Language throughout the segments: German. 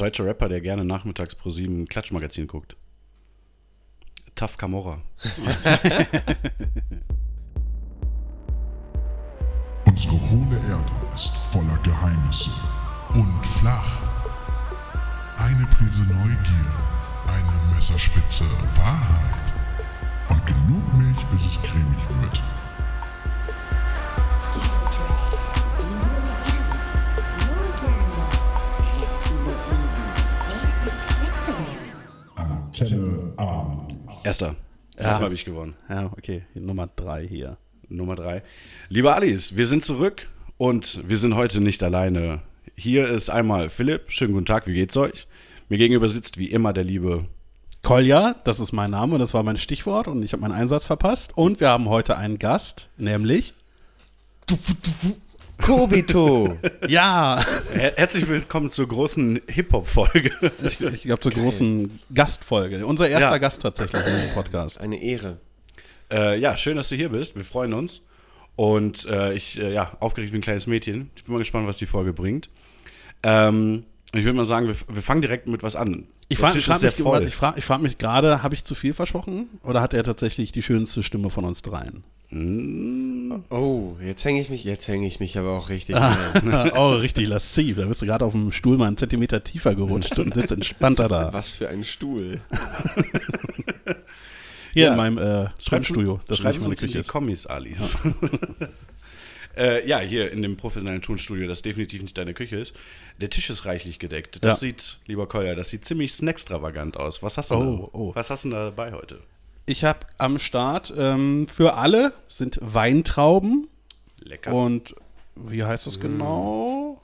deutscher Rapper, der gerne nachmittags pro sieben Klatschmagazin guckt. Tough Camorra. Unsere hohle Erde ist voller Geheimnisse und flach. Eine Prise Neugier, eine Messerspitze Wahrheit und genug Milch, bis es cremig wird. Erster. Das habe ich gewonnen. Ja, okay. Nummer drei hier. Nummer drei. Liebe Alice, wir sind zurück und wir sind heute nicht alleine. Hier ist einmal Philipp. Schönen guten Tag, wie geht's euch? Mir gegenüber sitzt wie immer der liebe. Kolja, das ist mein Name, das war mein Stichwort und ich habe meinen Einsatz verpasst. Und wir haben heute einen Gast, nämlich Kobito. ja, Her herzlich willkommen zur großen Hip-Hop-Folge. ich, ich glaube zur großen Gastfolge. Unser erster Ja. Gast tatsächlich in diesem Podcast. Eine Ehre. äh, ja, schön, dass du hier bist. Wir freuen uns. Und äh, ich, äh, ja, aufgeregt wie ein kleines Mädchen. Ich bin mal gespannt, was die Folge bringt. Ähm, ich würde mal sagen, wir, wir fangen direkt mit was an. Ich frage frag mich, warte, ich frag, ich frag mich gerade, habe ich zu viel versprochen? Oder hat er tatsächlich die schönste Stimme von uns dreien? Oh, jetzt hänge ich mich, jetzt hänge ich mich aber auch richtig ein. oh, richtig lasziv. Da bist du gerade auf dem Stuhl mal einen Zentimeter tiefer gerutscht und sitzt entspannter da. Was für ein Stuhl. Hier Ja. in meinem äh, Schreib- Tonstudio, das schreib nicht meine Küche die ist. Kommis, Alice. äh, ja, hier in dem professionellen Tonstudio, das definitiv nicht deine Küche ist. Der Tisch ist reichlich gedeckt. Das Ja. sieht, lieber Kolja, das sieht ziemlich snackstravagant aus. Was hast du, Oh, da, oh. Was hast du denn da dabei heute? Ich habe am Start ähm, für alle sind Weintrauben Lecker. und wie heißt das genau?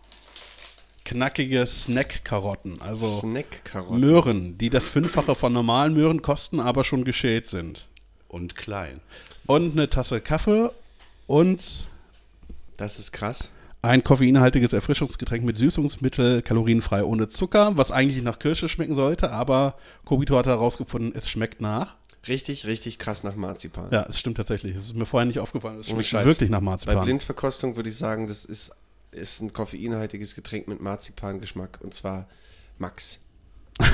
Knackige Snack-Karotten, also Snack-Karotten. Möhren, die das Fünffache von normalen Möhren kosten, aber schon geschält sind. Und klein. Und eine Tasse Kaffee und Das ist krass. ein koffeinhaltiges Erfrischungsgetränk mit Süßungsmittel, kalorienfrei ohne Zucker, was eigentlich nach Kirsche schmecken sollte, aber Kobito hat herausgefunden, es schmeckt nach. Richtig, richtig krass nach Marzipan. Ja, es stimmt tatsächlich. Es ist mir vorher nicht aufgefallen. Es schmeckt wirklich nach Bei Marzipan. Blindverkostung würde ich sagen, das ist, ist ein koffeinhaltiges Getränk mit Marzipangeschmack und zwar Max.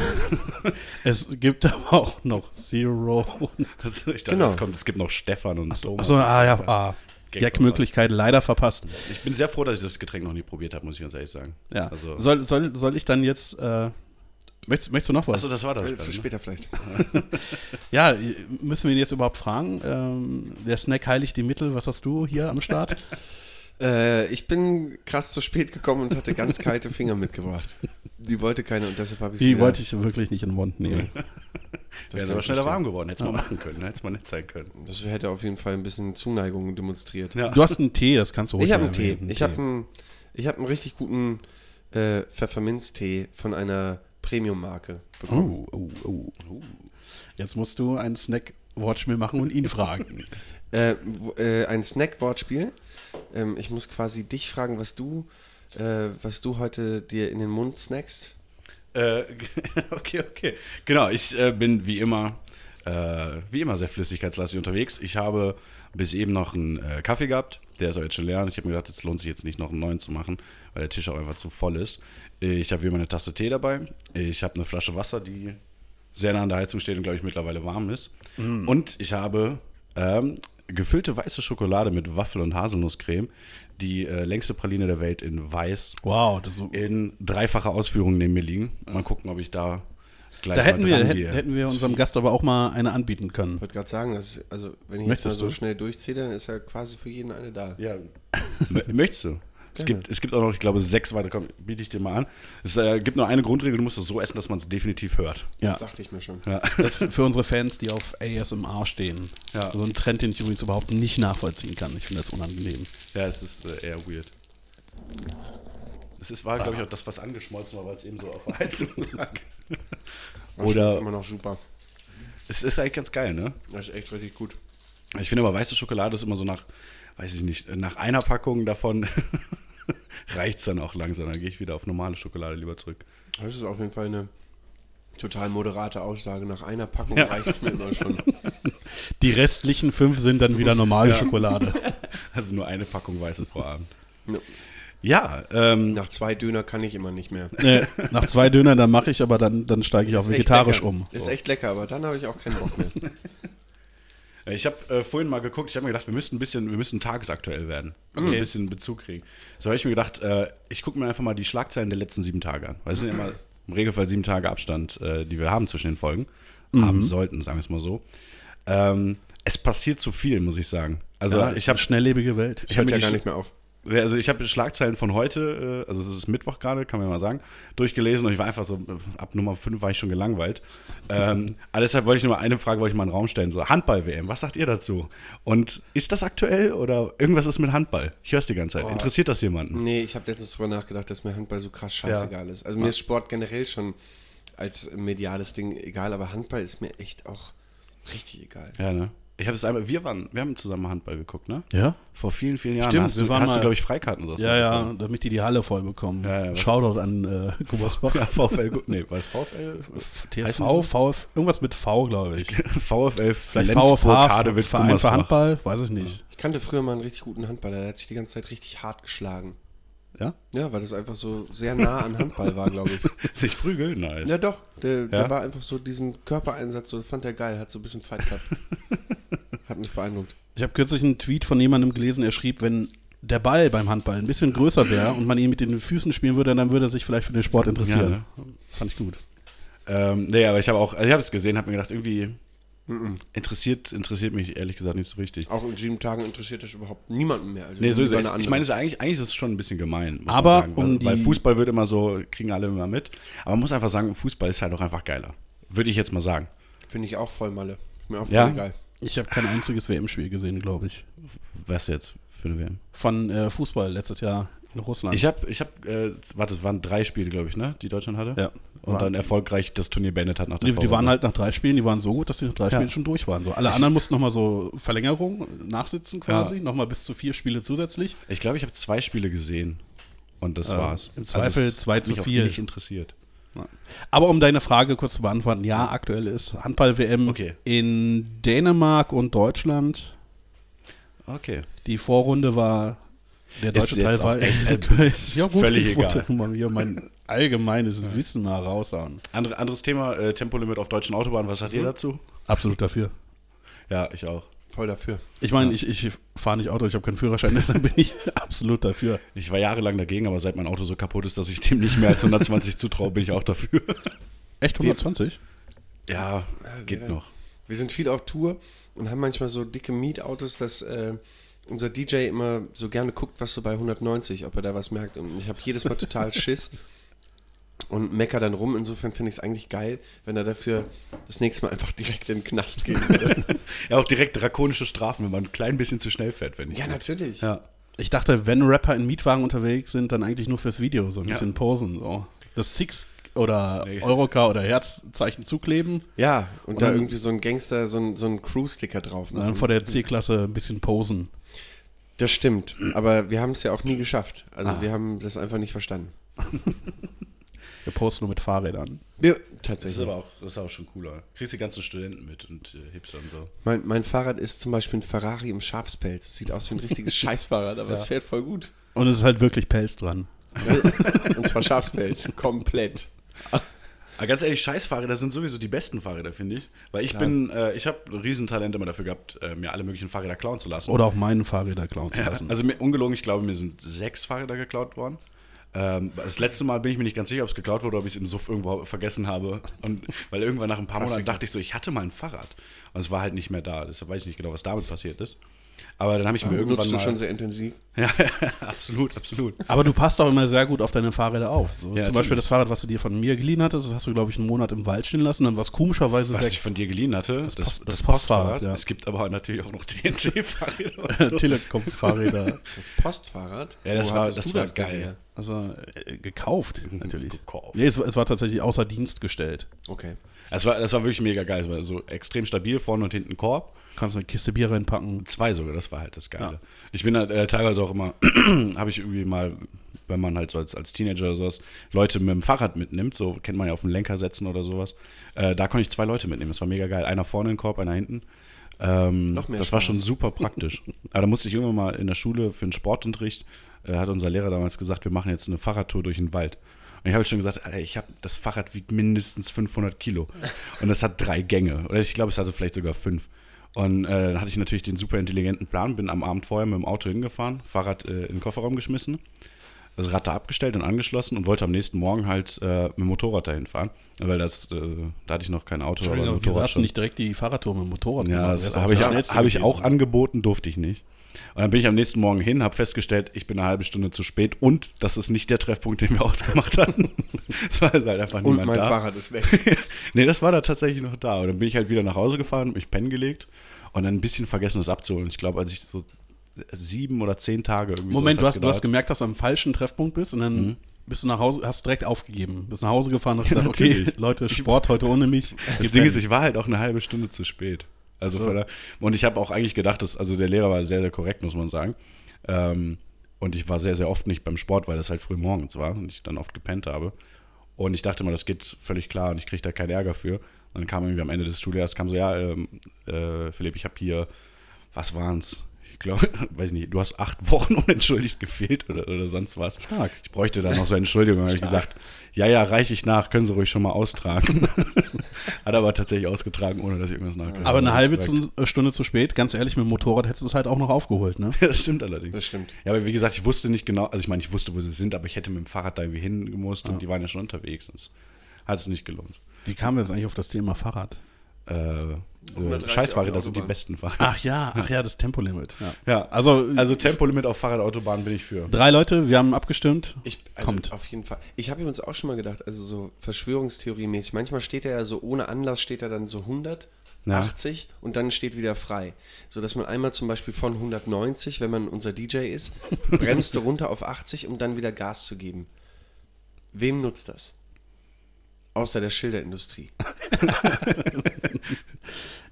Es gibt aber auch noch Zero. Das, ich dachte, Genau. jetzt kommt, es gibt noch Stefan und Thomas. Achso, ah ja, ah. Gag Gag-Möglichkeit leider verpasst. Ich bin sehr froh, dass ich das Getränk noch nie probiert habe, muss ich ganz ehrlich sagen. Ja. Also, Soll, soll, soll ich dann jetzt. Äh, möchtest, möchtest du noch was? achso, das war das. Für ne? später vielleicht. Ja, müssen wir ihn jetzt überhaupt fragen? Ähm, der Snack heiligt die Mittel. Was hast du hier am Start? Äh, ich bin krass zu spät gekommen und hatte ganz kalte Finger mitgebracht. Die wollte keine und deshalb habe ich Die sie wollte ich wirklich nicht in den Mund nehmen. Das Wäre aber schneller warm geworden. Hätte es mal machen können. Hätte es mal nett sein können. Das hätte auf jeden Fall ein bisschen Zuneigung demonstriert. Ja. Du hast einen Tee, das kannst du ruhig Ich habe einen Tee. Ich habe einen, ich hab einen richtig guten äh, Pfefferminztee von einer Premium-Marke bekommen. Oh, oh, oh. Jetzt musst du einen Snack-Wortspiel machen und ihn fragen. Äh, äh, ein Snack-Wortspiel. Ähm, ich muss quasi dich fragen, was du, äh, was du heute dir in den Mund snackst. Äh, okay, okay. Genau, ich äh, bin wie immer, äh, wie immer sehr flüssigkeitslastig unterwegs. Ich habe bis eben noch einen äh, Kaffee gehabt. Der ist auch jetzt schon leer. Und ich habe mir gedacht, jetzt lohnt sich jetzt nicht noch einen neuen zu machen, weil der Tisch auch einfach zu voll ist. Ich habe wie immer eine Tasse Tee dabei. Ich habe eine Flasche Wasser, die sehr nah an der Heizung steht und glaube ich mittlerweile warm ist. Und ich habe ähm, gefüllte weiße Schokolade mit Waffel- und Haselnusscreme. Die äh, längste Praline der Welt in weiß Wow, das so, in dreifacher Ausführung neben mir liegen. Mal gucken, ob ich da gleich da hätten mal wir, dran hätten, gehe. hätten wir unserem Gast aber auch mal eine anbieten können. Ich wollte gerade sagen, dass, also, wenn ich Möchtest jetzt mal so du? schnell durchziehe, dann ist ja quasi für jeden eine da. Ja. Möchtest du? Es gibt, es gibt auch noch, ich glaube, sechs weitere. Komm, biete ich dir mal an. Es äh, gibt nur eine Grundregel, du musst es so essen, dass man es definitiv hört. Ja, Das dachte ich mir schon. das ist für unsere Fans, die auf ASMR stehen. Ja. So ein Trend, den ich übrigens überhaupt nicht nachvollziehen kann. Ich finde das unangenehm. Ja, es ist äh, eher weird. Es ist, war, glaube ich, auch das, was angeschmolzen war, weil es eben so auf der Heizung lag. Das Oder immer noch super. es ist eigentlich ganz geil, ne? Das ist echt richtig gut. Ich finde aber weiße Schokolade ist immer so nach, weiß ich nicht, nach einer Packung davon reicht es dann auch langsam. Dann gehe ich wieder auf normale Schokolade lieber zurück. Das ist auf jeden Fall eine total moderate Aussage. Nach einer Packung Ja. reicht es mir immer schon. Die restlichen fünf sind dann wieder normale Schokolade. Also nur eine Packung weiße pro Abend. Ja. Ja, ähm, Nach zwei Döner kann ich immer nicht mehr. Äh, nach zwei Dönern, dann mache ich, aber dann, dann steige ich echt vegetarisch um. Ist So. echt lecker, aber dann habe ich auch keinen Bock mehr. Ich habe äh, vorhin mal geguckt, ich habe mir gedacht, wir müssten ein bisschen, wir müssen tagesaktuell werden. Also Ein bisschen Bezug kriegen. So habe ich mir gedacht, äh, ich gucke mir einfach mal die Schlagzeilen der letzten sieben Tage an. Weil es sind ja immer im Regelfall sieben Tage Abstand, äh, die wir haben zwischen den Folgen. Haben sollten, sagen wir es mal so. Ähm, es passiert zu viel, muss ich sagen. Also ja, ich habe schnelllebige Welt. Ich Hört mir ja gar nicht mehr auf. Ja, Also ich habe Schlagzeilen von heute, äh, also es ist Mittwoch gerade, kann man ja mal sagen, durchgelesen und ich war einfach so, äh, ab Nummer 5 war ich schon gelangweilt. ähm, aber deshalb wollte ich nur mal eine Frage, wollte ich mal in den Raum stellen, so Handball-WM, was sagt ihr dazu? Und ist das aktuell oder irgendwas ist mit Handball? Ich höre es die ganze Zeit. Interessiert das jemanden? Nee, ich habe letztens drüber nachgedacht, dass mir Handball so krass scheißegal ist. Also mir ist Sport generell schon als mediales Ding egal, aber Handball ist mir echt auch richtig egal. Ja, ne? Ich habe es einmal, wir waren, wir haben zusammen Handball geguckt, ne? Ja? Vor vielen, vielen Jahren. Stimmt, hast wir du, waren hast du mal- glaube ich, Freikarten so. Ja, ja, damit die die Halle voll bekommen. Ja, ja, was- Shoutout an äh, Gummersbach. Ja, VfL, nee, war es VfL? TSV, VF, irgendwas mit V, glaube ich. VfL, Vielleicht VfH, Hadewitt, Verein für. Handball, weiß ich nicht. Ich kannte früher mal einen richtig guten Handballer, der hat sich die ganze Zeit richtig hart geschlagen. Ja? Ja, weil das einfach so sehr nah an Handball war, glaube ich. Sich prügeln? Nein. Ja, doch. Der, der Ja? war einfach so diesen Körpereinsatz, so fand er geil, hat so ein bisschen Fight gehabt. Hat mich beeindruckt. Ich habe kürzlich einen Tweet von jemandem gelesen, er schrieb, wenn der Ball beim Handball ein bisschen größer wäre und man ihn mit den Füßen spielen würde, dann würde er sich vielleicht für den Sport interessieren. Ja, Fand ich gut. Ähm, nee, aber ich habe auch, also ich habe es gesehen, habe mir gedacht, irgendwie interessiert, interessiert mich ehrlich gesagt nicht so richtig. Auch in sieben Tagen interessiert das überhaupt niemanden mehr. Also Nee, so ist es. Ich meine, es ist eigentlich, eigentlich ist es schon ein bisschen gemein. Muss Aber man sagen, weil, um weil Fußball wird immer so, kriegen alle immer mit. Aber man muss einfach sagen, Fußball ist halt auch einfach geiler. Würde ich jetzt mal sagen. Finde ich auch voll Malle. Mir auch voll Ja? egal. Ich habe kein einziges WM-Spiel gesehen, glaube ich. Was jetzt für eine WM? Von äh, Fußball letztes Jahr in Russland. Ich habe, ich habe, äh, warte, es waren drei Spiele, glaube ich, ne, die Deutschland hatte. Ja. Und dann erfolgreich das Turnier beendet hat nach der die, die waren halt nach drei Spielen, die waren so gut, dass die nach drei Ja. Spielen schon durch waren. So, alle anderen mussten nochmal so Verlängerung nachsitzen quasi, Ja. nochmal bis zu vier Spiele zusätzlich. Ich glaube, ich habe zwei Spiele gesehen. Und das Ähm, war's. im Zweifel es zwei hat zu mich auch viel. Nicht interessiert. Aber um deine Frage kurz zu beantworten, ja, aktuell ist Handball-WM Okay. in Dänemark und Deutschland. Okay. Die Vorrunde war, der deutsche Teil war Ja gut, völlig egal. hier mein allgemeines Wissen mal raushauen. Andere, anderes Thema, äh, Tempolimit auf deutschen Autobahnen. Was sagt ihr dazu? Absolut dafür. Ja, ich auch. Voll dafür. Ich meine, ich, ich fahre nicht Auto, ich habe keinen Führerschein, deshalb bin ich absolut dafür. Ich war jahrelang dagegen, aber seit mein Auto so kaputt ist, dass ich dem nicht mehr als 120 zutraue, bin ich auch dafür. Echt 120? Ja, geht wir- noch. Wir sind viel auf Tour und haben manchmal so dicke Mietautos, dass äh, unser DJ immer so gerne guckt, was so bei 190, ob er da was merkt. Und ich habe jedes Mal total Schiss und mecker dann rum. Insofern finde ich es eigentlich geil, wenn er dafür das nächste Mal einfach direkt in den Knast würde. Ja, auch direkt drakonische Strafen, wenn man ein klein bisschen zu schnell fährt, wenn ich. ja, natürlich. Ja. Ich dachte, wenn Rapper in Mietwagen unterwegs sind, dann eigentlich nur fürs Video, so ein Ja. bisschen posen. So. Das Six oder Nee. Eurocar oder Herzzeichen zukleben, Ja, und, Und da dann- irgendwie so ein Gangster, so ein, so ein Crew-Sticker drauf und dann machen. vor der C-Klasse ein bisschen posen. Das stimmt, aber wir haben es ja auch nie geschafft. Also Ah. wir haben das einfach nicht verstanden. Wir posten nur mit Fahrrädern. Wir, Das ist tatsächlich. aber auch, das ist auch schon cooler. Kriegst die ganzen Studenten mit und äh, Hipster und so. Mein, mein Fahrrad ist zum Beispiel ein Ferrari im Schafspelz. Sieht aus wie ein richtiges Scheißfahrrad, aber es fährt voll gut. Und es ist halt wirklich Pelz dran. Und zwar Schafspelz, komplett. Aber ganz ehrlich, Scheißfahrräder sind sowieso die besten Fahrräder, finde ich. Weil ich bin, äh, ich habe Riesentalent immer dafür gehabt, äh, mir alle möglichen Fahrräder klauen zu lassen. Oder auch meinen Fahrräder klauen zu Ja, lassen. also mir, ungelogen, ich glaube, mir sind sechs Fahrräder geklaut worden. Ähm, das letzte Mal bin ich mir nicht ganz sicher, ob es geklaut wurde oder ob ich es im Suff irgendwo vergessen habe. Und weil irgendwann nach ein paar Monaten dachte ich so, ich hatte mal ein Fahrrad. Und es war halt nicht mehr da. Deshalb weiß ich nicht genau, was damit passiert ist. Aber dann habe ich mir irgendwann Nutzt du mal. schon sehr intensiv. ja, absolut, absolut. Aber du passt auch immer sehr gut auf deine Fahrräder auf. So, Ja, zum Beispiel natürlich. das Fahrrad, was du dir von mir geliehen hattest, das hast du, glaube ich, einen Monat im Wald stehen lassen, dann war es komischerweise Was weg. ich von dir geliehen hatte, das, Post- das, das Postfahrrad. Postfahrrad, ja. Es gibt aber natürlich auch noch TNT-Fahrräder. so. Teleskop-Fahrräder. Das Postfahrrad? Ja, das Wo war- das du war denn geil. her? Also äh, gekauft, natürlich. Gekauft. Nee, es, es war tatsächlich außer Dienst gestellt. Okay. Das war, das war wirklich mega geil. Es war so extrem stabil, vorne und hinten Korb. Kannst eine Kiste Bier reinpacken. Zwei sogar, das war halt das Geile. Ja. Ich bin halt äh, teilweise auch immer, habe ich irgendwie mal, wenn man halt so als, als Teenager oder sowas, Leute mit dem Fahrrad mitnimmt, so kennt man ja auf den Lenker setzen oder sowas, äh, da konnte ich zwei Leute mitnehmen. Das war mega geil. Einer vorne in den Korb, einer hinten. Ähm, Noch mehr das war Spaß. schon super praktisch. Aber da musste ich irgendwann mal in der Schule für einen Sportunterricht, äh, hat unser Lehrer damals gesagt, wir machen jetzt eine Fahrradtour durch den Wald. Und ich habe schon gesagt, Alter, ich habe das Fahrrad wiegt mindestens 500 Kilo und das hat drei Gänge oder ich glaube, es hatte vielleicht sogar fünf. Und äh, dann hatte ich natürlich den super intelligenten Plan, bin am Abend vorher mit dem Auto hingefahren, Fahrrad äh, in den Kofferraum geschmissen, das Rad da abgestellt und angeschlossen und wollte am nächsten Morgen halt äh, mit dem Motorrad dahin fahren, weil das, äh, da hatte ich noch kein Auto, aber Entschuldigung, wieso Motorrad hast du nicht direkt die Fahrradtour mit dem Motorrad ja, gemacht? das habe ich, hab ich auch angeboten, durfte ich nicht. Und dann bin ich am nächsten Morgen hin, habe festgestellt, ich bin eine halbe Stunde zu spät und das ist nicht der Treffpunkt, den wir ausgemacht hatten. Es war halt einfach Und niemand mein da. Fahrrad ist weg. nee, das war da tatsächlich noch da. Und dann bin ich halt wieder nach Hause gefahren, mich pennen gelegt und dann ein bisschen vergessen, das abzuholen. Ich glaube, als ich so sieben oder zehn Tage irgendwie Moment, du hast, du hast gemerkt, dass du am falschen Treffpunkt bist und dann Mhm. bist du nach Hause, hast direkt aufgegeben, bist nach Hause gefahren und hast gesagt, okay, Leute, Sport heute ohne mich. Das Ding ist, ich war halt auch eine halbe Stunde zu spät. Also So. der, und ich habe auch eigentlich gedacht, dass, also der Lehrer war sehr, sehr korrekt, muss man sagen. Ähm, und ich war sehr, sehr oft nicht beim Sport, weil das halt früh morgens war und ich dann oft gepennt habe. Und ich dachte mal, das geht völlig klar und ich kriege da keinen Ärger für. Und dann kam irgendwie am Ende des Schuljahres, kam so, ja, ähm, äh, Philipp, ich habe hier, was waren's? Ich glaube, weiß nicht, du hast acht Wochen unentschuldigt gefehlt oder, oder sonst was. Stark. Ich bräuchte da noch so eine Entschuldigung. habe ich gesagt, ja, ja, reiche ich nach, können Sie ruhig schon mal austragen. Hat aber tatsächlich ausgetragen, ohne dass ich irgendwas nachgehört Aber eine habe. halbe zu, äh, Stunde zu spät, ganz ehrlich, mit dem Motorrad hättest du es halt auch noch aufgeholt, ne? Das stimmt allerdings. Das stimmt. Ja, aber wie gesagt, ich wusste nicht genau, also ich meine, ich wusste, wo sie sind, aber ich hätte mit dem Fahrrad da irgendwie hingemusst und die waren ja schon unterwegs. Hat es nicht gelohnt. Wie kamen wir jetzt eigentlich auf das Thema Fahrrad? Äh, äh, 130 auf Scheißfahrräder der sind die besten Fahrräder. Ach ja, ach ja, das Tempolimit. Ja. Ja, Also, Also Tempolimit auf Fahrradautobahn bin ich für. drei Leute, wir haben abgestimmt. Ich, also Kommt. auf jeden Fall. Ich habe übrigens auch schon mal gedacht, also so Verschwörungstheorie-mäßig. Manchmal steht er ja so ohne Anlass, steht er dann so 100, Ja. 80 und dann steht wieder frei. So dass man einmal zum Beispiel von 190, wenn man unser DJ ist, bremst du runter auf 80, um dann wieder Gas zu geben. Wem nutzt das? Außer der Schilderindustrie.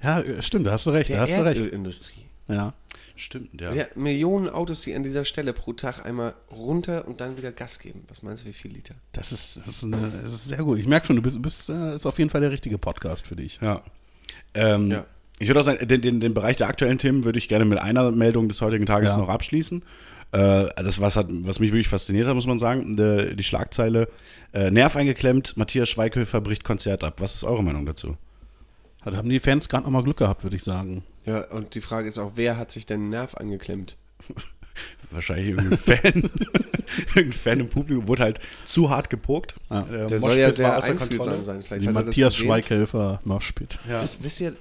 Ja, stimmt, da hast du recht, Der da hast du recht. Erdölindustrie. Ja. Stimmt, ja. Ja, Millionen Autos, die an dieser Stelle pro Tag einmal runter und dann wieder Gas geben. Was meinst du, wie viel Liter? Das ist, das ist, eine, das ist sehr gut. Ich merke schon, du bist, bist äh, ist auf jeden Fall der richtige Podcast für dich. Ja. Ähm, Ja. Ich würde auch sagen, den, den, den Bereich der aktuellen Themen würde ich gerne mit einer Meldung des heutigen Tages Ja. noch abschließen. Äh, das, was, hat, was mich wirklich fasziniert hat, muss man sagen, die, die Schlagzeile äh, Nerv eingeklemmt, Matthias Schweighöfer bricht Konzert ab. Was ist eure Meinung dazu? Da haben die Fans gerade nochmal Glück gehabt, würde ich sagen. Ja, und die Frage ist auch, wer hat sich den Nerv angeklemmt? Wahrscheinlich irgendein Fan. irgendein Fan im Publikum wurde halt zu hart gepokt. Ja. Der, Der soll ja sehr außer einfühlsam Kontrolle. sein. Vielleicht Die Matthias. Schweighöfer Moshpit. Ja. Wisst, wisst ihr,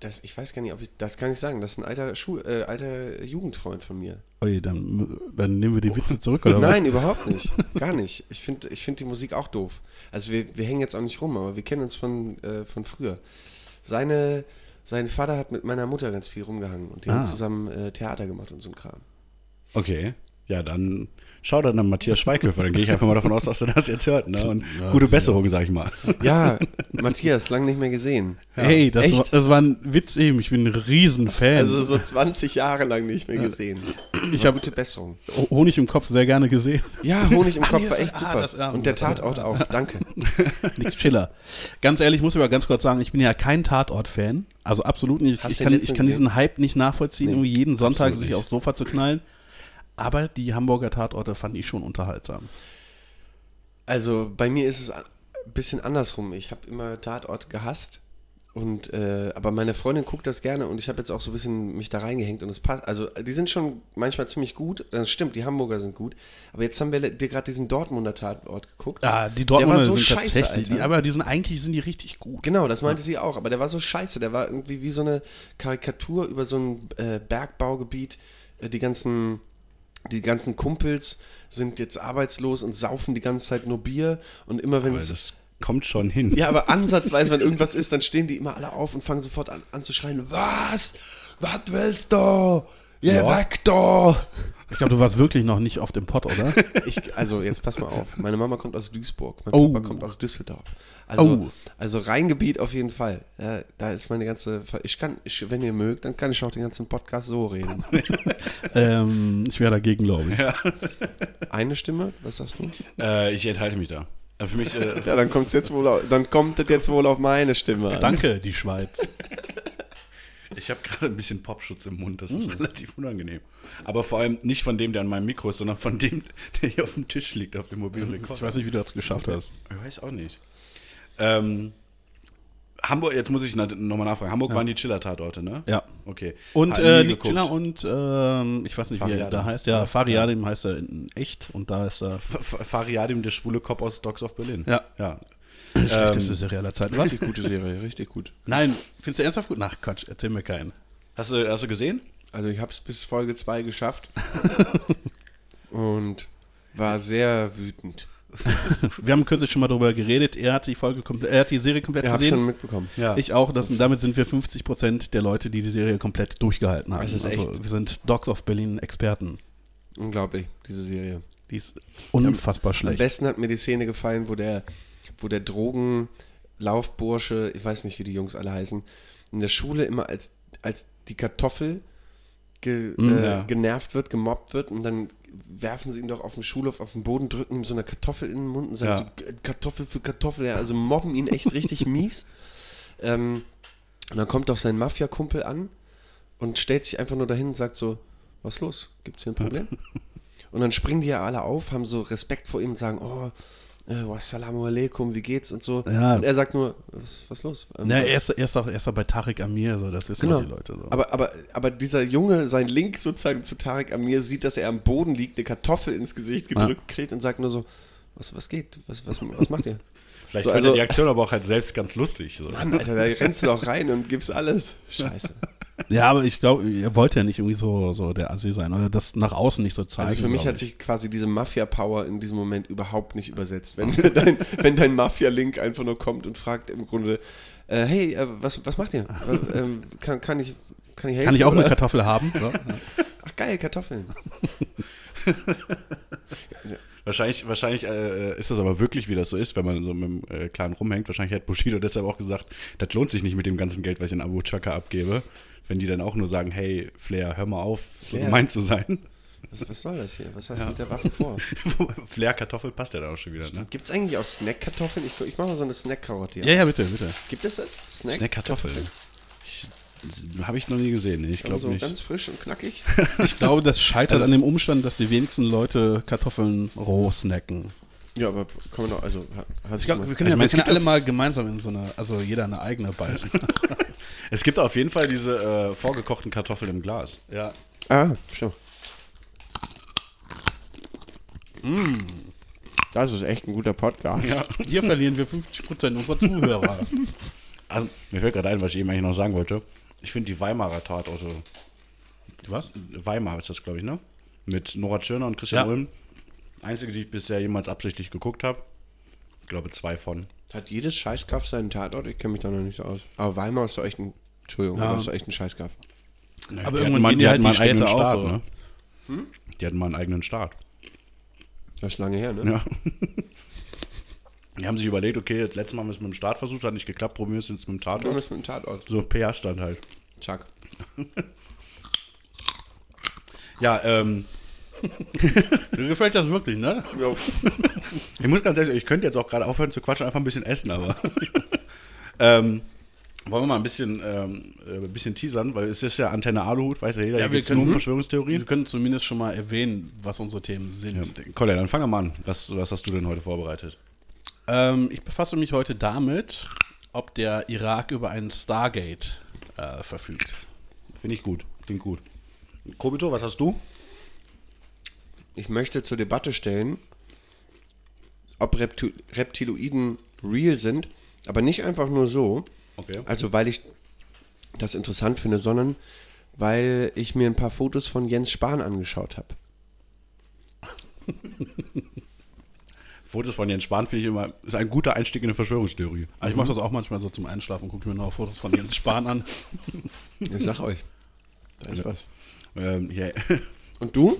das, ich weiß gar nicht, ob ich, das kann ich sagen, das ist ein alter, Schu äh, alter Jugendfreund von mir. Ui, dann, dann nehmen wir die Witze zurück, oder Nein, überhaupt nicht. Gar nicht. Ich finde ich find die Musik auch doof. Also wir, wir hängen jetzt auch nicht rum, aber wir kennen uns von, äh, von früher. Seine, sein Vater hat mit meiner Mutter ganz viel rumgehangen und die Ah. haben zusammen äh, Theater gemacht und so ein Kram. Okay, ja, dann schau dann an Matthias Schweighöfer. Dann gehe ich einfach mal davon aus, dass er das jetzt hört. Ne? Und Ja, gute. Besserung, sag ich mal. Ja, Matthias, lange nicht mehr gesehen. Hey, das Echt? war, das war ein Witz eben. Ich bin ein Riesenfan. Also so 20 Jahre lang nicht mehr gesehen. ich habe gute Besserung. Honig im Kopf sehr gerne gesehen. Ja, Honig im Ah, Kopf war echt ah, super. das- ja, und der Tatort auch. Danke. Nix Chiller. Ganz ehrlich, muss ich aber ganz kurz sagen, ich bin ja kein Tatort-Fan. Also absolut nicht. Hast Ich kann, ich kann diesen? Hype nicht nachvollziehen, Nee, irgendwie jeden Sonntag sich aufs Sofa zu knallen. Aber die Hamburger Tatorte fand ich schon unterhaltsam. Also bei mir ist es ein bisschen andersrum. Ich habe immer Tatort gehasst. Und, äh, aber meine Freundin guckt das gerne und ich habe jetzt auch so ein bisschen mich da reingehängt und es passt. Also, die sind schon manchmal ziemlich gut. Das stimmt, die Hamburger sind gut. Aber jetzt haben wir dir gerade diesen Dortmunder Tatort geguckt. Ah, die Dortmunder so sind scheiße, tatsächlich, die, aber die sind eigentlich sind die richtig gut. Genau, das meinte sie auch. Aber der war so scheiße. Der war irgendwie wie so eine Karikatur über so ein äh, Bergbaugebiet. Äh, die ganzen, die ganzen Kumpels sind jetzt arbeitslos und saufen die ganze Zeit nur Bier. Und immer wenn es das kommt schon hin. Ja, aber ansatzweise, wenn irgendwas ist, dann stehen die immer alle auf und fangen sofort an, an zu schreien, was? Was willst du? Ja. weg da! Ich glaube, du warst wirklich noch nicht auf dem Pott, oder? Ich, also jetzt pass mal auf. Meine Mama kommt aus Duisburg, mein Oh. Papa kommt aus Düsseldorf. Also, Oh. also Rheingebiet auf jeden Fall. Ja, da ist meine ganze. Ich kann, ich, wenn ihr mögt, dann kann ich auch den ganzen Podcast so reden. ähm, ich wäre dagegen, glaube ich. Eine Stimme, was sagst du? Äh, ich enthalte mich da. Äh, Für mich, äh, Ja, dann kommt's jetzt wohl, auf, dann kommt es jetzt wohl auf meine Stimme. an. Danke, die Schweiz. ich, habe gerade ein bisschen Popschutz im Mund, das ist relativ unangenehm. Aber vor allem nicht von dem, der an meinem Mikro ist, sondern von dem, der hier auf dem Tisch liegt, auf dem mobilen Rekorder. Ich weiß nicht, wie du das geschafft hast. Ich weiß auch nicht. Ähm, Hamburg, jetzt muss ich nochmal nachfragen. Hamburg waren die Chiller-Tatorte, ne? Ja. Okay. Und äh, Nick. Chiller und ähm, ich weiß nicht, wie er Fariadim. da heißt. Ja, Fariadim heißt er in echt und da ist er. F- Fariadim, der schwule Cop aus Dogs of Berlin. Ja. Ja. Schlechteste Serie aller Zeiten. Was? Richtig gute Serie, richtig gut. Nein, findest du ernsthaft gut? Ach Quatsch, erzähl mir keinen. Hast du, hast du gesehen? Also ich habe es bis Folge 2 geschafft und war sehr wütend. Wir haben kürzlich schon mal darüber geredet. Er hat die Folge komplett, er hat die Serie komplett Ihr habt schon gesehen. mitbekommen. Ja. Ich auch. Das, damit sind wir 50 Prozent der Leute, die die Serie komplett durchgehalten haben. Das ist also, echt- wir sind Dogs of Berlin Experten. Unglaublich, diese Serie. Die ist unfassbar Am schlecht. besten hat mir die Szene gefallen, wo der, wo der Drogenlaufbursche, ich weiß nicht, wie die Jungs alle heißen, in der Schule immer als, als die Kartoffel ge, Mm, äh, ja. genervt wird, gemobbt wird und dann werfen sie ihn doch auf dem Schulhof auf den Boden, drücken ihm so eine Kartoffel in den Mund und sagen Ja. so, "G- Kartoffel für Kartoffel, ja, also mobben ihn echt richtig mies. Ähm, und dann kommt doch sein Mafia-Kumpel an und stellt sich einfach nur dahin und sagt so, was los? Gibt's hier ein Problem? Und dann springen die ja alle auf, haben so Respekt vor ihm und sagen, oh, wassalamu alaikum, wie geht's und so. Ja. Und er sagt nur, was, was los? Ähm, Ja, er ist, er, ist auch, er auch bei Tarek Amir, so, das wissen Genau. die Leute. So. aber, aber, aber dieser Junge, sein Link sozusagen zu Tarek Amir, sieht, dass er am Boden liegt, eine Kartoffel ins Gesicht gedrückt kriegt und sagt nur so, was, was geht? Was, was, was macht ihr? Vielleicht So, fand also- er die Aktion aber auch halt selbst ganz lustig. So. Mann, Alter, da rennst du doch rein und gibst alles. Scheiße. ja, aber ich glaube, er wollte ja nicht irgendwie so, so der Assi sein oder das nach außen nicht so zeigen. Also für mich hat ich. sich quasi diese Mafia-Power in diesem Moment überhaupt nicht übersetzt. Wenn dein, wenn dein Mafia-Link einfach nur kommt und fragt im Grunde, äh, hey, äh, was, was macht ihr? Äh, kann, kann, ich, kann ich helfen? Kann ich auch eine oder? Kartoffel haben? Ach geil, Kartoffeln. Wahrscheinlich, wahrscheinlich äh, ist das aber wirklich, wie das so ist, wenn man so mit dem äh, Clan rumhängt. Wahrscheinlich hat Bushido deshalb auch gesagt, das lohnt sich nicht mit dem ganzen Geld, was ich in Abu Chaka abgebe. Wenn die dann auch nur sagen, hey, Flair, hör mal auf, so Flair. gemein zu sein. Was, was soll das hier? Was hast du mit der Waffe vor? Flair Kartoffel passt ja dann auch schon wieder, ne? Gibt es eigentlich auch Snack-Kartoffeln? Ich, ich mache mal so eine Snack-Karotte. ja, ja, bitte, bitte. Gibt es das? Snack-Kartoffel. Habe ich noch nie gesehen. Nee, ich Also glaube so nicht. ganz frisch und knackig. Ich glaube, das scheitert Das an dem Umstand, dass die wenigsten Leute Kartoffeln roh snacken. Ja, aber kann man doch, also ha- hast Ich mal- wir können Ich ja, wir es können alle mal gemeinsam in so eine, also jeder eine eigene beißen. Es gibt auf jeden Fall diese äh, vorgekochten Kartoffeln im Glas. ja. Ah, stimmt. Das ist echt ein guter Podcast. Ja. Hier verlieren wir 50% unserer Zuhörer. Also, mir fällt gerade ein, was ich eben eigentlich noch sagen wollte. Ich finde die Weimarer Tatorte, Was? Weimar ist das, glaube ich, ne? Mit Nora Tschirner und Christian Ja. Ulm. Einzige, die ich bisher jemals absichtlich geguckt habe. Ich glaube, zwei von. Hat jedes Scheißkaff seinen Tatort? Ich kenne mich da noch nicht so aus. Aber Weimar ist doch echt ein. Entschuldigung, Ja. aber ist doch echt ein Scheißkaff. Aber Die irgendwann hatten mal- gehen die halt hatten mal die einen eigenen Städte auch Staat, so. ne? Die hatten mal einen eigenen Staat. Das ist lange her, ne? Ja. Die haben sich überlegt, okay, das letzte Mal haben wir es mit dem Start versucht, hat nicht geklappt, probieren wir es jetzt mit dem Du Tatort. bist mit dem Tatort. So PR-Stand halt. Chuck. Ja, ähm, Mir gefällt das wirklich, ne? ich muss ganz ehrlich, ich könnte jetzt auch gerade aufhören zu quatschen, einfach ein bisschen essen, aber. ähm, wollen wir mal ein bisschen, ähm, äh, ein bisschen teasern, weil es ist ja Antenne Aluhut, weiß ja jeder, Ja, ja, wir geht nur um können- Verschwörungstheorien. Wir können zumindest schon mal erwähnen, was unsere Themen sind. Ja, Colin, dann fangen wir mal an. Was, was hast du denn heute vorbereitet? Ähm, ich befasse mich heute damit, ob der Irak über einen Stargate äh, verfügt. Finde ich gut, klingt gut. Kobito, was hast du? Ich möchte zur Debatte stellen, ob Reptu Reptiloiden real sind, aber nicht einfach nur so. Okay. Also, weil ich das interessant finde, sondern weil ich mir ein paar Fotos von Jens Spahn angeschaut habe. Fotos von Jens Spahn finde ich immer, ist ein guter Einstieg in eine Verschwörungstheorie. Aber ich mache das auch manchmal so zum Einschlafen, gucke mir noch Fotos von Jens Spahn an. Ich sag euch. Da ist was. Ähm, ja. Und du?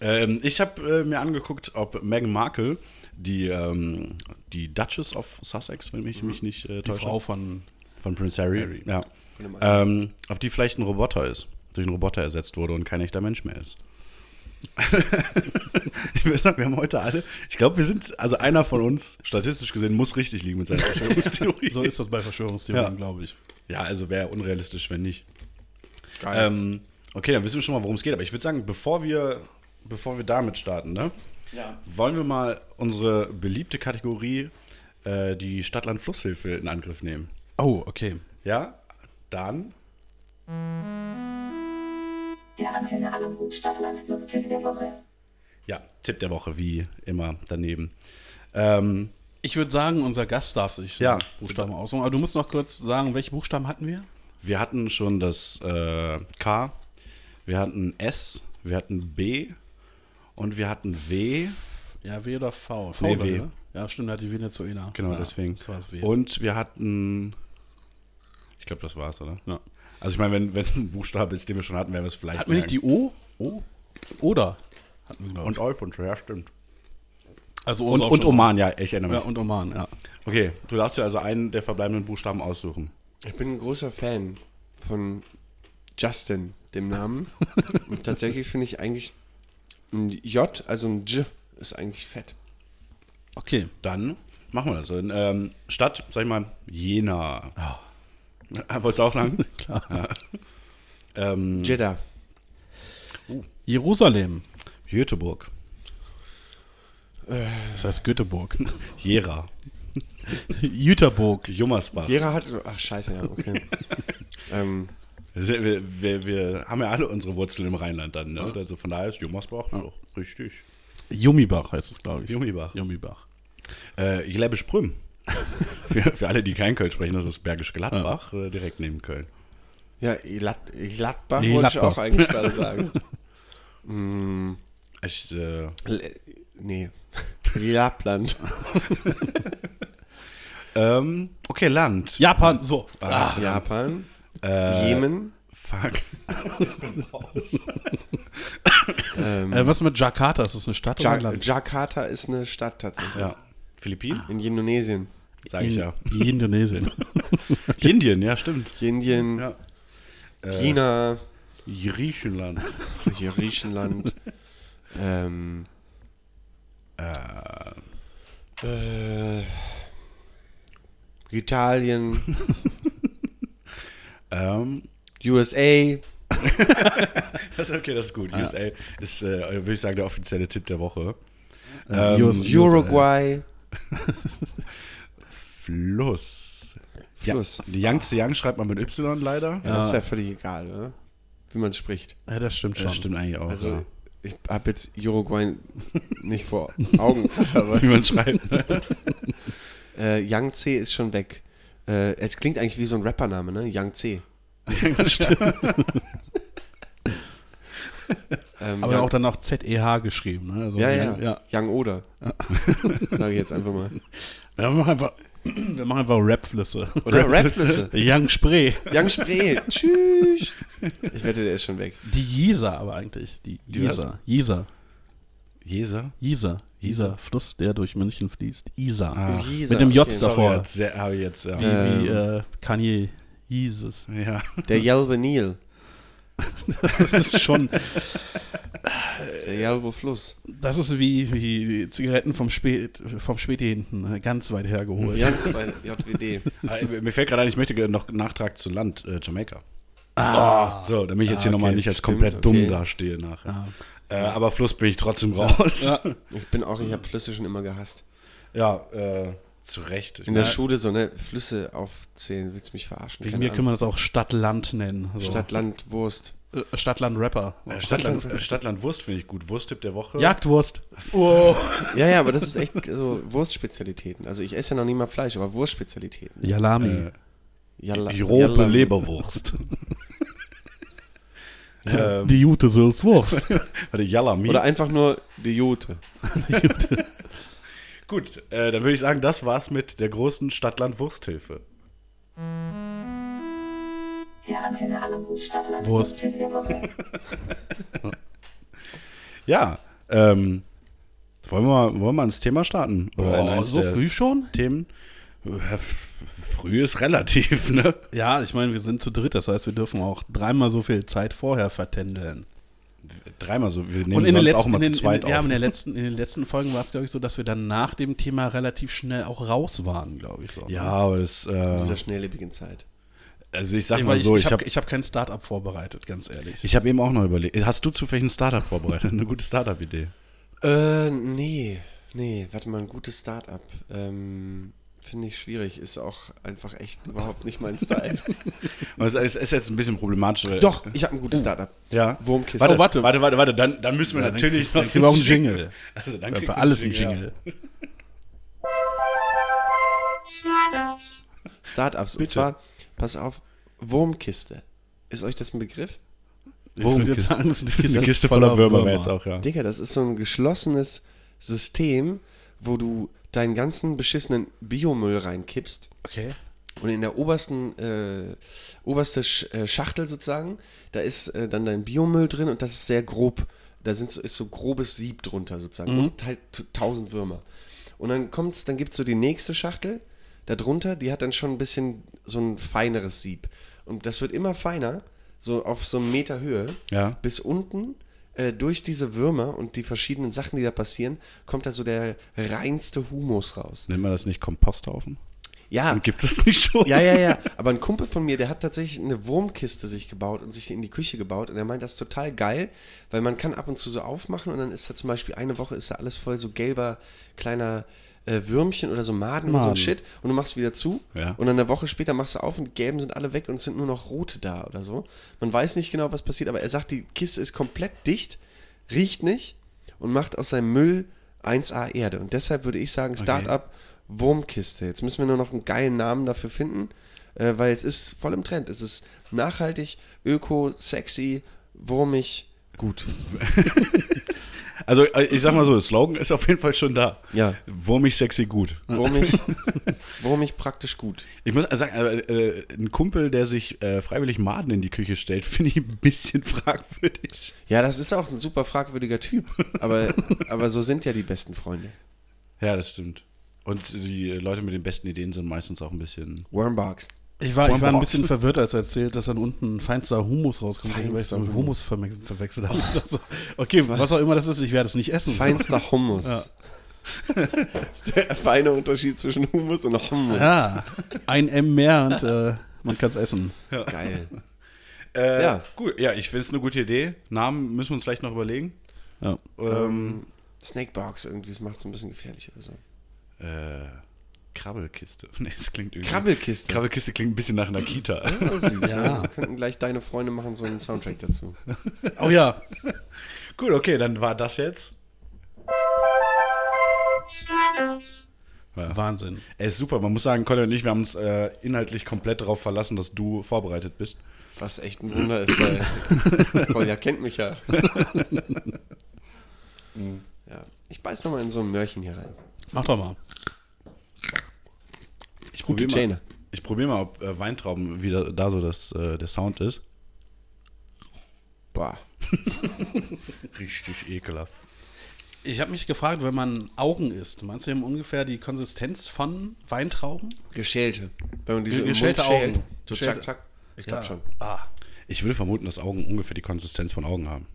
ähm, ich habe äh, mir angeguckt, ob Meghan Markle, die, ähm, die Duchess of Sussex, wenn ich mich nicht äh, Die täusche, Frau von. von Prince Harry, Harry. Ja. Von Ähm, ob die vielleicht ein Roboter ist, durch einen Roboter ersetzt wurde und kein echter Mensch mehr ist. ich würde sagen, wir haben heute alle, ich glaube, wir sind, also einer von uns, statistisch gesehen, muss richtig liegen mit seiner Verschwörungstheorie. So ist das bei Verschwörungstheorien, Ja. glaube ich. Ja, also wäre unrealistisch, wenn nicht. Geil. Ähm, okay, dann wissen wir schon mal, worum es geht. Aber ich würde sagen, bevor wir, bevor wir damit starten, ne, wollen wir mal unsere beliebte Kategorie, äh, die Stadtland-Flusshilfe, in Angriff nehmen. Oh, okay. Ja, dann. Der Antenne Aluhut Stadtland Plus Tipp der Woche. Ja, Tipp der Woche, wie immer daneben. Ähm, Ich würde sagen, unser Gast darf sich Ja. Buchstaben aussuchen. Aber du musst noch kurz sagen, welche Buchstaben hatten wir? wir hatten schon das äh, K, wir hatten S, wir hatten B und wir hatten W. Ja, W oder V? V Nee, oder, W. ne? Ja, stimmt, hat die Venezuela. Genau, ja, deswegen. Das war das W. Und wir hatten. Ich glaube, das war's, oder? Ja. Also ich meine, wenn wenn es ein Buchstabe ist, den wir schon hatten, werden wir es vielleicht. Hatten wir nicht die O? O? Oder? Hatten wir, glaube Und ich. Alphons, ja, stimmt. also O Und, und Oman, ja, ich erinnere Ja, mich. und Oman, ja. Okay, du darfst dir also einen der verbleibenden Buchstaben aussuchen. Ich bin ein großer Fan von Justin, dem Namen. Und tatsächlich finde ich eigentlich ein J, also ein J, ist eigentlich fett. Okay. Dann machen wir das. In, ähm, Stadt, sag ich mal, Jena. Ah, Wolltest du auch sagen? Klar. Ja. Ähm, Jeddah. Jerusalem. Göteborg. Das heißt Göteborg. Jera. Jüterburg. Jummersbach. Gera hat. Ach, scheiße, ja, okay. ähm, Wir, wir, wir, haben ja alle unsere Wurzeln im Rheinland dann, ne? Also von daher ist Jummersbach doch richtig. Jummibach heißt es, glaube ich. Jummibach. Jummibach. Äh, Gläbisch Prüm. für, für alle, die kein Köln sprechen, das ist Bergisch Gladbach, äh, direkt neben Köln. ja, Glad Gladbach Nee, wollte ich auch eigentlich gerade sagen. mm, Ich, äh, nee. Lappland. ähm, okay, Land. Japan, so. Ah, Japan. Äh, Jemen. Fuck. Ähm, Äh, was mit Jakarta? Ist das eine Stadt oder ja ein Land? Jakarta ist eine Stadt tatsächlich. Ja. Philippinen? In Indonesien. Sag ich In ja. Indonesien. Indien, ja, stimmt. Indien. Ja. China. Griechenland. Hier Griechenland. ähm, Äh, äh, Italien. ähm, USA. das ist okay, das ist gut. USA ist, äh, würde ich sagen, der offizielle Tipp der Woche. Äh, Ähm, US- Uruguay. Fluss. Fluss. Ja, die Yangtze Yang schreibt man mit Y leider. Ja, das ist ja völlig egal, oder? Wie man spricht. Ja, das stimmt schon. Das stimmt eigentlich auch. Also, ja. ich habe jetzt Uruguay nicht vor Augen, aber Wie man schreibt. Ne? äh, Yangtze ist schon weg. Äh, es klingt eigentlich wie so ein Rappername, ne? Yangtze. ähm, Aber Yang- auch dann noch Z-E-H geschrieben. Ne? Also, ja, ja, ja. Young Oder. Sage ich jetzt einfach mal. Wir machen einfach, wir machen einfach Rap-Flüsse. Oder Rapflüsse. Young Spree. Young Spree. Tschüss. Ich wette, der ist schon weg. Die Jesa aber eigentlich. Die? Jesa. Jesa. Jesa? Jesa. Jesa. Fluss, der durch München fließt. Isa. Ah. Mit dem J okay. davor. Jetzt, sehr, habe ich jetzt, ja. Wie, Ähm. wie äh, Kanye Jesus. ja. Der Jelbe Nil. Das ist schon, Der Jelbe Fluss. das ist wie, wie, Zigaretten vom, Spät, vom Späti hinten, ne? ganz weit hergeholt. Ganz weit JWD. Ah, Mir fällt gerade ein, ich möchte noch Nachtrag zu Land, äh, Jamaika. Ah. So, damit ich jetzt hier Ah, nochmal okay, nicht als stimmt, komplett dumm okay. dastehe nachher. Ah. Äh, aber Fluss bin ich trotzdem raus. Ja, Ich bin auch, ich habe Flüsse schon immer gehasst. äh, zu Recht. Ich In der Schule so, ne, Flüsse aufzählen, willst du mich verarschen? Wegen Keine mir können Ahnung. wir das auch Stadt-Land nennen. So. Stadt, Land, Wurst. Äh, Stadt-Land-Rapper. äh, Stadtland, äh, Stadtland Wurst finde ich gut. Wursttipp der Woche. Jagdwurst. Oh. Ja, ja, aber das ist echt so Wurstspezialitäten. Also ich esse ja noch nie mal Fleisch, aber Wurstspezialitäten. Jalami. Äh, Jalla, Jalla- Leberwurst. ähm, Die Jute Sülz Wurst. warte, Yalami. Oder einfach nur die Jute. Gut, äh, dann würde ich sagen, das war's mit der großen Stadtland-Wursthilfe. Der Antenne Stadtland Wurst. Ja, ähm, wollen wir, mal, wollen wir mal ins Thema starten? Oder Oh, so früh schon? Themen? Früh ist relativ, ne? Ja, ich meine, wir sind zu dritt, das heißt, wir dürfen auch dreimal so viel Zeit vorher vertändeln. Dreimal so. Wir nehmen Und in den, sonst letzten, auch immer in, den, zu zweit in, ja, auf. in, der letzten, in den letzten Folgen war es, glaube ich, so, dass wir dann nach dem Thema relativ schnell auch raus waren, glaube ich so. ja, aber das, In äh, dieser schnelllebigen Zeit. Also ich sag Ich, mal so, ich, ich habe habe hab kein Startup vorbereitet, ganz ehrlich. ich hab eben auch noch überlegt. Hast du zufällig ein Startup vorbereitet? Eine gute Startup-Idee? Äh, nee, nee, warte mal, ein gutes Startup. Ähm, Finde ich schwierig, ist auch einfach echt überhaupt nicht mein Style. Also es ist jetzt ein bisschen problematisch. weil- Doch, ich habe ein gutes Startup. Ja. Wurmkiste. Warte, Oh, warte. warte, warte, warte, dann, dann müssen wir Ja, dann natürlich kriegst- dann kriegen wir auch einen Jingle. Also dann Ja, für alles ein einen Jingle. Startups. Und zwar, pass auf, Wurmkiste. Ist euch das ein Begriff? Jetzt sagen, das ist eine Kiste, Eine Kiste voller Würmer wäre jetzt auch, ja. Digga, das ist so ein geschlossenes System, wo du deinen ganzen beschissenen Biomüll reinkippst Okay. und in der obersten äh, oberste äh, Schachtel sozusagen, da ist äh, dann dein Biomüll drin und das ist sehr grob. Da sind, so- ist so grobes Sieb drunter sozusagen und halt tausend Würmer. Und dann kommt's, dann gibt's so die nächste Schachtel da drunter, die hat dann schon ein bisschen so ein feineres Sieb. Und das wird immer feiner, so auf so einem Meter Höhe Ja. bis unten äh, durch diese Würmer und die verschiedenen Sachen, die da passieren, kommt da so der reinste Humus raus. Nennt man das nicht Komposthaufen? Ja, Gibt es das nicht schon? ja, ja, ja. Aber ein Kumpel von mir, der hat tatsächlich eine Wurmkiste sich gebaut und sich in die Küche gebaut und er meint, das ist total geil, weil man kann ab und zu so aufmachen und dann ist da zum Beispiel eine Woche ist da alles voll so gelber kleiner äh, Würmchen oder so Maden, oder so ein. Shit und du machst wieder zu Ja. und dann eine Woche später machst du auf und die gelben sind alle weg und es sind nur noch rote da oder so. Man weiß nicht genau, was passiert, aber er sagt, die Kiste ist komplett dicht, riecht nicht und macht aus seinem Müll 1A Erde. Und deshalb würde ich sagen, Startup Wurmkiste. Jetzt müssen wir nur noch einen geilen Namen dafür finden, äh, weil es ist voll im Trend. Es ist nachhaltig, öko, sexy, wurmig, gut. Also äh, ich sag mal so, der Slogan ist auf jeden Fall schon da. Ja. Wurmig, sexy, gut. Wurmig, wurmig praktisch gut. Ich muss sagen, äh, äh, ein Kumpel, der sich äh, freiwillig Maden in die Küche stellt, finde ich ein bisschen fragwürdig. Ja, das ist auch ein super fragwürdiger Typ. Aber, aber so sind ja die besten Freunde. Ja, das stimmt. Und die Leute mit den besten Ideen sind meistens auch ein bisschen. Wormbox. Ich war, ich war ein bisschen verwirrt, als er erzählt, dass dann unten feinster Humus rauskommt, weil ich Feinster so mit Hummus. Humus verwechselt habe. Ich sag so, okay, was auch immer das ist, ich werde es nicht essen. Feinster Hummus. Das ist der feine Unterschied zwischen Hummus und Hummus. Ja, ein M mehr und äh, man kann es essen. Geil. Äh, Ja. Gut, ja, ich finde es eine gute Idee. Namen müssen wir uns vielleicht noch überlegen. Ja. Ähm, Snakebox irgendwie, das macht es ein bisschen gefährlich oder so. äh, Krabbelkiste. Nee, das klingt irgendwie. Krabbelkiste. Krabbelkiste klingt ein bisschen nach einer Kita. Ja, süß. Ja. Wir könnten gleich deine Freunde machen so einen Soundtrack dazu. Oh ja, Gut, okay, dann war das jetzt. Ja. Wahnsinn. Ey, ist super. Man muss sagen, Colin und ich, wir haben uns äh, inhaltlich komplett darauf verlassen, dass du vorbereitet bist. Was echt ein Wunder ist, weil Kolja kennt mich ja. ja. Ich beiß nochmal in so ein Möhrchen hier rein. Mach doch mal. Ich Gute probiere mal, ich probier mal, ob äh, Weintrauben wieder da so das, äh, der Sound ist. Boah. Richtig ekelhaft. Ich habe mich gefragt, wenn man Augen isst, meinst du, die haben ungefähr die Konsistenz von Weintrauben? Geschälte. Wenn man die so im Geschälte Mund schält, Augen. so Geschälte- zack, zack. Ich glaube Ja. schon. Ah. Ich würde vermuten, dass Augen ungefähr die Konsistenz von Augen haben.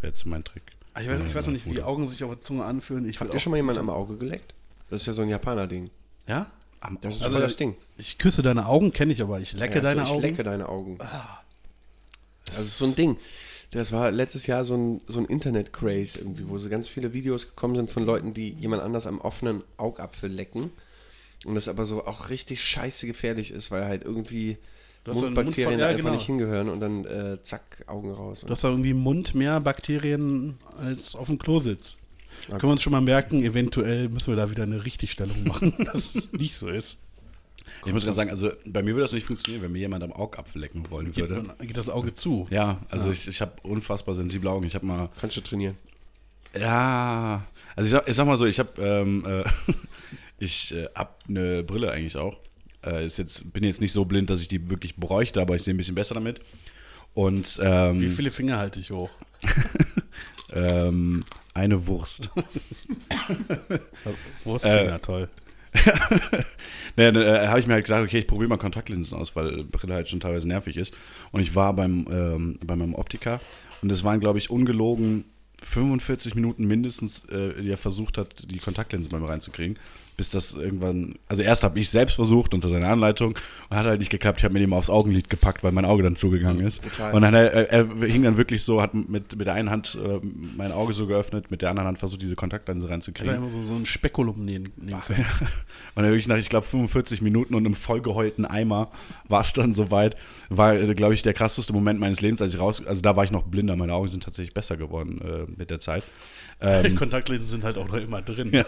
Wäre jetzt mein Trick. Ah, Ich weiß, ich weiß noch nicht, wie Augen sich auf der Zunge anfühlen. Ich Habt ihr auch- schon mal jemanden am Auge geleckt? Das ist ja so ein Japaner-Ding. Ja? Am Das ist voll das Ding. Ich küsse deine Augen, kenne ich aber. Ich lecke Ja, deine ich Augen. lecke deine Augen. Das ist so ein Ding. Das war letztes Jahr so ein, so ein Internet-Craze irgendwie, wo so ganz viele Videos gekommen sind von Leuten, die jemand anders am offenen Augapfel lecken. Und das aber so auch richtig scheiße gefährlich ist, weil halt irgendwie Mundbakterien Mund ja, einfach genau. nicht hingehören und dann äh, zack, Augen raus. Du hast da irgendwie im Mund mehr Bakterien als auf dem Klo sitzt. Können wir uns schon mal merken, eventuell müssen wir da wieder eine Richtigstellung machen, dass es nicht so ist. Ich muss gerade sagen, also bei mir würde das nicht funktionieren, wenn mir jemand am Augapfel lecken wollen Geht, würde. man- geht das Auge zu. Ja, also ich, ich habe unfassbar sensible Augen. Ich habe mal, Kannst du trainieren. ja, also ich sag, ich sag mal so, ich habe, ähm, äh, ich äh, hab eine Brille eigentlich auch. Äh, ist jetzt, bin jetzt nicht so blind, dass ich die wirklich bräuchte, aber ich sehe ein bisschen besser damit. Und Wie ähm, viele Finger halte ich hoch? ähm, eine Wurst. Wurstfinger, toll. naja, dann äh, habe ich mir halt gedacht, okay, ich probiere mal Kontaktlinsen aus, weil Brille halt schon teilweise nervig ist. Und ich war beim, ähm, bei meinem Optiker und es waren, glaube ich, ungelogen 45 Minuten mindestens, äh, die er versucht hat, die Kontaktlinsen bei mir reinzukriegen. Bis das irgendwann, also erst habe ich selbst versucht unter seiner Anleitung und hat halt nicht geklappt. Ich habe mir den mal aufs Augenlid gepackt, weil mein Auge dann zugegangen ist. Total. Und dann er, er hing dann wirklich so, hat mit, mit der einen Hand äh, mein Auge so geöffnet, mit der anderen Hand versucht, diese Kontaktlinse Ich hätte reinzukriegen. immer so, so ein Spekulum nehmen, nehmen können. Und dann wirklich nach, ich glaube, 45 Minuten und einem vollgeheulten Eimer war es dann soweit. War, äh, glaube ich, der krasseste Moment meines Lebens, als ich raus, also da war ich noch blinder, meine Augen sind tatsächlich besser geworden äh, mit der Zeit. Die Ähm, Kontaktlinsen sind halt auch noch immer drin.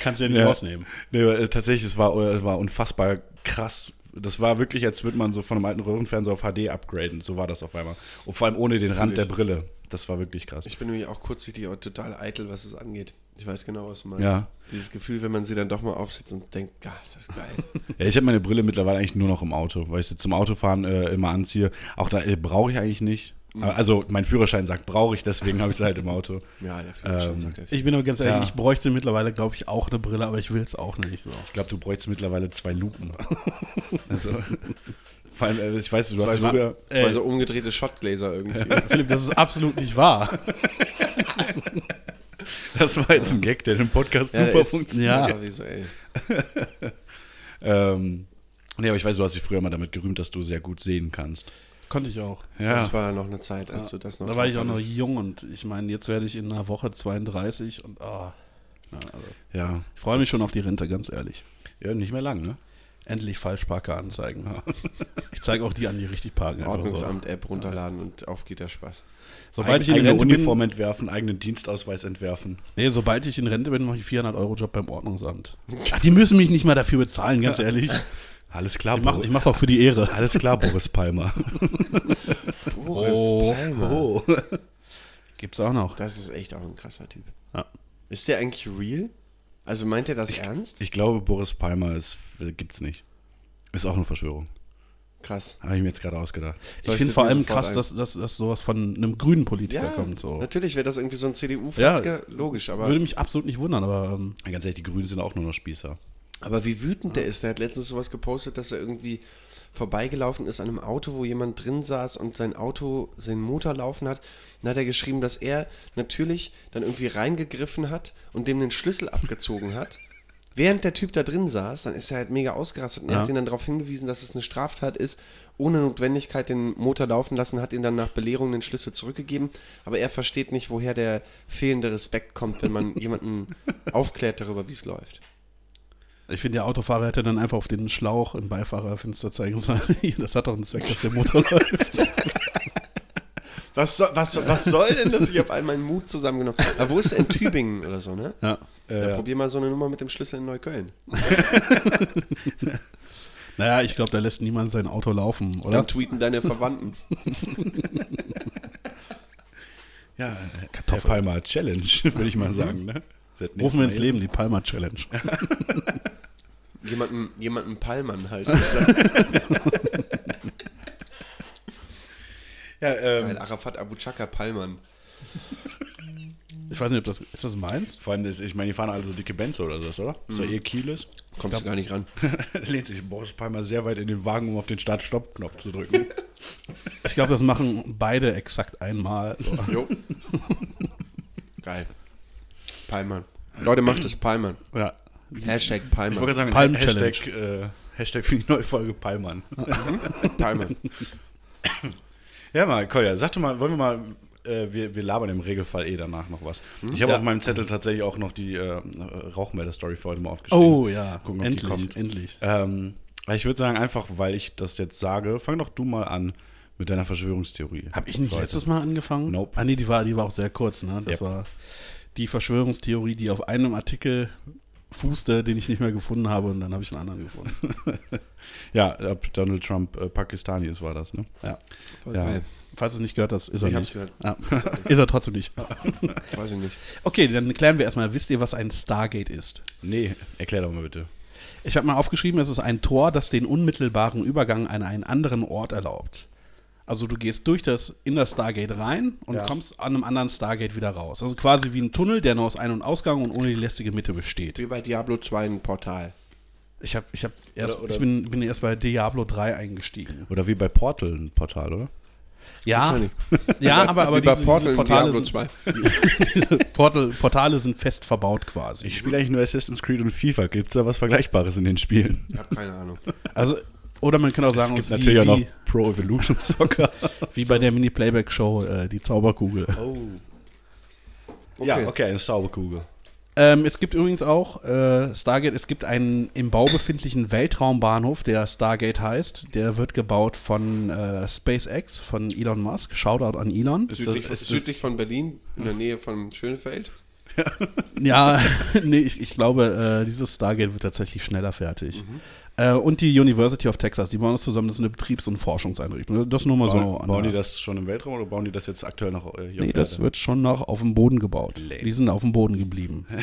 Kannst ja nicht Ja. rausnehmen. Nee, aber, äh, tatsächlich, es war, äh, es war unfassbar krass. Das war wirklich, als würde man so von einem alten Röhrenfernseher auf HD upgraden. So war das auf einmal. Und vor allem ohne den Rand ich. der Brille. Das war wirklich krass. Ich bin nämlich auch kurzsichtig, aber total eitel, was es angeht. Ich weiß genau, was du meinst. Ja. Dieses Gefühl, wenn man sie dann doch mal aufsetzt und denkt, ah, ist das geil. Ja, ich habe meine Brille mittlerweile eigentlich nur noch im Auto, weil ich sie zum Autofahren äh, immer anziehe. Auch da äh, brauche ich eigentlich nicht. Aber- Also mein Führerschein sagt, brauche ich, deswegen habe ich sie halt im Auto. ja, der Führerschein Ähm, sagt ja viel. Ich bin aber ganz ehrlich, Ja. ich bräuchte mittlerweile, glaube ich, auch eine Brille, aber ich will es auch nicht. So. Ich glaube, du bräuchst mittlerweile zwei Lupen. also, vor allem, äh, ich weiß, du Zwei hast so, früher... zwei äh, so umgedrehte Shotgläser irgendwie. Philipp, das ist absolut nicht wahr. Das war jetzt ein Gag, der im Podcast Ja, super ist- funktioniert. Ja. ja, visuell. Ähm, nee, aber ich weiß, du hast dich früher mal damit gerühmt, dass du sehr gut sehen kannst. Konnte ich auch. Ja, Das war noch eine Zeit, als du das noch Da war ich auch noch jung und ich meine, jetzt werde ich in einer Woche 32 und ah, ja, also, ja. ich freue mich schon auf die Rente, ganz ehrlich. ja, nicht mehr lang, ne? Endlich Falschparker anzeigen. Ich zeige auch die an, die richtig parken. einfach So. Ordnungsamt-App runterladen und auf geht der Spaß. Sobald ich in eigene Rente Uniform bin, entwerfen, eigenen Dienstausweis entwerfen. nee, sobald ich in Rente bin, mache ich 400 Euro Job beim Ordnungsamt. Ach, die müssen mich nicht mal dafür bezahlen, ganz ehrlich. Alles klar, Ich mache Boris. ich mach's auch für die Ehre. Alles klar, Boris Palmer. Boris Oh. Palmer. Oh. Gibt's auch noch. Das ist echt auch ein krasser Typ. Ja. Ist der eigentlich real? Also meint er das ernst? Ich glaube, Boris Palmer ist, gibt's nicht. Ist auch eine Verschwörung. Krass. Habe ich mir jetzt gerade ausgedacht. Ich finde es vor allem krass, ein. dass, dass, dass sowas von einem grünen Politiker kommt. So. natürlich wäre das irgendwie so ein cdu Ja, logisch, aber, Würde mich absolut nicht wundern, aber ähm, Ganz ehrlich, die Grünen sind auch nur noch Spießer. Aber wie wütend der ist. Der hat letztens sowas gepostet, dass er irgendwie vorbeigelaufen ist an einem Auto, wo jemand drin saß und sein Auto, seinen Motor laufen hat. Dann hat er geschrieben, dass er natürlich dann irgendwie reingegriffen hat und dem den Schlüssel abgezogen hat. Während der Typ da drin saß, dann ist er halt mega ausgerastet und er Ja. hat ihn dann darauf hingewiesen, dass es eine Straftat ist, ohne Notwendigkeit den Motor laufen lassen, hat ihn dann nach Belehrung den Schlüssel zurückgegeben, aber er versteht nicht, woher der fehlende Respekt kommt, wenn man jemanden aufklärt darüber, wie es läuft. Ich finde, der Autofahrer hätte dann einfach auf den Schlauch im Beifahrerfenster zeigen sollen. das hat doch einen Zweck, dass der Motor läuft. Was soll, was, was soll denn, dass ich auf einmal meinen Mut zusammengenommen habe? Aber wo ist der in Tübingen oder so, ne? Ja. Ja, Äh, probier mal so eine Nummer mit dem Schlüssel in Neukölln. Naja, ich glaube, da lässt niemand sein Auto laufen, oder? Dann tweeten deine Verwandten. ja, Herr Kartoffel. Palmer Challenge, würde ich mal sagen. Ne? Rufen wir ins Leben, die Palmer Challenge. Jemanden, jemanden Pallmann heißt es. Ja, ähm, Geil, Arafat Abu Chaka Pallmann. Ich weiß nicht, ob das, ist das meins? vor allem, ist, ich meine, die fahren alle so dicke Benze oder so, oder? Ist doch eh Kieles. Kommst du gar nicht ran. lehnt sich Boris Palmer sehr weit in den Wagen, um auf den Start-Stopp-Knopf zu drücken. Ich glaube, das machen beide exakt einmal. So. Jo. Geil. Pallmann. Leute, macht es Pallmann. Ja. Hashtag Ich wollte sagen, Palm Hashtag, äh, Hashtag für die neue Folge Palmann. Pallmann. Ja, mal, Kolja, sag doch mal, wollen wir mal, äh, wir, wir labern im Regelfall eh danach noch was. Ich habe Ja. auf meinem Zettel tatsächlich auch noch die äh, Rauchmelder-Story für heute mal aufgeschrieben. Oh ja, Gucken, ob die endlich, kommt. endlich. Ähm, aber ich würde sagen, einfach weil ich das jetzt sage, fang doch du mal an mit deiner Verschwörungstheorie. Habe ich nicht Leute. letztes Mal angefangen? Nope. Ah nee, die war, die war auch sehr kurz, ne? Das Ja. war die Verschwörungstheorie, die auf einem Artikel fußte, den ich nicht mehr gefunden habe und dann habe ich einen anderen gefunden. Ja, ob Donald Trump äh, Pakistani ist, war das, ne? Ja. Ja. Falls du es nicht gehört hast, ist er Ich hab's nicht. gehört. Ja. ist er trotzdem nicht. Weiß ich nicht. Okay, dann klären wir erstmal, wisst ihr, was ein Stargate ist? Nee, erklär doch mal bitte. Ich habe mal aufgeschrieben, es ist ein Tor, das den unmittelbaren Übergang an einen anderen Ort erlaubt. Also du gehst durch das in das Stargate rein und Ja. kommst an einem anderen Stargate wieder raus. Also quasi wie ein Tunnel, der nur aus Ein- und Ausgang und ohne die lästige Mitte besteht. Wie bei Diablo 2 ein Portal. Ich habe ich hab erst Oder- oder- ich bin, bin erst bei Diablo 3 eingestiegen. Oder wie bei Portal ein Portal, oder? Ja, ja, aber, aber Wie bei diese, Portal diese Portale, Diablo sind, 2. Portal, Portale sind fest verbaut quasi. Ich spiele eigentlich nur Assassin's Creed und FIFA. Gibt es da was Vergleichbares in den Spielen? Ich habe keine Ahnung. Also, oder man kann auch Es sagen, gibt es ist natürlich wie, auch noch wie, Pro Evolution Soccer. wie bei der Mini-Playback-Show, äh, die Zauberkugel. Oh. Okay. Ja, okay, eine Zauberkugel. Ähm, es gibt übrigens auch äh, Stargate, es gibt einen im Bau befindlichen Weltraumbahnhof, der Stargate heißt. Der wird gebaut von äh, SpaceX, von Elon Musk. Shoutout an Elon. Ist Südlich, das, von, ist südlich von Berlin, in der Nähe von Schönefeld. Ja, nee, ich, ich glaube, äh, dieses Stargate wird tatsächlich schneller fertig. Äh, und die University of Texas, die bauen das zusammen, das ist eine Betriebs- und Forschungseinrichtung. Das nur mal so. bauen, an bauen die das schon im Weltraum oder bauen die das jetzt aktuell noch äh, hier Nee, auf das Erde? wird schon noch auf dem Boden gebaut. Lame. Die sind auf dem Boden geblieben.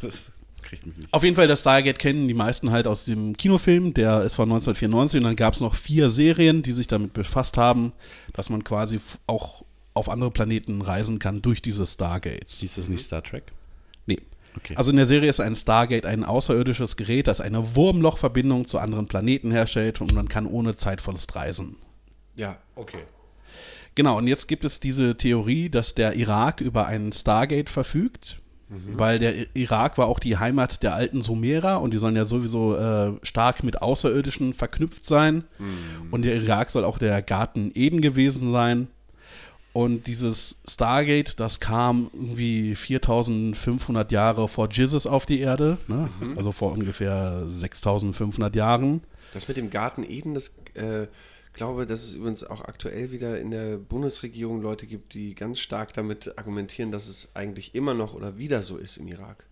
Das kriegt mich nicht. Auf jeden Fall, das Stargate kennen die meisten halt aus dem Kinofilm, der ist von 1994 und dann gab es noch vier Serien, die sich damit befasst haben, dass man quasi auch auf andere Planeten reisen kann durch diese Stargates. Hieß das nicht Star Trek? Okay. Also in der Serie ist ein Stargate ein außerirdisches Gerät, das eine Wurmlochverbindung zu anderen Planeten herstellt und man kann ohne Zeitverlust reisen. Ja. okay. Genau, und jetzt gibt es diese Theorie, dass der Irak über einen Stargate verfügt, weil der Irak war auch die Heimat der alten Sumerer und die sollen ja sowieso äh, stark mit Außerirdischen verknüpft sein. Und der Irak soll auch der Garten Eden gewesen sein. Und dieses Stargate, das kam irgendwie 4500 Jahre vor Jesus auf die Erde, ne? also vor ungefähr 6500 Jahren. Das mit dem Garten Eden, das äh, glaube, dass es übrigens auch aktuell wieder in der Bundesregierung Leute gibt, die ganz stark damit argumentieren, dass es eigentlich immer noch oder wieder so ist im Irak.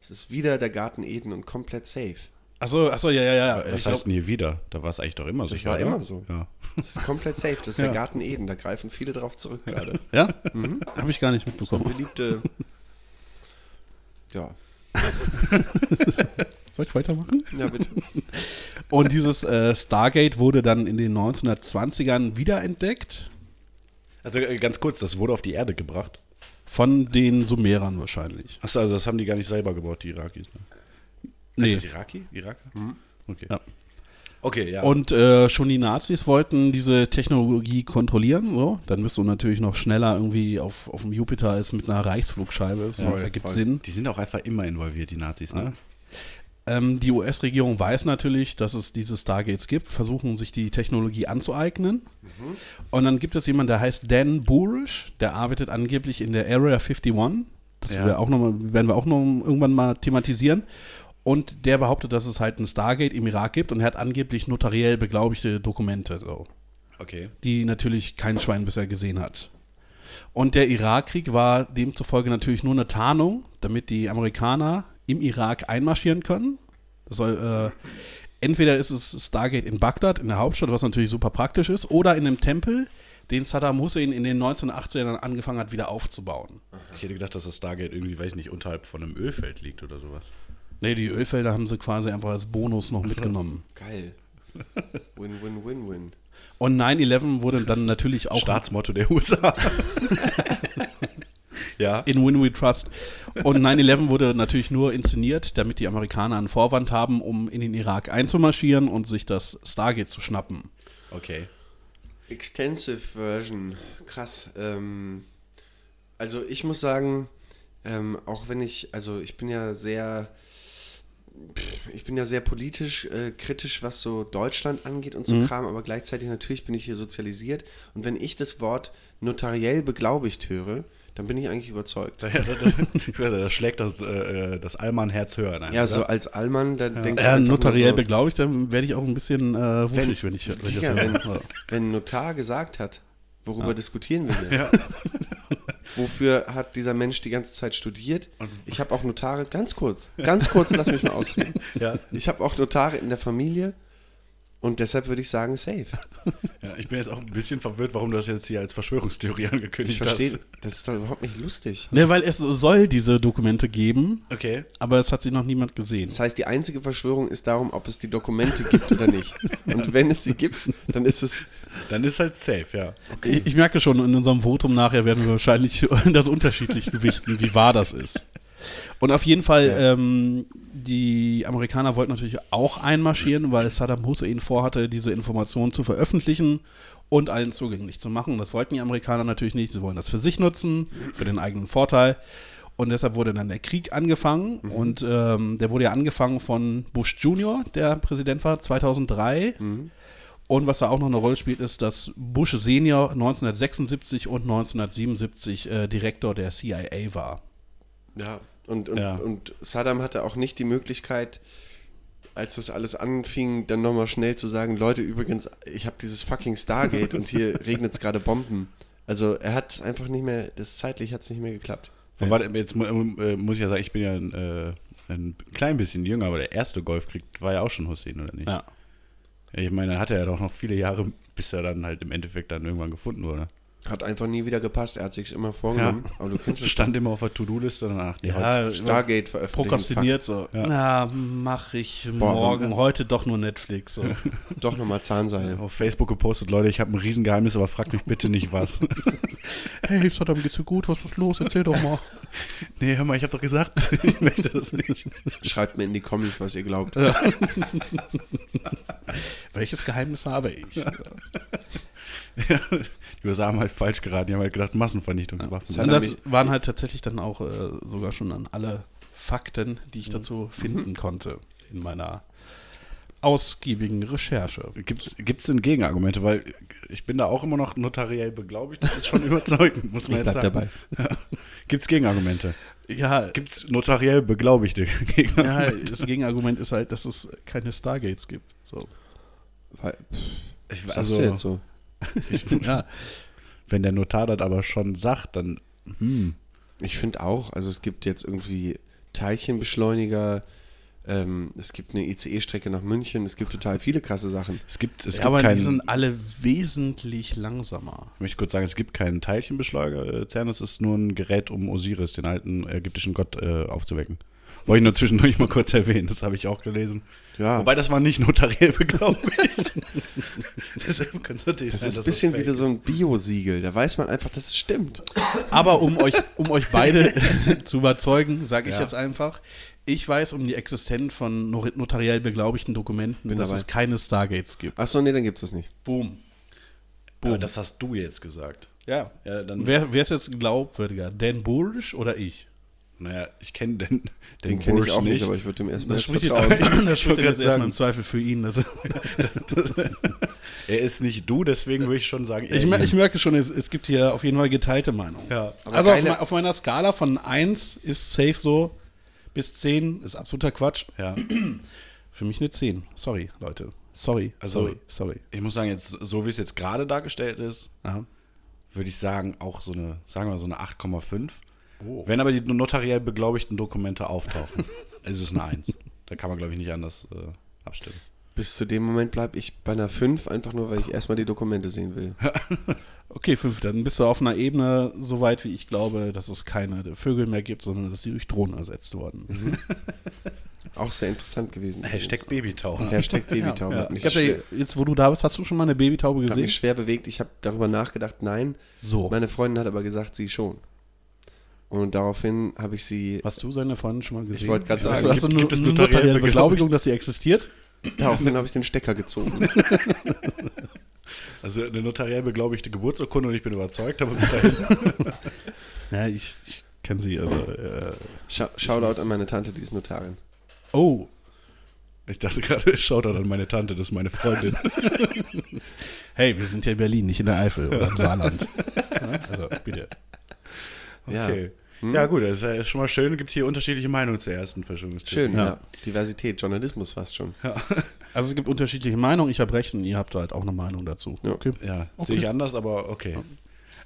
Es ist wieder der Garten Eden und komplett safe. Achso, achso, ja, ja, ja. Was Ich heißt denn hier wieder? Da war es eigentlich doch immer so. war immer so. Ja. Es ist komplett safe. Das ist der Garten Eden. Da greifen viele drauf zurück gerade. Ja? Habe ich gar nicht So mitbekommen. beliebte. Ja. Soll ich weitermachen? Ja, bitte. Und dieses äh, Stargate wurde dann in den 1920ern wiederentdeckt Also äh, ganz kurz, das wurde auf die Erde gebracht. von den Sumerern wahrscheinlich. Achso, also das haben die gar nicht selber gebaut, die Irakis. Ne? Nee. Ist das Iraki? Iraker? Okay. Ja. Okay, ja. Und äh, schon die Nazis wollten diese Technologie kontrollieren. So. Dann bist du natürlich noch schneller irgendwie auf, auf dem Jupiter als mit einer Reichsflugscheibe. Das Voll, ergibt. Sinn. die sind auch einfach immer involviert, die Nazis, ne? Ähm, die US-Regierung weiß natürlich, dass es diese Stargates gibt, versuchen sich die Technologie anzueignen. Und dann gibt es jemanden, der heißt Dan Burish, der arbeitet angeblich in der Area 51. Das Ja. wir auch noch mal, werden wir auch noch irgendwann mal thematisieren. Und der behauptet, dass es halt ein Stargate im Irak gibt und er hat angeblich notariell beglaubigte Dokumente, so, Okay. die natürlich kein Schwein bisher gesehen hat. Und der Irakkrieg war demzufolge natürlich nur eine Tarnung, damit die Amerikaner im Irak einmarschieren können. Soll, äh, entweder ist es Stargate in Bagdad, in der Hauptstadt, was natürlich super praktisch ist, oder in einem Tempel, den Saddam Hussein in den 1980ern angefangen hat, wieder aufzubauen. Ich hätte gedacht, dass das Stargate irgendwie, weiß ich nicht, unterhalb von einem Ölfeld liegt oder sowas. Nee, die Ölfelder haben sie quasi einfach als Bonus noch mitgenommen. Geil. Win, win, win, win. Und 9-11 wurde dann natürlich auch Staatsmotto der USA. ja. in Win We Trust. Und 9-11 wurde natürlich nur inszeniert, damit die Amerikaner einen Vorwand haben, um in den Irak einzumarschieren und sich das Stargate zu schnappen. Okay. Extensive Version. Krass. Ähm, also ich muss sagen, ähm, auch wenn ich, also ich bin ja sehr, ich bin ja sehr politisch äh, kritisch, was so Deutschland angeht und so Kram, aber gleichzeitig natürlich bin ich hier sozialisiert und wenn ich das Wort notariell beglaubigt höre, dann bin ich eigentlich überzeugt. Ich weiß, da schlägt das, äh, das Allmann-Herz höher. Nein, Ja, oder? so als Allmann, da denke ich Ja, nur notariell so, beglaubigt, dann werde ich auch ein bisschen äh, wuschig, wenn, ich, wenn ich Digga, das wenn, höre. wenn ein Notar gesagt hat, worüber diskutieren wir hier? Wofür hat dieser Mensch die ganze Zeit studiert? Ich habe auch Notare, ganz kurz, ganz kurz, lass mich mal ausreden. Ja. Ich habe auch Notare in der Familie und deshalb würde ich sagen, safe. ja, ich bin jetzt auch ein bisschen verwirrt, warum du das jetzt hier als Verschwörungstheorie angekündigt Ich verstehe, hast. das ist doch überhaupt nicht lustig. Ne, weil es soll diese Dokumente geben, Okay. aber es hat sie noch niemand gesehen. Das heißt, die einzige Verschwörung ist darum, ob es die Dokumente gibt oder nicht. Und wenn es sie gibt, dann ist es Dann ist halt safe, ja. Ich, ich merke schon, in unserem Votum nachher werden wir wahrscheinlich das unterschiedlich gewichten, wie wahr das ist. Und auf jeden Fall, ähm, die Amerikaner wollten natürlich auch einmarschieren, weil Saddam Hussein vorhatte, diese Informationen zu veröffentlichen und allen zugänglich zu machen. Das wollten die Amerikaner natürlich nicht. Sie wollen das für sich nutzen, für den eigenen Vorteil. Und deshalb wurde dann der Krieg angefangen. Und ähm, der wurde ja angefangen von Bush Jr., der Präsident war, 2003. Und was da auch noch eine Rolle spielt, ist, dass Bush Senior 1976 und 1977 äh, Direktor der CIA war. Ja, und, und, Ja. und Saddam hatte auch nicht die Möglichkeit, als das alles anfing, dann nochmal schnell zu sagen, Leute, übrigens, ich habe dieses fucking Stargate und hier regnet es gerade Bomben. Also er hat es einfach nicht mehr, das zeitlich hat es nicht mehr geklappt. Und warte, jetzt mu- äh, muss ich ja sagen, ich bin ja ein, äh, ein klein bisschen jünger, aber der erste Golfkrieg war ja auch schon Hussein, oder nicht? Ja. Ich meine, dann hat er ja doch noch viele Jahre, bis er dann halt im Endeffekt dann irgendwann gefunden wurde. Hat einfach nie wieder gepasst, er hat sich immer vorgenommen. Aber du kennst es Stand immer auf der To-Do-Liste danach. Heute- Ja, Stargate veröffentlicht. prokrastiniert so. Ja. Na, mach ich Boah, morgen, heute doch nur Netflix. So. Doch nochmal Zahnseide. auf Facebook gepostet, Leute, ich habe ein Riesengeheimnis, aber fragt mich bitte nicht was. hey, Saddam, geht's dir gut? Was ist los? Erzähl doch mal. nee, hör mal, ich habe doch gesagt, ich möchte das nicht. Schreibt mir in die Kommis, was ihr glaubt. Welches Geheimnis habe ich? Die USA haben halt falsch geraten, die haben halt gedacht, Massenvernichtungswaffen. Und das waren halt tatsächlich dann auch äh, sogar schon dann alle Fakten, die ich dazu Mhm. finden konnte in meiner ausgiebigen Recherche. Gibt's, gibt's denn Gegenargumente? Weil ich bin da auch immer noch notariell beglaubigt. Das ist schon überzeugend, muss man Ich jetzt bleib sagen. dabei. Gibt's Gegenargumente? Ja, Gibt's notariell beglaubigte Gegner? ja, das Gegenargument ist halt, dass es keine Stargates gibt. So. Weil, Ich, also, jetzt so? Ja, wenn der Notar das aber schon sagt, dann hm, Ich finde auch, also es gibt jetzt irgendwie Teilchenbeschleuniger, ähm, es gibt eine ICE-Strecke nach München, es gibt total viele krasse Sachen. es gibt, es ja gibt aber keinen, die sind alle wesentlich langsamer. ich möchte kurz sagen, es gibt keinen Teilchenbeschleuniger. Äh, CERN, es ist nur ein Gerät, um Osiris, den alten ägyptischen Gott, äh, aufzuwecken. Wollte ich nur zwischendurch mal kurz erwähnen, das habe ich auch gelesen. Ja, Wobei das war nicht notariell beglaubigt. Deshalb könnte natürlich das sein, ist ein bisschen wieder so ein Biosiegel, da weiß man einfach, dass es stimmt. Aber um euch, um euch beide zu überzeugen, sage ich Ja. jetzt einfach, ich weiß um die Existenz von no- notariell beglaubigten Dokumenten, Bin dass dabei. es keine Stargates gibt. Achso, nee, dann gibt es das nicht. Boom. Aber das hast du jetzt gesagt. Ja. Ja, dann, Wer, wer ist jetzt glaubwürdiger? Dan Bursch oder ich? Naja, ich kenne den, Den kenne ich auch nicht, aber ich würde dem erstmal Das spricht jetzt, vertrauen. das spricht jetzt erstmal im Zweifel für ihn. Also, Er ist nicht du, deswegen würde ich schon sagen, ich, mer ich merke schon, es, es gibt hier auf jeden Fall geteilte Meinungen. Ja. Also auf, auf meiner Skala von 1 ist safe so, bis 10 ist absoluter Quatsch. Ja. Für mich eine 10. Sorry, Leute. Sorry, Also- sorry, sorry. Ich muss sagen, jetzt, so wie es jetzt gerade dargestellt ist, Aha. würde ich sagen, auch so eine, sagen wir mal so eine 8,5. Oh. Wenn aber die notariell beglaubigten Dokumente auftauchen, ist es eine 1. Da kann man, glaube ich, nicht anders äh, abstimmen. Bis zu dem Moment bleibe ich bei einer 5, einfach nur, weil ich erstmal die Dokumente sehen will. Okay, 5. Dann bist du auf einer Ebene so weit, wie ich glaube, dass es keine Vögel mehr gibt, sondern dass sie durch Drohnen ersetzt wurden. Auch sehr interessant gewesen. Hashtag Babytauchen. Hashtag Babytaube. Ja. Schwer, Jetzt, wo du da bist, hast du schon mal eine Babytaube hat gesehen? mich schwer bewegt. Ich habe darüber nachgedacht, nein. So. Meine Freundin hat aber gesagt, sie schon. Und daraufhin habe ich sie, Hast du seine Freundin schon mal gesehen? wollte gerade sagen, hast du, hast du gibt- eine, gibt es notarielle? Beglaubigung, dass sie existiert? daraufhin habe ich den Stecker gezogen. Also eine notariell beglaubigte Geburtsurkunde und ich bin überzeugt, aber bis dahin. Ja, ich, ich kenne sie. Also, äh, Shoutout an meine Tante, die ist Notarin. oh, Ich dachte gerade, schaut an meine Tante, das ist meine Freundin. hey, wir sind ja in Berlin, nicht in der Eifel oder im Saarland. Also, bitte. Ja. Okay. Ja, gut, das ist ja schon mal schön. Gibt hier unterschiedliche Meinungen zur ersten Verschwörungstheorie. Schön, Ja. ja. Diversität, Journalismus fast schon. Also es gibt unterschiedliche Meinungen, ich habe recht und ihr habt halt auch eine Meinung dazu. Ja. Okay. Ja, Okay. sehe ich anders, aber okay.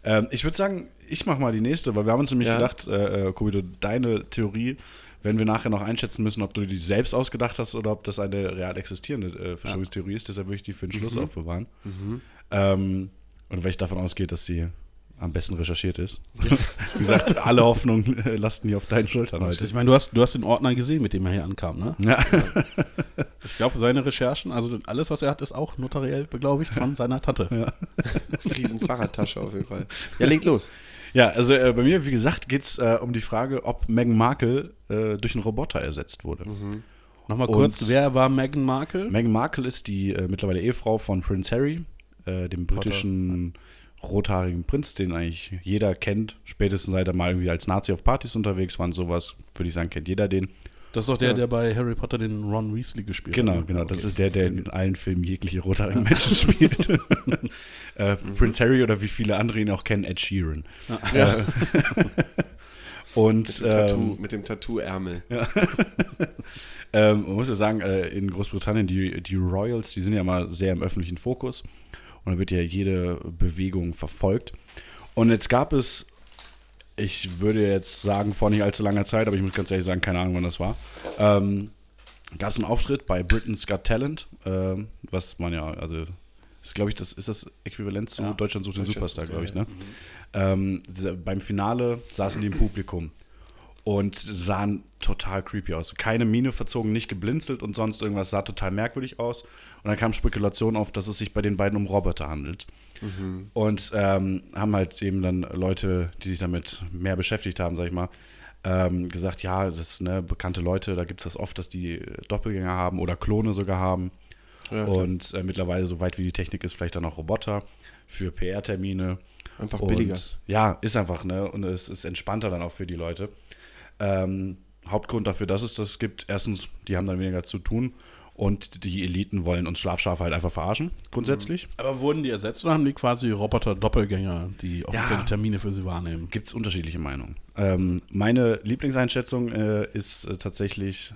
Ähm, ich würde sagen, ich mache mal die nächste, weil wir haben uns nämlich Ja. gedacht, äh, äh, Kobido, deine Theorie, wenn wir nachher noch einschätzen müssen, ob du die selbst ausgedacht hast oder ob das eine real existierende äh, Verschwörungstheorie ist, deshalb würde ich die für den Schluss aufbewahren. Ähm, und weil ich davon ausgehe, dass die am besten recherchiert ist. Wie gesagt, alle Hoffnungen äh, lasten hier auf deinen Schultern heute. Ich meine, du hast, du hast den Ordner gesehen, mit dem er hier ankam, ne? Ja. Ich glaube, seine Recherchen, also alles, was er hat, ist auch notariell beglaubigt von seiner Tante. Riesen Fahrradtasche auf jeden Fall. Ja, legt los. Ja, also äh, bei mir, wie gesagt, geht es äh, um die Frage, ob Meghan Markle äh, durch einen Roboter ersetzt wurde. Nochmal Und- kurz, wer war Meghan Markle? Meghan Markle ist die äh, mittlerweile Ehefrau von Prince Harry, äh, dem britischen rothaarigen Prinz, den eigentlich jeder kennt. Spätestens seit er mal irgendwie als Nazi auf Partys unterwegs war und sowas, würde ich sagen, kennt jeder den. Das ist doch der, der bei Harry Potter den Ron Weasley gespielt Genau, hat. genau. Das Okay. ist der, der in allen Filmen jegliche rothaarigen Menschen spielt. äh, Prince Harry oder wie viele andere ihn auch kennen, Ed Sheeran. Ja. Und Mit dem Tattoo, ähm, mit dem Tattoo-Ärmel. Ähm, man muss ja sagen, äh, in Großbritannien, die, die Royals, die sind ja mal sehr im öffentlichen Fokus. Und da wird ja jede Bewegung verfolgt. Und jetzt gab es, ich würde jetzt sagen, vor nicht allzu langer Zeit, aber ich muss ganz ehrlich sagen, keine Ahnung, wann das war, ähm, gab es einen Auftritt bei Britain's Got Talent, ähm, was man ja, also ist, glaube ich, das ist das Äquivalent zu Ja. Deutschland sucht den Deutschland Superstar, glaube ich, ne? Ähm, dieser- beim Finale saßen die im Publikum und sahen total creepy aus. Keine Miene verzogen, nicht geblinzelt und sonst irgendwas, sah total merkwürdig aus. Und dann kam Spekulation auf, dass es sich bei den beiden um Roboter handelt. Und ähm, haben halt eben dann Leute, die sich damit mehr beschäftigt haben, sag ich mal, ähm, gesagt, ja, das ne, bekannte Leute, da gibt es das oft, dass die Doppelgänger haben oder Klone sogar haben. Ja, und äh, mittlerweile, so weit wie die Technik ist, vielleicht dann auch Roboter für PR-Termine. Einfach Und, billiger. Ja, ist einfach, ne? Und es ist entspannter dann auch für die Leute. Ähm, Hauptgrund dafür, dass es das gibt, erstens, die haben dann weniger zu tun und die Eliten wollen uns Schlafschafe halt einfach verarschen, grundsätzlich. Aber wurden die ersetzt oder haben die quasi Roboter-Doppelgänger, die offizielle Ja. Termine für sie wahrnehmen? Gibt es unterschiedliche Meinungen. Ähm, meine Lieblingseinschätzung äh, ist äh, tatsächlich,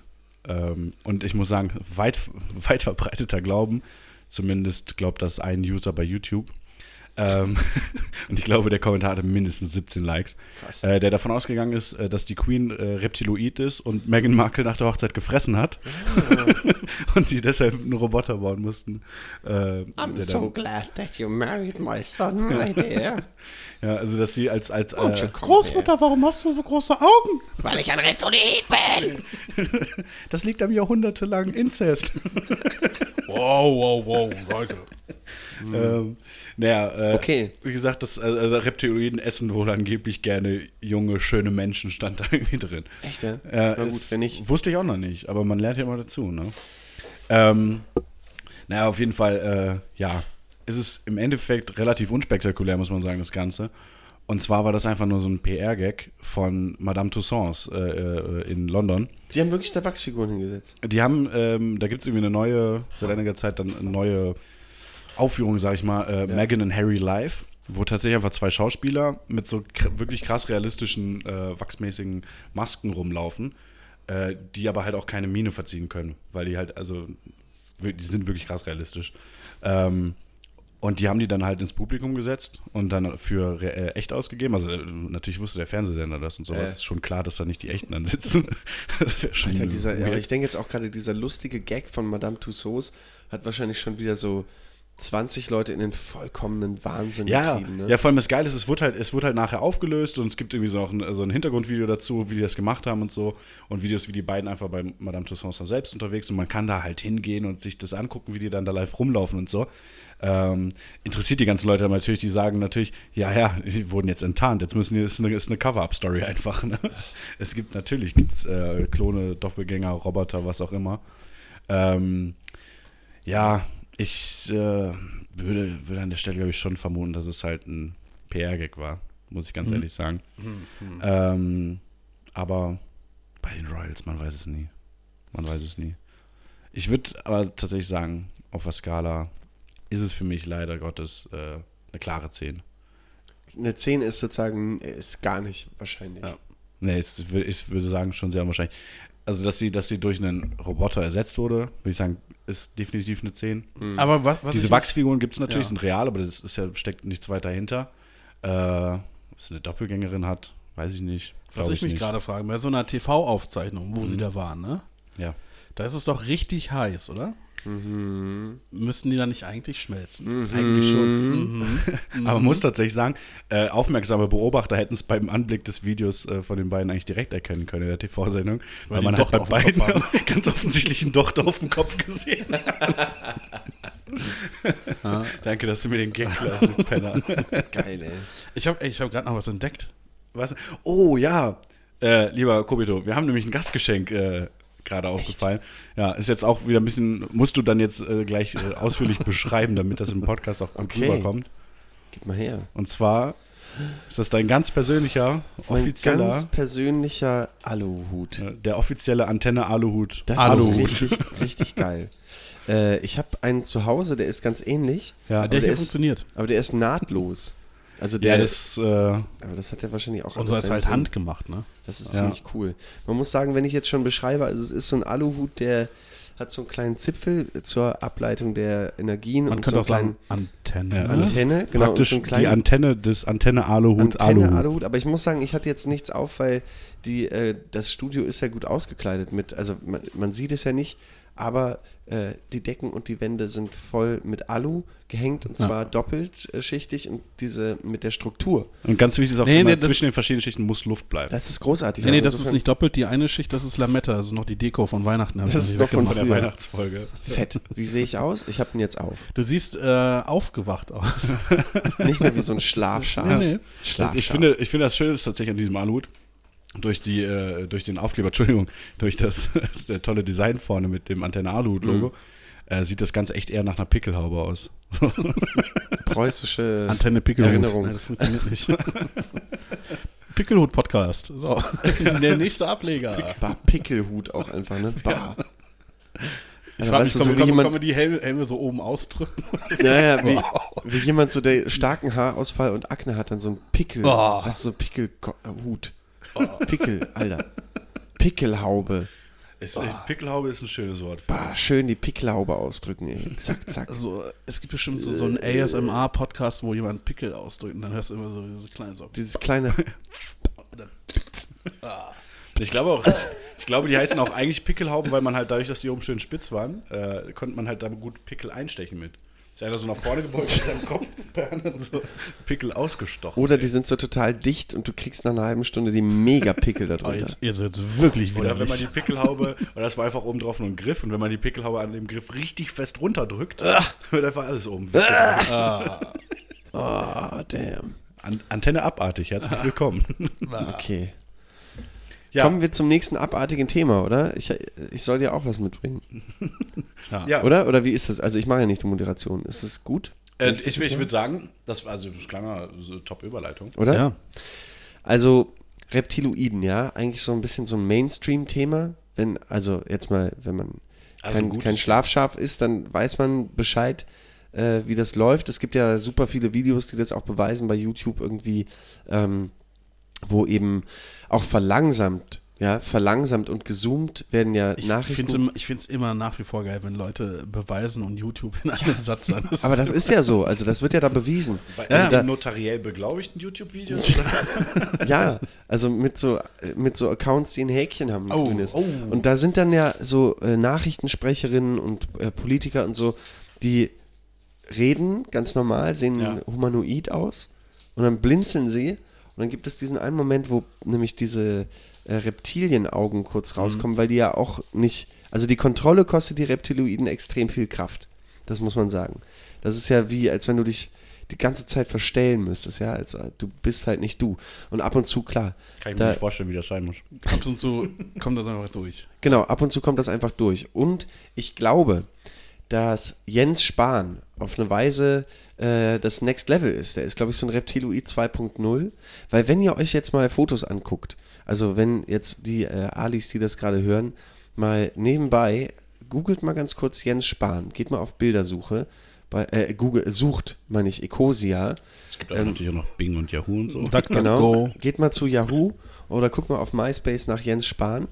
ähm, und ich muss sagen, weit, weit verbreiteter Glauben, zumindest glaubt das ein User bei YouTube. Ähm, und ich glaube, der Kommentar hatte mindestens 17 Likes. Krass. Äh, der davon ausgegangen ist, äh, dass die Queen äh, Reptiloid ist und Meghan Markle nach der Hochzeit gefressen hat. und sie deshalb einen Roboter bauen mussten. Äh, I'm so glad that you married my son, my dear. ja, also dass sie als, als äh, here? warum hast du so große Augen? Weil ich ein Reptiloid bin. das liegt am jahrhundertelangen Inzest. Wow, wow, wow, Leute. Ähm, naja, äh, Okay. wie gesagt, das also also Reptiloiden essen wohl angeblich gerne junge, schöne Menschen, stand da irgendwie drin. Echt, ja? Äh, Na gut, wenn nicht. Wusste ich auch noch nicht, aber man lernt ja immer dazu, ne? Ähm, naja, auf jeden Fall, äh, ja, ist es im Endeffekt relativ unspektakulär, muss man sagen, das Ganze. Und zwar war das einfach nur so ein PR-Gag von Madame Tussauds äh, äh, in London. Die haben wirklich da Wachsfiguren hingesetzt. Die haben, ähm, da gibt es irgendwie eine neue, seit einiger Zeit dann eine neue Aufführung, sag ich mal, äh, Meghan and Harry Live, wo tatsächlich einfach zwei Schauspieler mit so kr wirklich krass realistischen, äh, wachsmäßigen Masken rumlaufen, äh, die aber halt auch keine Miene verziehen können, weil die halt, also, die sind wirklich krass realistisch. Ähm, und die haben die dann halt ins Publikum gesetzt und dann für äh, echt ausgegeben. Also äh, natürlich wusste der Fernsehsender das und sowas. Äh. Ist schon klar, dass da nicht die echten dann sitzen. Alter, dieser, ja, ich denke jetzt auch gerade, dieser lustige Gag von Madame Tussauds hat wahrscheinlich schon wieder so 20 Leute in den vollkommenen Wahnsinn Ja, getrieben. Ne? ja, vor allem das Geile ist, es wurde halt, es wurde halt nachher aufgelöst und es gibt irgendwie so, auch ein, so ein Hintergrundvideo dazu, wie die das gemacht haben und so. Und Videos, wie die beiden einfach bei Madame Tussauds selbst unterwegs und man kann da halt hingehen und sich das angucken, wie die dann da live rumlaufen und so. Ähm, interessiert die ganzen Leute aber natürlich, die sagen natürlich, ja, ja, die wurden jetzt enttarnt, jetzt müssen die, das ist eine, eine Cover-Up-Story einfach. Ne? Es gibt natürlich gibt's, äh, Klone, Doppelgänger, Roboter, was auch immer. Ähm, ja, ich äh, würde, würde an der Stelle, glaube ich, schon vermuten, dass es halt ein PR-Gag war, muss ich ganz ehrlich sagen. Ähm, aber bei den Royals, man weiß es nie. Man weiß es nie. Ich würde aber tatsächlich sagen, auf der Skala ist es für mich leider Gottes äh, eine klare 10. Eine 10 ist sozusagen, ist gar nicht wahrscheinlich. Ja. Nee, wür- ich würde sagen, schon sehr wahrscheinlich. Also, dass sie, dass sie durch einen Roboter ersetzt wurde, würde ich sagen, ist definitiv eine 10. Aber was, was Diese ich- Wachsfiguren gibt es natürlich, Ja. sind real, aber das ist ja, steckt nichts weiter hinter. Äh, ob es eine Doppelgängerin hat, weiß ich nicht. Was Glaub ich mich gerade frage, bei so einer TV-Aufzeichnung, wo sie Mhm. da waren, ne? Ja. Da ist es doch richtig heiß, oder? Müssten die dann nicht eigentlich schmelzen? Eigentlich schon. Aber man muss tatsächlich sagen, äh, aufmerksame Beobachter hätten es beim Anblick des Videos äh, von den beiden eigentlich direkt erkennen können in der TV-Sendung, weil, die man hat bei beiden ganz offensichtlich einen Docht auf dem Kopf gesehen. Danke, dass du mir den Gag du Penner. Geil, ey. Ich habe ich hab gerade noch was entdeckt. Was? Oh ja, äh, lieber Kobito, wir haben nämlich ein Gastgeschenk äh, gerade aufgefallen. Ja, ist jetzt auch wieder ein bisschen, musst du dann jetzt äh, gleich äh, ausführlich beschreiben, damit das im Podcast auch gut Okay. rüberkommt. Gib mal her. Und zwar ist das dein ganz persönlicher, Mein offizieller, ganz persönlicher Aluhut. der offizielle Antenne-Aluhut. Das Aluhut. ist richtig, richtig geil. Äh, ich habe einen zu Hause, der ist ganz ähnlich. Ja, Der aber hier der ist, funktioniert. aber der ist nahtlos. Also der, Ja, das, äh, aber das hat er wahrscheinlich auch Unser alles ist halt Sinn. handgemacht, ne? Das ist Ja. ziemlich cool. Man muss sagen, wenn ich jetzt schon beschreibe, also es ist so ein Aluhut, der hat so einen kleinen Zipfel zur Ableitung der Energien Man und so könnte einen auch sagen kleinen Antenne. Ja. ne? Antenne, genau, und praktisch so die Antenne des Antenne-Aluhut. Antenne Aluhut. Aluhut. Aber ich muss sagen, ich hatte jetzt nichts auf, weil die, äh, das Studio ist ja gut ausgekleidet mit, also man, man sieht es ja nicht, aber äh, die Decken und die Wände sind voll mit Alu gehängt und Ja. zwar doppelt äh, schichtig und diese mit der Struktur. Und ganz wichtig ist auch Nee, immer, nee, das- zwischen den verschiedenen Schichten muss Luft bleiben. Das ist großartig. Nee, nee, Also das ist nicht doppelt. Die eine Schicht, das ist Lametta. Das ist noch die Deko von Weihnachten. Das ist nicht noch von der. Weihnachtsfolge. Fett. Wie sehe ich aus? Ich habe ihn jetzt auf. Du siehst äh, aufgewacht aus. Nicht mehr wie so ein Schlafschaf. Nee, nee. Schlafschaf. Ich finde, ich finde das Schöne ist tatsächlich an diesem Aluhut, durch, die, äh, durch den Aufkleber, Entschuldigung, durch das, der tolle Design vorne mit dem Antenne-Aluhut-Logo, Mhm. äh, sieht das Ganze echt eher nach einer Pickelhaube aus. preußische Antenne Pickelhut. Erinnerung. Nein, das funktioniert nicht. Pickelhut Podcast. So. Der nächste Ableger. Bah, Pickelhut auch einfach, ne? Bah. Ich Ja, frage weißt mich, du, kann, kann, man- jemand- kann man die Helme, Helme so oben ausdrücken? Ja, ja, wie, Wow. wie jemand so, der starken Haarausfall und Akne hat, dann so ein Pickel. Oh. Was ist so Pickelhut? Pickel, Alter. Pickelhaube. Es, Pickelhaube ist ein schönes Wort. Bah, schön die Pickelhaube ausdrücken, ey. Zack, zack. Also, es gibt bestimmt so, so einen ASMR-Podcast, wo jemand Pickel ausdrückt und dann hörst du immer so diese kleinen so. Dieses kleine. Ich glaube auch, ich glaube, die heißen auch eigentlich Pickelhauben, weil man halt dadurch, dass die oben schön spitz waren, äh, konnte man halt da gut Pickel einstechen mit. Ist einer so nach vorne gebeugt mit seinem Kopf, anderen so Pickel ausgestochen. Oder die sind so total dicht und du kriegst nach einer halben Stunde die Mega-Pickel Oh, darunter. jetzt, jetzt wird's wirklich wieder. Oder wenn man die Pickelhaube, oder das war einfach oben drauf nur ein Griff, und wenn man die Pickelhaube an dem Griff richtig fest runterdrückt, wird einfach alles oben. weg. Oh, damn. An Antenne abartig, herzlich willkommen. Okay. Ja. Kommen wir zum nächsten abartigen Thema, oder? Ich, ich soll dir auch was mitbringen. Ja. Oder? Oder wie ist das? Also ich mache ja nicht die Moderation. Ist es gut? Äh, ich ich, jetzt würde sagen, das, also, das klang mal so Top-Überleitung. Oder? Ja. Also Reptiloiden, ja, eigentlich so ein bisschen so ein Mainstream-Thema. Wenn, also jetzt mal, wenn man Also kein, kein Schlafschaf ist, dann weiß man Bescheid, äh, wie das läuft. Es gibt ja super viele Videos, die das auch beweisen bei YouTube irgendwie, ähm, wo eben auch verlangsamt, ja, verlangsamt und gezoomt werden ja Ich Nachrichten. finde es immer nach wie vor geil, wenn Leute beweisen und YouTube in einem Satz dann ist. aber das ist ja so, also das wird ja da bewiesen. Bei Also also da, notariell beglaubigten YouTube-Videos? oder? Ja, also mit so, mit so Accounts, die ein Häkchen haben. Oh, grünes. oh. Und da sind dann ja so äh, Nachrichtensprecherinnen und äh, Politiker und so, die reden ganz normal, sehen Ja. humanoid aus und dann blinzeln sie und dann gibt es diesen einen Moment, wo nämlich diese äh, Reptilienaugen kurz Mhm. rauskommen, weil die ja auch nicht, also die Kontrolle kostet die Reptiloiden extrem viel Kraft. Das muss man sagen. Das ist ja wie, als wenn du dich die ganze Zeit verstellen müsstest, ja, also du bist halt nicht du. Und ab und zu, klar, Kann ich Da- mir nicht vorstellen, wie das sein muss. Kommt und so, kommt das einfach durch. Genau, ab und zu kommt das einfach durch. Und ich glaube, dass Jens Spahn auf eine Weise äh, das Next Level ist. Der ist, glaube ich, so ein Reptiloid 2.0. Weil wenn ihr euch jetzt mal Fotos anguckt, also wenn jetzt die äh, Alis, die das gerade hören, mal nebenbei, googelt mal ganz kurz Jens Spahn, geht mal auf Bildersuche, bei, äh, Google, sucht, meine ich, Ecosia. Es gibt auch natürlich auch noch Bing und Yahoo und so. Genau. Geht mal zu Yahoo oder guckt mal auf MySpace nach Jens Spahn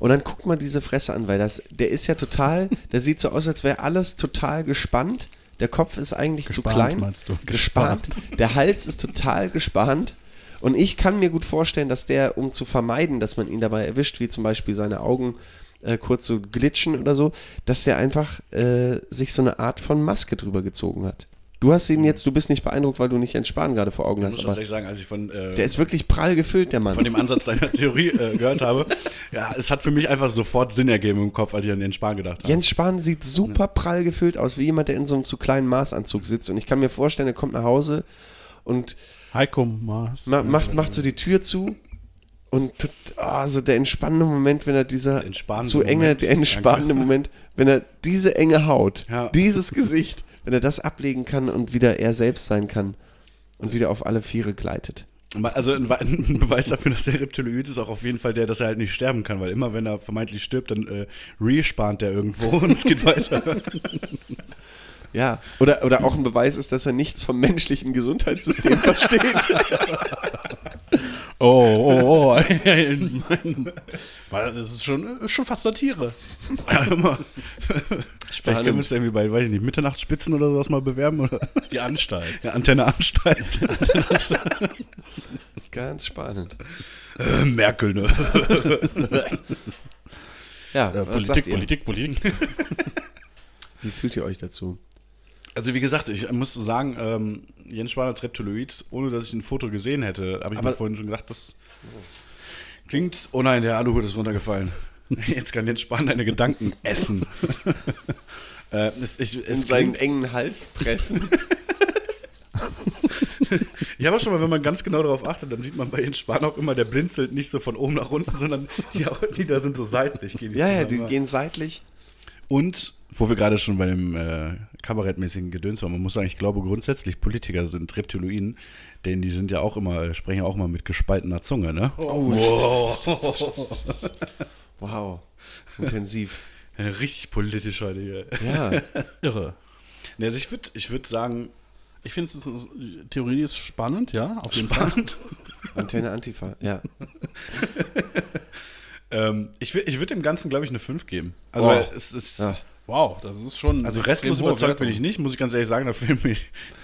und dann guckt mal diese Fresse an, weil das, der ist ja total, der sieht so aus, als wäre alles total gespannt. Der Kopf ist eigentlich zu Gespannt, klein. meinst du? Gespannt. Der Hals ist total gespannt. Und ich kann mir gut vorstellen, dass der, um zu vermeiden, dass man ihn dabei erwischt, wie zum Beispiel seine Augen äh, kurz so glitschen oder so, dass der einfach äh, sich so eine Art von Maske drüber gezogen hat. Du hast ihn jetzt, du bist nicht beeindruckt, weil du nicht Jens Spahn gerade vor Augen Ich hast, muss aber tatsächlich sagen, als ich von, äh, der ist wirklich prall gefüllt, der Mann. von dem Ansatz deiner Theorie äh, gehört habe, ja, es hat für mich einfach sofort Sinn ergeben im Kopf, als ich an den Spahn gedacht habe. Jens Spahn sieht super prall gefüllt aus, wie jemand, der in so einem zu kleinen Maßanzug sitzt. Und ich kann mir vorstellen, er kommt nach Hause und Heiko Maas. ma macht, macht so die Tür zu. Und tut- ah, so der entspannende Moment, wenn er dieser zu enge, Moment. der entspannende Moment, wenn er diese enge Haut, Ja. dieses Gesicht, wenn er das ablegen kann und wieder er selbst sein kann und wieder auf alle Viere gleitet. Also ein, ein Beweis dafür, dass er Reptiloid ist, auch auf jeden Fall der, dass er halt nicht sterben kann, weil immer wenn er vermeintlich stirbt, dann äh, respawnt er irgendwo und es geht weiter. Ja, oder, oder auch ein Beweis ist, dass er nichts vom menschlichen Gesundheitssystem versteht. Oh, oh, oh. Weil das ist schon, ist schon fast Satire. Vielleicht können wir uns irgendwie bei, weiß ich nicht, Mitternachtsspitzen oder sowas mal bewerben oder Die Anstalt. ja, Antenne Anstalt. Ganz spannend. Äh, Merkel, ne? Ja, Ja, was sagt Politik, ihr? Politik, Politik. Wie fühlt ihr euch dazu? Also wie gesagt, ich muss sagen, ähm, Jens Spahn als Reptiloid, ohne dass ich ein Foto gesehen hätte, habe ich Aber- mir vorhin schon gedacht, das klingt, oh nein, der Aluhut ist runtergefallen. Jetzt kann Jens Spahn deine Gedanken essen. äh, es, ich, In es seinen klingt, engen Hals pressen? ich habe auch schon mal, wenn man ganz genau darauf achtet, dann sieht man bei Jens Spahn auch immer, der blinzelt nicht so von oben nach unten, sondern die Augenlider sind so seitlich. Gehen die ja, ja, die gehen seitlich. Und, wo wir gerade schon bei dem äh, kabarettmäßigen Gedöns waren, man muss sagen, ich glaube grundsätzlich Politiker sind Reptiloiden, denn die sind ja auch immer, äh, sprechen ja auch immer mit gespaltener Zunge, ne? Oh, wow. Intensiv. Ja, richtig politisch heute hier. Ja, Irre. Ne, also ich würde ich würd sagen, Ich finde es die Theorie ist spannend, ja, auf jeden Fall. spannend. Antenne Antifa, ja. ähm, ich würde ich würd dem Ganzen, glaube ich, eine 5 geben. Also Wow. es ist. Ja. Wow, das ist schon. Also restlos überzeugt bin ich nicht, muss ich ganz ehrlich sagen. Da fehlen mir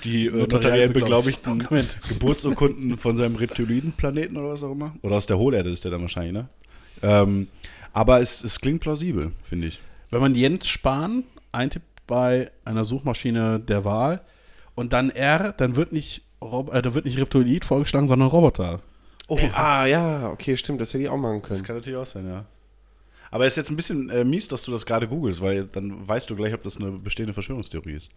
die äh, Notariell beglaubigten Geburtsurkunden von seinem Reptiloiden-Planeten oder was auch immer. Oder aus der Hohlerde ist der dann wahrscheinlich, ne? Ähm, aber es, es klingt plausibel, finde ich. Wenn man Jens Spahn eintippt bei einer Suchmaschine der Wahl und dann R, dann wird nicht, Rob äh, dann wird nicht Reptiloid vorgeschlagen, sondern Roboter. Oh, Äh, ah, ja, okay, stimmt, das hätte ich auch machen das können. kann natürlich auch sein, ja. Aber es ist jetzt ein bisschen äh, mies, dass du das gerade googelst, weil dann weißt du gleich, ob das eine bestehende Verschwörungstheorie ist.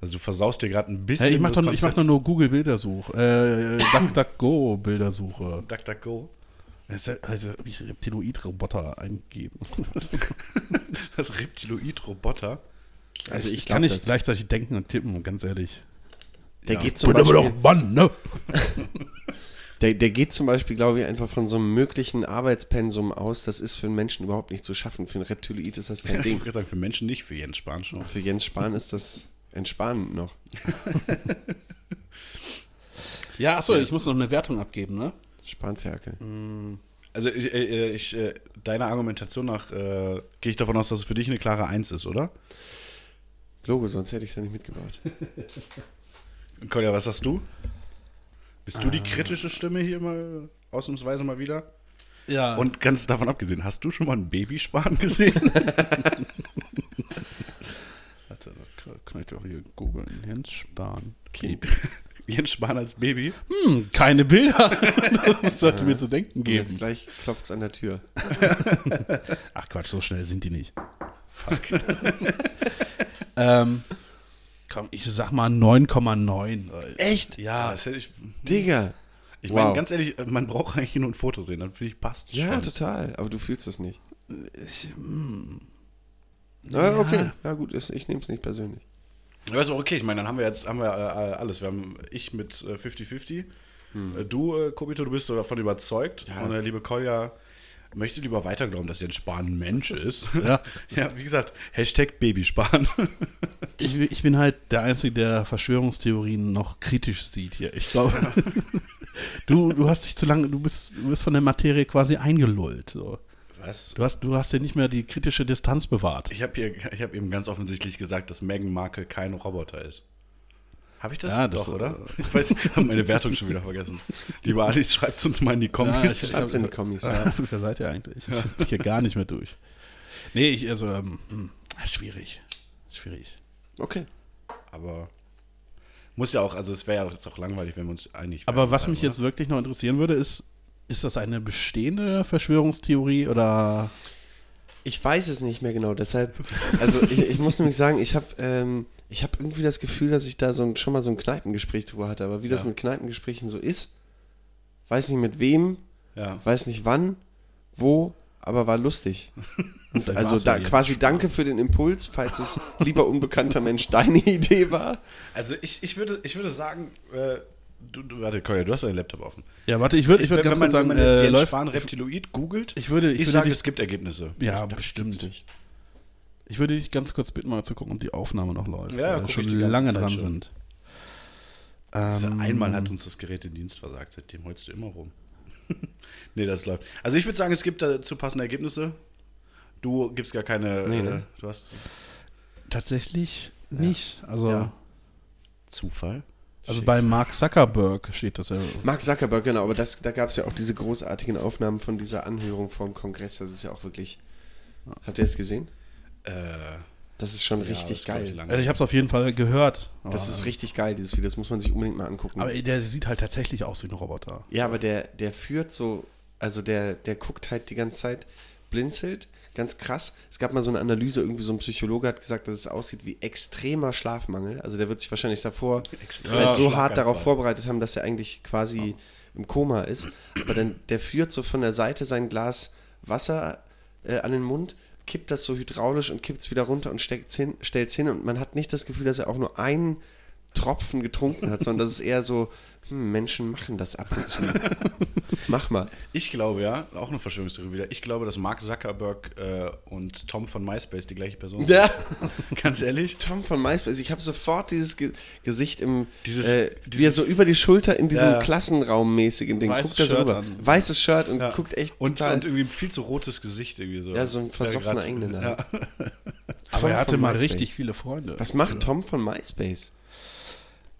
Also du versaust dir gerade ein bisschen Hey, ich mache das doch, ich mach doch nur Google Bildersuche, äh, DuckDuckGo Bildersuche. DuckDuckGo. Also, also habe ich Reptiloid-Roboter eingegeben. Das Reptiloid-Roboter. Also ich Kann glaube, ich das- gleichzeitig denken und tippen, ganz ehrlich. der geht zum Bin aber Beispiel, doch Mann, ne? der, der geht zum Beispiel, glaube ich, einfach von so einem möglichen Arbeitspensum aus. Das ist für einen Menschen überhaupt nicht zu schaffen. Für einen Reptiloid ist das kein Ich Ding. würde sagen, für Menschen nicht, für Jens Spahn schon. Für Jens Spahn ist das entspannend noch. Ja, achso, ich muss noch eine Wertung abgeben, ne? Spanferkel. Also ich, äh, ich äh, deiner Argumentation nach äh, gehe ich davon aus, dass es für dich eine klare Eins ist, oder? Logo, sonst hätte ich es ja nicht mitgebracht. Und Kolja, was hast du? Bist du die kritische Stimme hier mal ausnahmsweise mal wieder? Ja. Und ganz davon abgesehen, hast du schon mal einen Babyspahn gesehen? Warte, kann ich doch hier googeln. Jens Spahn. Kind. Jens Spahn als Baby? Hm, keine Bilder. das sollte mir zu denken Und jetzt geben. gleich klopft es an der Tür. Ach Quatsch, so schnell sind die nicht. Fuck. ähm, komm, ich sag mal 9,9. Echt? Ja, das hätte ich. Digga. Ich Wow. meine, ganz ehrlich, man braucht eigentlich nur ein Foto sehen, dann finde ich, passt Ja, schon. total. Aber du fühlst es nicht. Ja, okay. Ja, gut, ich nehme es nicht persönlich. Aber ist auch okay, ich meine, dann haben wir jetzt haben wir äh, alles. Wir haben ich mit äh, 50-50. Äh, Du, äh, Kobito, du bist davon überzeugt. Ja. Und der liebe Kolja möchte lieber weiter glauben, dass Jens Spahn ein Mensch ist. Ja. ja, wie gesagt, Hashtag Babyspahn. ich, ich bin halt der Einzige, der Verschwörungstheorien noch kritisch sieht hier. Ich glaube, du, du hast dich zu lange, du bist, du bist von der Materie quasi eingelullt. So. Was? Du hast, du hast ja nicht mehr die kritische Distanz bewahrt. Ich habe hab eben ganz offensichtlich gesagt, dass Meghan Markle kein Roboter ist. Habe ich das? Ja, das- Doch, oder? Ich weiß, ich habe meine Wertung schon wieder vergessen. Lieber Alice, schreibt uns mal in die Comments. ich- Schreib's in die Kommis. Ja, wer seid ihr eigentlich? Ich bin hier gar nicht mehr durch. Nee, ich, also, ähm, hm, schwierig. Schwierig. Okay. Aber muss ja auch, also es wäre ja auch jetzt auch langweilig, wenn wir uns einig Aber wären, was mich oder? jetzt wirklich noch interessieren würde, ist, ist das eine bestehende Verschwörungstheorie oder Ich weiß es nicht mehr genau, deshalb, also ich, ich muss nämlich sagen, ich habe ähm, ich hab irgendwie das Gefühl, dass ich da so ein, schon mal so ein Kneipengespräch drüber hatte, aber wie das Ja. mit Kneipengesprächen so ist, weiß nicht mit wem, Ja. weiß nicht wann, wo, aber war lustig. Und also da quasi danke für den Impuls, falls es lieber unbekannter Mensch deine Idee war. Also ich, ich, würde, ich würde sagen, äh, du, du, warte, Kolja, du hast deinen Laptop offen. Ja, warte, ich würde ich würd ganz man, kurz sagen, wenn man jetzt äh, Jens. Spahn Reptiloid googelt, Ich würde, ich, ich würde sage, dich, es gibt Ergebnisse. ja, Ich bestimmt. nicht. Ich würde dich ganz kurz bitten, mal zu gucken, ob die Aufnahme noch läuft. Ja, weil wir schon lange Zeit dran schon. sind. Also Ähm, einmal hat uns das Gerät den Dienst versagt, seitdem holst du immer rum. nee, das läuft. Also ich würde sagen, es gibt dazu passende Ergebnisse. Du gibst gar keine. Nee, ne? Du hast Tatsächlich nicht. Also, Ja. Zufall. Also bei Mark Zuckerberg steht das ja. Mark Zuckerberg, genau, aber das, da gab es ja auch diese großartigen Aufnahmen von dieser Anhörung vom Kongress. Das ist ja auch wirklich. Habt ihr es gesehen? Äh, Das ist schon ja, richtig ich geil. lange. Also ich habe es auf jeden Fall gehört. Das ist richtig geil, dieses Video. Das muss man sich unbedingt mal angucken. Aber der sieht halt tatsächlich aus wie ein Roboter. ja, aber der, der führt so, also der, der guckt halt die ganze Zeit, blinzelt, ganz krass. Es gab mal so eine Analyse, irgendwie so ein Psychologe hat gesagt, dass es aussieht wie extremer Schlafmangel. Also der wird sich wahrscheinlich davor halt so hart darauf vorbereitet haben, dass er eigentlich quasi im Koma ist. Aber dann, der führt so von der Seite sein Glas Wasser äh, an den Mund, kippt das so hydraulisch und kippt es wieder runter und stellt es hin, stellt's hin und man hat nicht das Gefühl, dass er auch nur einen Tropfen getrunken hat, sondern das ist eher so, hm, Menschen machen das ab und zu. Mach mal. Ich glaube ja, auch eine Verschwörungstheorie wieder. Ich glaube, dass Mark Zuckerberg äh, und Tom von MySpace die gleiche Person Ja. sind. Ganz ehrlich. Tom von MySpace, ich habe sofort dieses Ge Gesicht im, Dieses- äh, wie er so über die Schulter in diesem Ja. Klassenraummäßigen Ding guckt er so rüber. an. Weißes Shirt und Ja. guckt echt Und, total. und irgendwie ein viel zu rotes Gesicht irgendwie so. Ja, so ein versoffener Engländer Ja. halt. Aber er hatte mal MySpace. richtig viele Freunde. Was macht Tom von MySpace?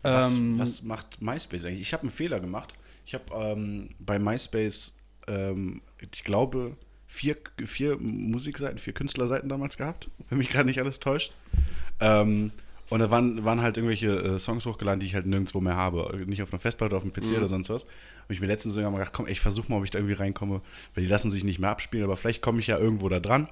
Was, Ähm, was macht MySpace eigentlich? Ich habe einen Fehler gemacht. Ich habe ähm, bei MySpace, ähm, ich glaube, vier, vier Musikseiten, vier Künstlerseiten damals gehabt, wenn mich gerade nicht alles täuscht. Ähm, und da waren, waren halt irgendwelche äh, Songs hochgeladen, die ich halt nirgendwo mehr habe. Nicht auf einer Festplatte, auf dem PC Mhm. oder sonst was. Und ich mir letztens sogar mal gedacht, komm, ey, ich versuche mal, ob ich da irgendwie reinkomme, weil die lassen sich nicht mehr abspielen, aber vielleicht komme ich ja irgendwo da dran.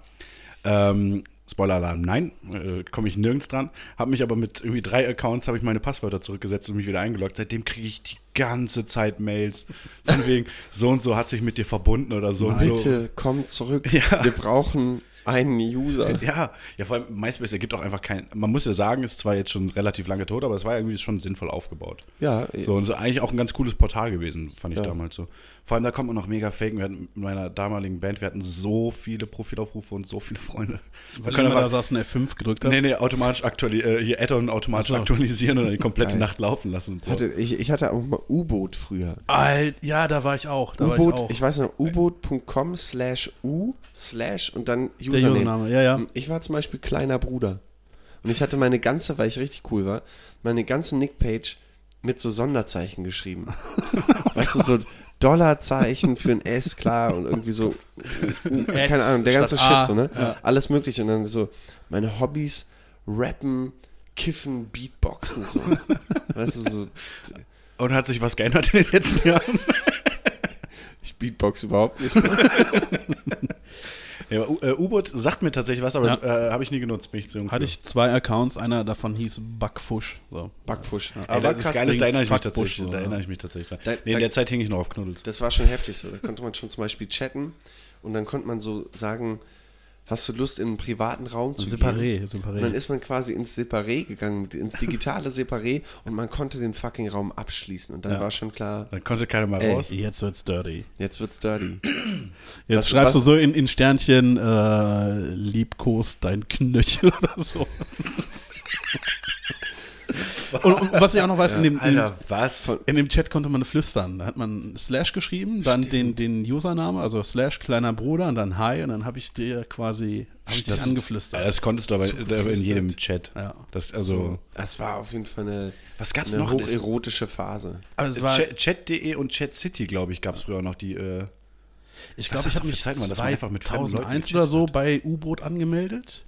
Ähm, Spoiler-Alarm, nein, äh, komme ich nirgends dran. Habe mich aber mit irgendwie drei Accounts, habe ich meine Passwörter zurückgesetzt und mich wieder eingeloggt. Seitdem kriege ich die ganze Zeit Mails von wegen, so und so hat sich mit dir verbunden oder so und so. Bitte komm zurück. Ja. Wir brauchen einen User. Ja, ja, vor allem MySpace ergibt auch einfach keinen. Man muss ja sagen, ist zwar jetzt schon relativ lange tot, aber es war irgendwie schon sinnvoll aufgebaut. Ja, So, und so eigentlich auch ein ganz cooles Portal gewesen, fand ich Ja. damals so. Vor allem, da kommt man noch mega faken. Wir hatten mit meiner damaligen Band, wir hatten so viele Profilaufrufe und so viele Freunde. Wir weil können jemand da saß und F5 gedrückt hat. nee, nee, automatisch aktuali äh, hier Add-on automatisch so. aktualisieren und dann die komplette Geil. Nacht laufen lassen und so. hatte, ich, ich hatte auch mal U-Boot früher. Alt, ja, da war ich auch. Ich U-Boot, auch. ich, weiß noch, u-boot.com slash u slash und dann Der Username. Username, ja, ja. Ich war zum Beispiel kleiner Bruder. Und ich hatte meine ganze, weil ich richtig cool war, meine ganze Nickpage mit so Sonderzeichen geschrieben. weißt du, so Dollarzeichen für ein S, klar, und irgendwie so, keine Ahnung, der ganze. Shit, so, ne? Alles mögliche. Und dann so, meine Hobbys, Rappen, Kiffen, Beatboxen, so. weißt du, so, Und hat sich was geändert in den letzten Jahren? ich Beatbox überhaupt nicht. Ja, äh, U-Boot sagt mir tatsächlich was, aber Ja. äh, habe ich nie genutzt, bin ich zu jung Hatte ich zwei Accounts, einer davon hieß Buckfusch. So. Backfusch. Ey, das Geile ist, da erinnere ich mich tatsächlich. So, da ja. erinnere ich mich tatsächlich dran. Da- nee, in da- der Zeit hing ich noch auf Knuddels. Das war schon heftig so. Da konnte man schon zum Beispiel chatten und dann konnte man so sagen, hast du Lust in einen privaten Raum zu Separé, gehen? Separé. Und dann ist man quasi ins Separé gegangen, ins digitale Separé und man konnte den fucking Raum abschließen. Und dann Ja. war schon klar, Dann konnte keiner mal Ey. raus. Jetzt wird's dirty. jetzt wird's dirty. Jetzt Was- schreibst was- du so in, in Sternchen, äh, liebkost dein Knöchel oder so. Und, und was ich auch noch weiß, in, dem, in, Alter, was? in dem Chat konnte man flüstern. Da hat man Slash geschrieben, dann den, den Username, also Slash kleiner Bruder und dann Hi und dann habe ich dir quasi hab ich dich Das- angeflüstert. Ja, das konntest du aber in Zugeflüstert. jedem Chat. Ja. Das, also, Das war auf jeden Fall eine, was gab's eine noch? hocherotische Phase. Aber es war, Chat- Chat.de und Chat City, glaube ich, gab es früher noch die. Äh, Ich glaube, das ich habe mich dass man einfach mit fremden Leuten 2001 gechillt oder so bei U-Boot angemeldet.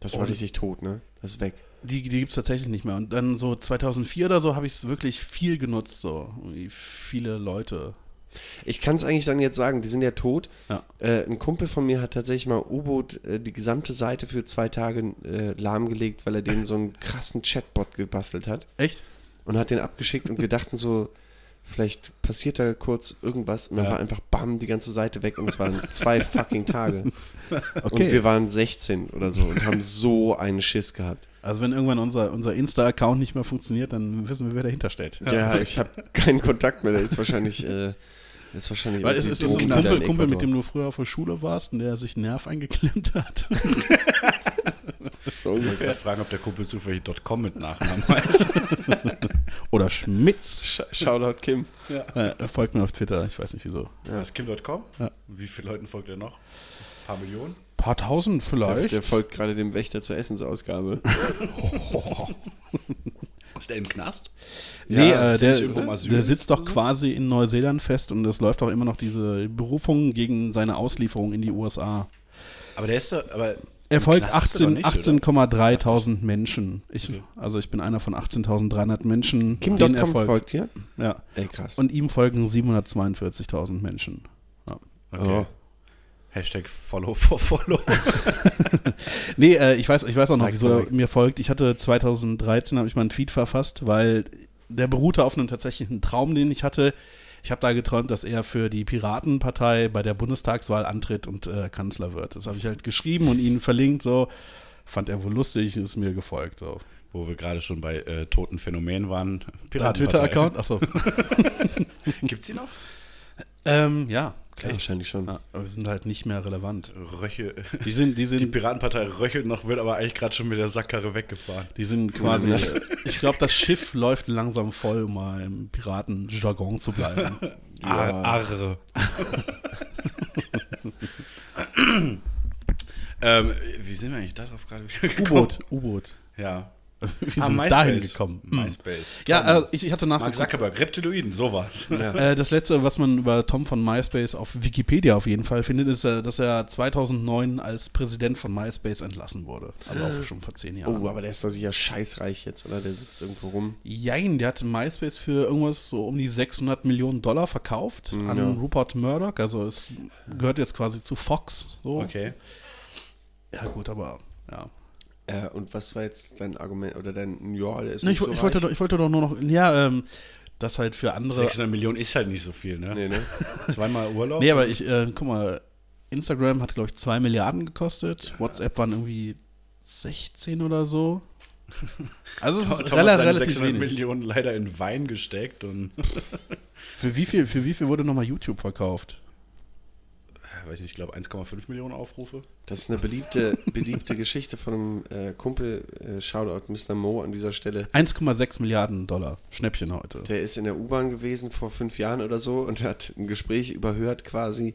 Das war richtig tot, ne? Das ist weg. Die, die gibt es tatsächlich nicht mehr. Und dann so 2004 oder so habe ich es wirklich viel genutzt. So Irgendwie viele Leute. Ich kann es eigentlich dann jetzt sagen, die sind ja tot. Ja. Äh, ein Kumpel von mir hat tatsächlich mal U-Boot äh, die gesamte Seite für zwei Tage äh, lahmgelegt, weil er denen so einen krassen Chatbot gebastelt hat Echt? und hat den abgeschickt und wir dachten so, vielleicht passiert da kurz irgendwas und dann Ja. war einfach bam die ganze Seite weg und es waren zwei fucking Tage. Okay. Und wir waren 16 oder so und haben so einen Schiss gehabt. Also wenn irgendwann unser, unser Insta-Account nicht mehr funktioniert, dann wissen wir, wer dahinter steht. Ja, ich habe keinen Kontakt mehr, der ist wahrscheinlich, äh, ist wahrscheinlich Weil es ist, ist ein Kumpel, Kumpel, mit dem du früher auf der Schule warst und der sich einen Nerv eingeklemmt hat. so Ich wollte ungefähr. gerade fragen, ob der Kumpel zufällig .com mit Nachnamen heißt. Oder Schmitz. Sh Shoutout Kim. Äh, er folgt mir auf Twitter, ich weiß nicht wieso. Was, Kim.com? Ja. Wie viele Leuten folgt er noch? Ein paar Millionen? Paar tausend Der, vielleicht. der folgt gerade dem Wächter zur Essensausgabe. Ist der im Knast? nee, Ja, äh, ist der, der sitzt doch quasi in Neuseeland fest und es läuft auch immer noch diese Berufung gegen seine Auslieferung in die USA. Aber der ist doch, aber Er im folgt Knast ist er doch 18 nicht, oder? 18,3 Menschen. Ich, Also ich bin einer von 18.300 Menschen. denen er Kim.com folgt. folgt hier? Ja. Ey, krass. Und ihm folgen 742.000 Menschen. Ja. Okay. Hashtag Follow for Follow. Nee, äh, ich weiß, ich weiß auch noch, Like wieso er mir folgt. Ich hatte 2013 habe ich mal einen Tweet verfasst, weil der beruhte auf einem tatsächlichen Traum, den ich hatte. Ich habe da geträumt, dass er für die Piratenpartei bei der Bundestagswahl antritt und äh, Kanzler wird. Das habe ich halt geschrieben und ihn verlinkt. So fand er wohl lustig, ist mir gefolgt. So. Wo wir gerade schon bei äh, toten Phänomenen waren. Dein Twitter-Account? Achso. Gibt's die noch? ähm, ja, Ja, wahrscheinlich schon. ja, aber wir sind halt nicht mehr relevant. Röche. Die sind, die sind, Die Piratenpartei röchelt noch, wird aber eigentlich gerade schon mit der Sackkarre weggefahren. Die sind quasi, ich glaube, das Schiff läuft langsam voll, um mal im Piratenjargon zu bleiben. Ar Arre. ähm, wie sind wir eigentlich darauf gerade wieder gekommen? U-Boot, U-Boot. Ja. Wie Ah, sind wir dahin gekommen? Hm. MySpace. Ja, äh, ich, ich hatte Mark nachgeguckt. Zuckerberg, Reptiloiden, sowas. Äh, das letzte, was man über Tom von MySpace auf Wikipedia auf jeden Fall findet, ist, äh, dass er 2009 als Präsident von MySpace entlassen wurde. Also auch schon vor zehn Jahren. Oh, aber der ist doch sicher scheißreich jetzt, oder? Der sitzt irgendwo rum. Jein, der hat MySpace für irgendwas so um die 600 Millionen Dollar verkauft an ja. Rupert Murdoch. Also es gehört jetzt quasi zu Fox. So. Okay. Ja gut, aber ja. Äh, und was war jetzt dein Argument oder dein, ja, der ist Nee, nicht ich, so ich, wollte doch, ich wollte doch nur noch, ja, ähm, das halt für andere. 600 Millionen ist halt nicht so viel, ne? Nee, ne? Zweimal Urlaub. Nee, aber ich, äh, guck mal, Instagram hat, glaube ich, 2 Milliarden gekostet. WhatsApp waren irgendwie 16 oder so. Also es ist rela hat seine relativ 600 wenig. Millionen leider in Wein gesteckt und Für wie viel, für wie viel wurde nochmal YouTube verkauft? Weiß nicht, ich glaube 1,5 Millionen Aufrufe. Das ist eine beliebte, beliebte Geschichte von einem äh, Kumpel, äh, Shoutout Mr. Mo an dieser Stelle. 1,6 Milliarden Dollar. Schnäppchen heute. Der ist in der U-Bahn gewesen vor fünf Jahren oder so und hat ein Gespräch überhört quasi,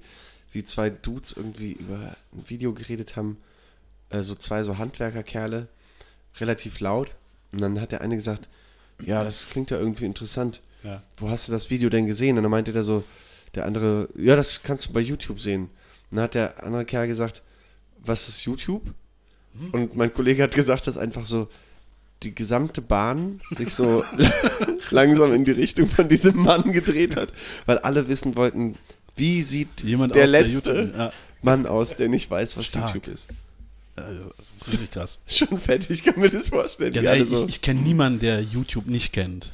wie zwei Dudes irgendwie über ein Video geredet haben. Äh, so zwei so Handwerkerkerle, relativ laut. Und dann hat der eine gesagt, ja, das klingt ja irgendwie interessant. Ja. Wo hast du das Video denn gesehen? Und dann meinte der so, der andere, ja, das kannst du bei YouTube sehen. Und dann hat der andere Kerl gesagt, was ist YouTube? Und mein Kollege hat gesagt, dass einfach so die gesamte Bahn sich so langsam in die Richtung von diesem Mann gedreht hat, weil alle wissen wollten, wie sieht Jemand der aus letzte YouTube- ja, Mann aus, der nicht weiß, was Stark. YouTube ist. also, das ist richtig krass. Schon fertig, ich kann mir das vorstellen. Ja, ey, so. ich ich kenne niemanden, der YouTube nicht kennt.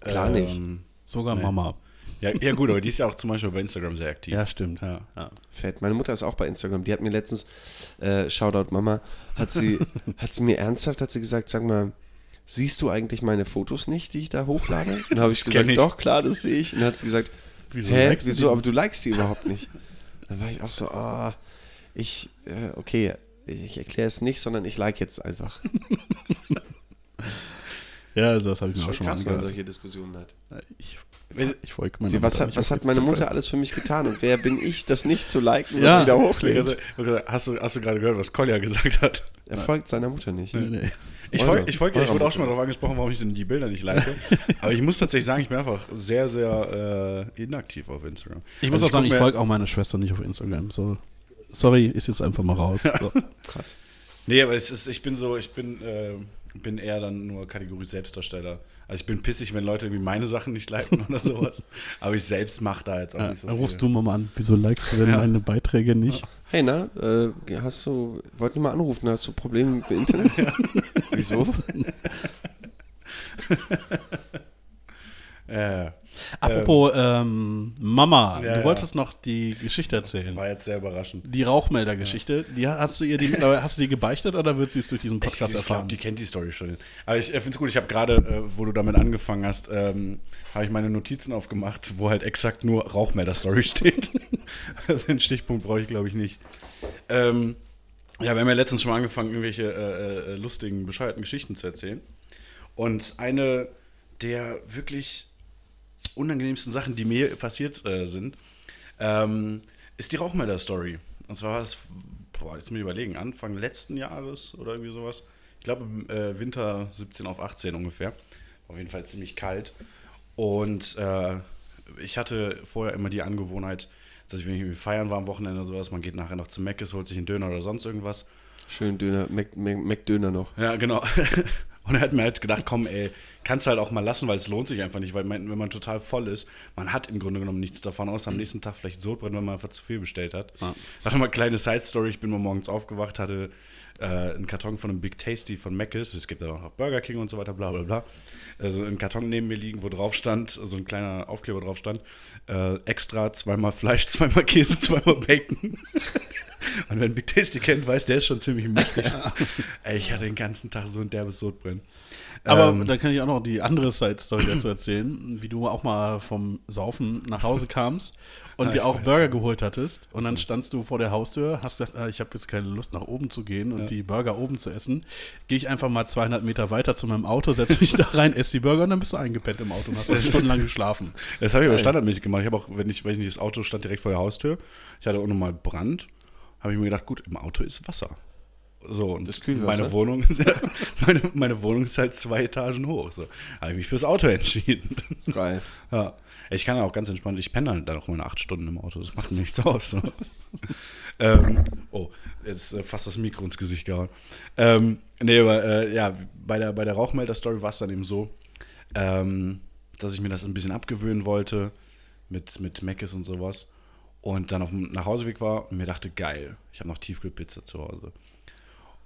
Klar nicht. Ähm, Sogar Nee. Mama. Ja, ja, gut, aber die ist ja auch zum Beispiel bei Instagram sehr aktiv. Ja, stimmt. Ja. Ja. Fett. Meine Mutter ist auch bei Instagram. Die hat mir letztens, äh, Shoutout Mama, hat sie, hat sie mir ernsthaft, hat sie gesagt, sag mal, siehst du eigentlich meine Fotos nicht, die ich da hochlade? Und dann habe ich gesagt, ich. doch, klar, das sehe ich. Und dann hat sie gesagt, Wieso hä, wieso, die? aber du likest die überhaupt nicht. Dann war ich auch so, ah, ich, äh, okay, ich erkläre es nicht, sondern ich like jetzt einfach. Ja, also das habe ich mir auch Schon schon mal krass, wenn man angehört. solche Diskussionen hat. Ich, ich folge meiner Sie, was Mutter hat, was hat meine Mutter alles für mich getan und wer bin ich, das nicht zu liken, was Ja. sie da hochlädt? Hast du, hast du gerade gehört, was Kolja gesagt hat? Er folgt seiner Mutter nicht. Nee, nee. Ich, Eure- folg, ich, folg, ich wurde auch schon mal darauf angesprochen, warum ich denn die Bilder nicht like. Aber ich muss tatsächlich sagen, ich bin einfach sehr, sehr äh, inaktiv auf Instagram. Ich muss Also auch sagen, ich folge auch meiner Schwester nicht auf Instagram. So, sorry, ist jetzt einfach mal raus. So. Krass. Nee, aber es ist, ich bin so, ich bin, äh, bin eher dann nur Kategorie Selbstdarsteller. Also ich bin pissig, wenn Leute irgendwie meine Sachen nicht liken oder sowas. Aber ich selbst mache da jetzt auch Ja, nicht so dann rufst viel. du mal an. Wieso likest du denn Ja. meine Beiträge nicht? Hey, na, äh, hast du, wollte nur mal anrufen, hast du Probleme mit dem Internet? Wieso? Äh, Apropos ähm, Mama, ja, du ja. wolltest noch die Geschichte erzählen. war jetzt sehr überraschend. Die Rauchmelder-Geschichte, die hast du ihr die mittlerweile- hast du die gebeichtet oder wird sie es durch diesen Ich, Podcast ich glaube, erfahren? die kennt die Story schon. Aber ich äh, finde es gut, ich habe gerade, äh, wo du damit angefangen hast, ähm, habe ich meine Notizen aufgemacht, wo halt exakt nur Rauchmelder-Story steht. also den Stichpunkt brauche ich, glaube ich, nicht. Ähm, ja, wir haben ja letztens schon mal angefangen, irgendwelche äh, äh, lustigen, bescheuerten Geschichten zu erzählen. Und eine der wirklich unangenehmsten Sachen, die mir passiert äh, sind, ähm, ist die Rauchmelder-Story. Und zwar war das, boah, jetzt mir überlegen, Anfang letzten Jahres oder irgendwie sowas. Ich glaube äh, Winter 17 auf 18 ungefähr. Auf jeden Fall ziemlich kalt. Und äh, ich hatte vorher immer die Angewohnheit, dass ich, wenn ich irgendwie feiern war am Wochenende oder sowas, man geht nachher noch zu Meckes, holt sich einen Döner oder sonst irgendwas. Schön Döner, Mac, Mac, Mac-Döner noch. Ja, genau. Und er hat mir halt gedacht, komm, ey, kannst du halt auch mal lassen, weil es lohnt sich einfach nicht, weil man, wenn man total voll ist, man hat im Grunde genommen nichts davon, außer am nächsten Tag vielleicht Sodbrennen, wenn man einfach zu viel bestellt hat. Ja. Warte mal, kleine Side-Story, ich bin mal morgens aufgewacht, hatte äh, einen Karton von einem Big Tasty von Mc's, es gibt ja auch noch Burger King und so weiter, bla bla bla. Also ein Karton neben mir liegen, wo drauf stand, so ein kleiner Aufkleber drauf stand, äh, extra zweimal Fleisch, zweimal Käse, zweimal Bacon. Und wer Big Tasty kennt, weiß, der ist schon ziemlich mächtig. Ey, ich hatte den ganzen Tag so ein derbes Sodbrennen. Aber Ähm, da kann ich auch noch die andere Side-Story dazu erzählen, wie du auch mal vom Saufen nach Hause kamst und Ah, dir auch weiß. Burger geholt hattest. Und dann standst du vor der Haustür, hast gesagt, ah, ich habe jetzt keine Lust nach oben zu gehen und die Burger oben zu essen. Gehe ich einfach mal 200 Meter weiter zu meinem Auto, setze mich da rein, esse die Burger und dann bist du eingepennt im Auto und hast stundenlang geschlafen. Das habe ich aber standardmäßig gemacht. Ich habe auch, wenn ich, wenn ich nicht, das Auto stand direkt vor der Haustür, ich hatte auch nochmal Brand, habe ich mir gedacht, gut, im Auto ist Wasser. So, und Das Kühlwasser? meine Wohnung, meine, meine Wohnung ist halt zwei Etagen hoch. So, habe ich mich fürs Auto entschieden. Geil. Ja. Ich kann auch ganz entspannt, ich penne halt dann auch meine acht Stunden im Auto, das macht mir nichts aus. So. ähm, oh, jetzt äh, fast das Mikro ins Gesicht gehauen. Ähm, nee, aber äh, ja, bei der, bei der Rauchmelder-Story war es dann eben so, ähm, dass ich mir das ein bisschen abgewöhnen wollte mit, mit Meckes und sowas. Und dann auf dem Nachhauseweg war und mir dachte, geil, ich habe noch Tiefkühlpizza zu Hause.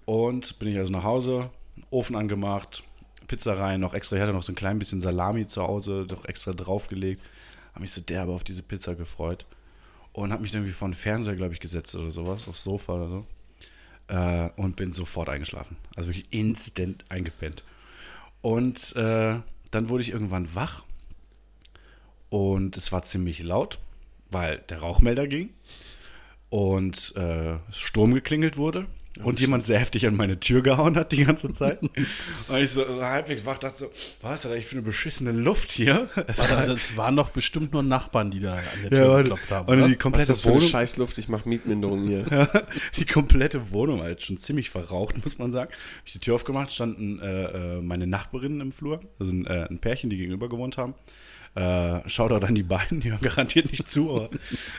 Und bin ich also nach Hause, Ofen angemacht, Pizza rein, noch extra, ich hatte noch so ein klein bisschen Salami zu Hause, noch extra draufgelegt. Habe mich so derbe auf diese Pizza gefreut. Und habe mich dann wie vor den Fernseher, glaube ich, gesetzt oder sowas, aufs Sofa oder so. Äh, und bin sofort eingeschlafen. Also wirklich instant eingepennt. Und äh, dann wurde ich irgendwann wach. Und es war ziemlich laut, weil der Rauchmelder ging. Und äh, Sturm geklingelt wurde. Und jemand sehr heftig an meine Tür gehauen hat die ganze Zeit. und ich so, so halbwegs wach, dachte so, was ist das eigentlich für eine beschissene Luft hier? Es war das waren doch bestimmt nur Nachbarn, die da an der Tür Ja, geklopft haben. Und oder? die Was ist komplette das für eine Wohnung, Scheißluft? Ich mache Mietminderung hier. die komplette Wohnung halt schon ziemlich verraucht, muss man sagen. Hab ich die Tür aufgemacht, standen äh, äh, meine Nachbarinnen im Flur, also ein, äh, ein Pärchen, die gegenüber gewohnt haben. Äh, Shoutout an die beiden, die hören garantiert nicht zu, aber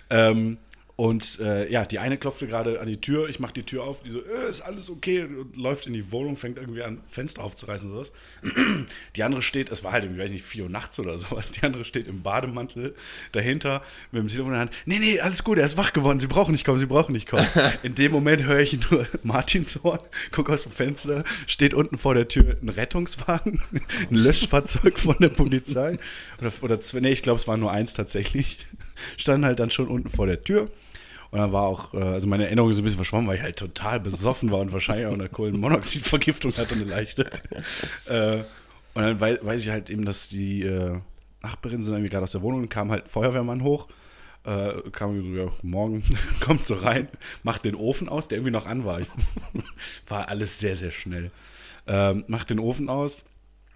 ähm, und äh, ja, die eine klopfte gerade an die Tür, ich mache die Tür auf, die so, äh, ist alles okay, und läuft in die Wohnung, fängt irgendwie an, Fenster aufzureißen und sowas. Die andere steht, es war halt irgendwie, weiß nicht, 4 Uhr nachts oder sowas, die andere steht im Bademantel dahinter mit dem Telefon in der Hand, nee, nee, alles gut, er ist wach geworden, sie brauchen nicht kommen, sie brauchen nicht kommen. In dem Moment höre ich nur Martins Horn, guck aus dem Fenster, steht unten vor der Tür ein Rettungswagen, ein Löschfahrzeug von der Polizei, oder, oder zwei, nee, ich glaube, es war nur eins tatsächlich, standen halt dann schon unten vor der Tür. Und dann war auch, äh, also meine Erinnerung ist ein bisschen verschwommen, weil ich halt total besoffen war und wahrscheinlich auch eine Kohlenmonoxidvergiftung hatte, eine leichte. Äh, und dann wei weiß ich halt eben, dass die äh, Nachbarin sind irgendwie gerade aus der Wohnung und kam halt Feuerwehrmann hoch. Äh, kam so, ja, morgen kommt so rein, macht den Ofen aus, der irgendwie noch an war. War alles sehr, sehr schnell. Ähm, macht den Ofen aus,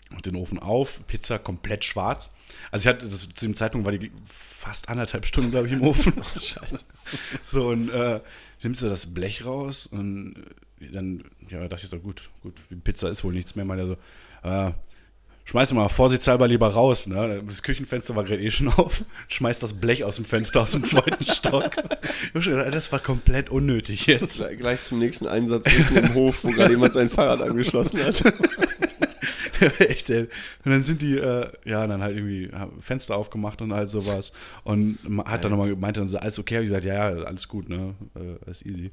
Mach den Ofen auf, Pizza komplett schwarz. Also ich hatte, das, zu dem Zeitpunkt war die fast anderthalb Stunden, glaube ich, im Ofen. Scheiße. So, und äh, nimmst du das Blech raus und äh, dann, ja, dachte ich so, gut, gut, die Pizza ist wohl nichts mehr. Meinte er so, äh, schmeiß mal vorsichtshalber lieber raus, ne? Das Küchenfenster war gerade eh schon auf. Schmeiß das Blech aus dem Fenster aus dem zweiten Stock. Das war komplett unnötig jetzt. Gleich, gleich zum nächsten Einsatz mitten im Hof, wo gerade jemand sein Fahrrad angeschlossen hat. Echt, ey. Und dann sind die, äh, ja, dann halt irgendwie Fenster aufgemacht und halt sowas. Und hat dann nochmal gemeint, dann so, alles okay? Hab ich gesagt, ja, ja, alles gut, ne? Äh, alles easy.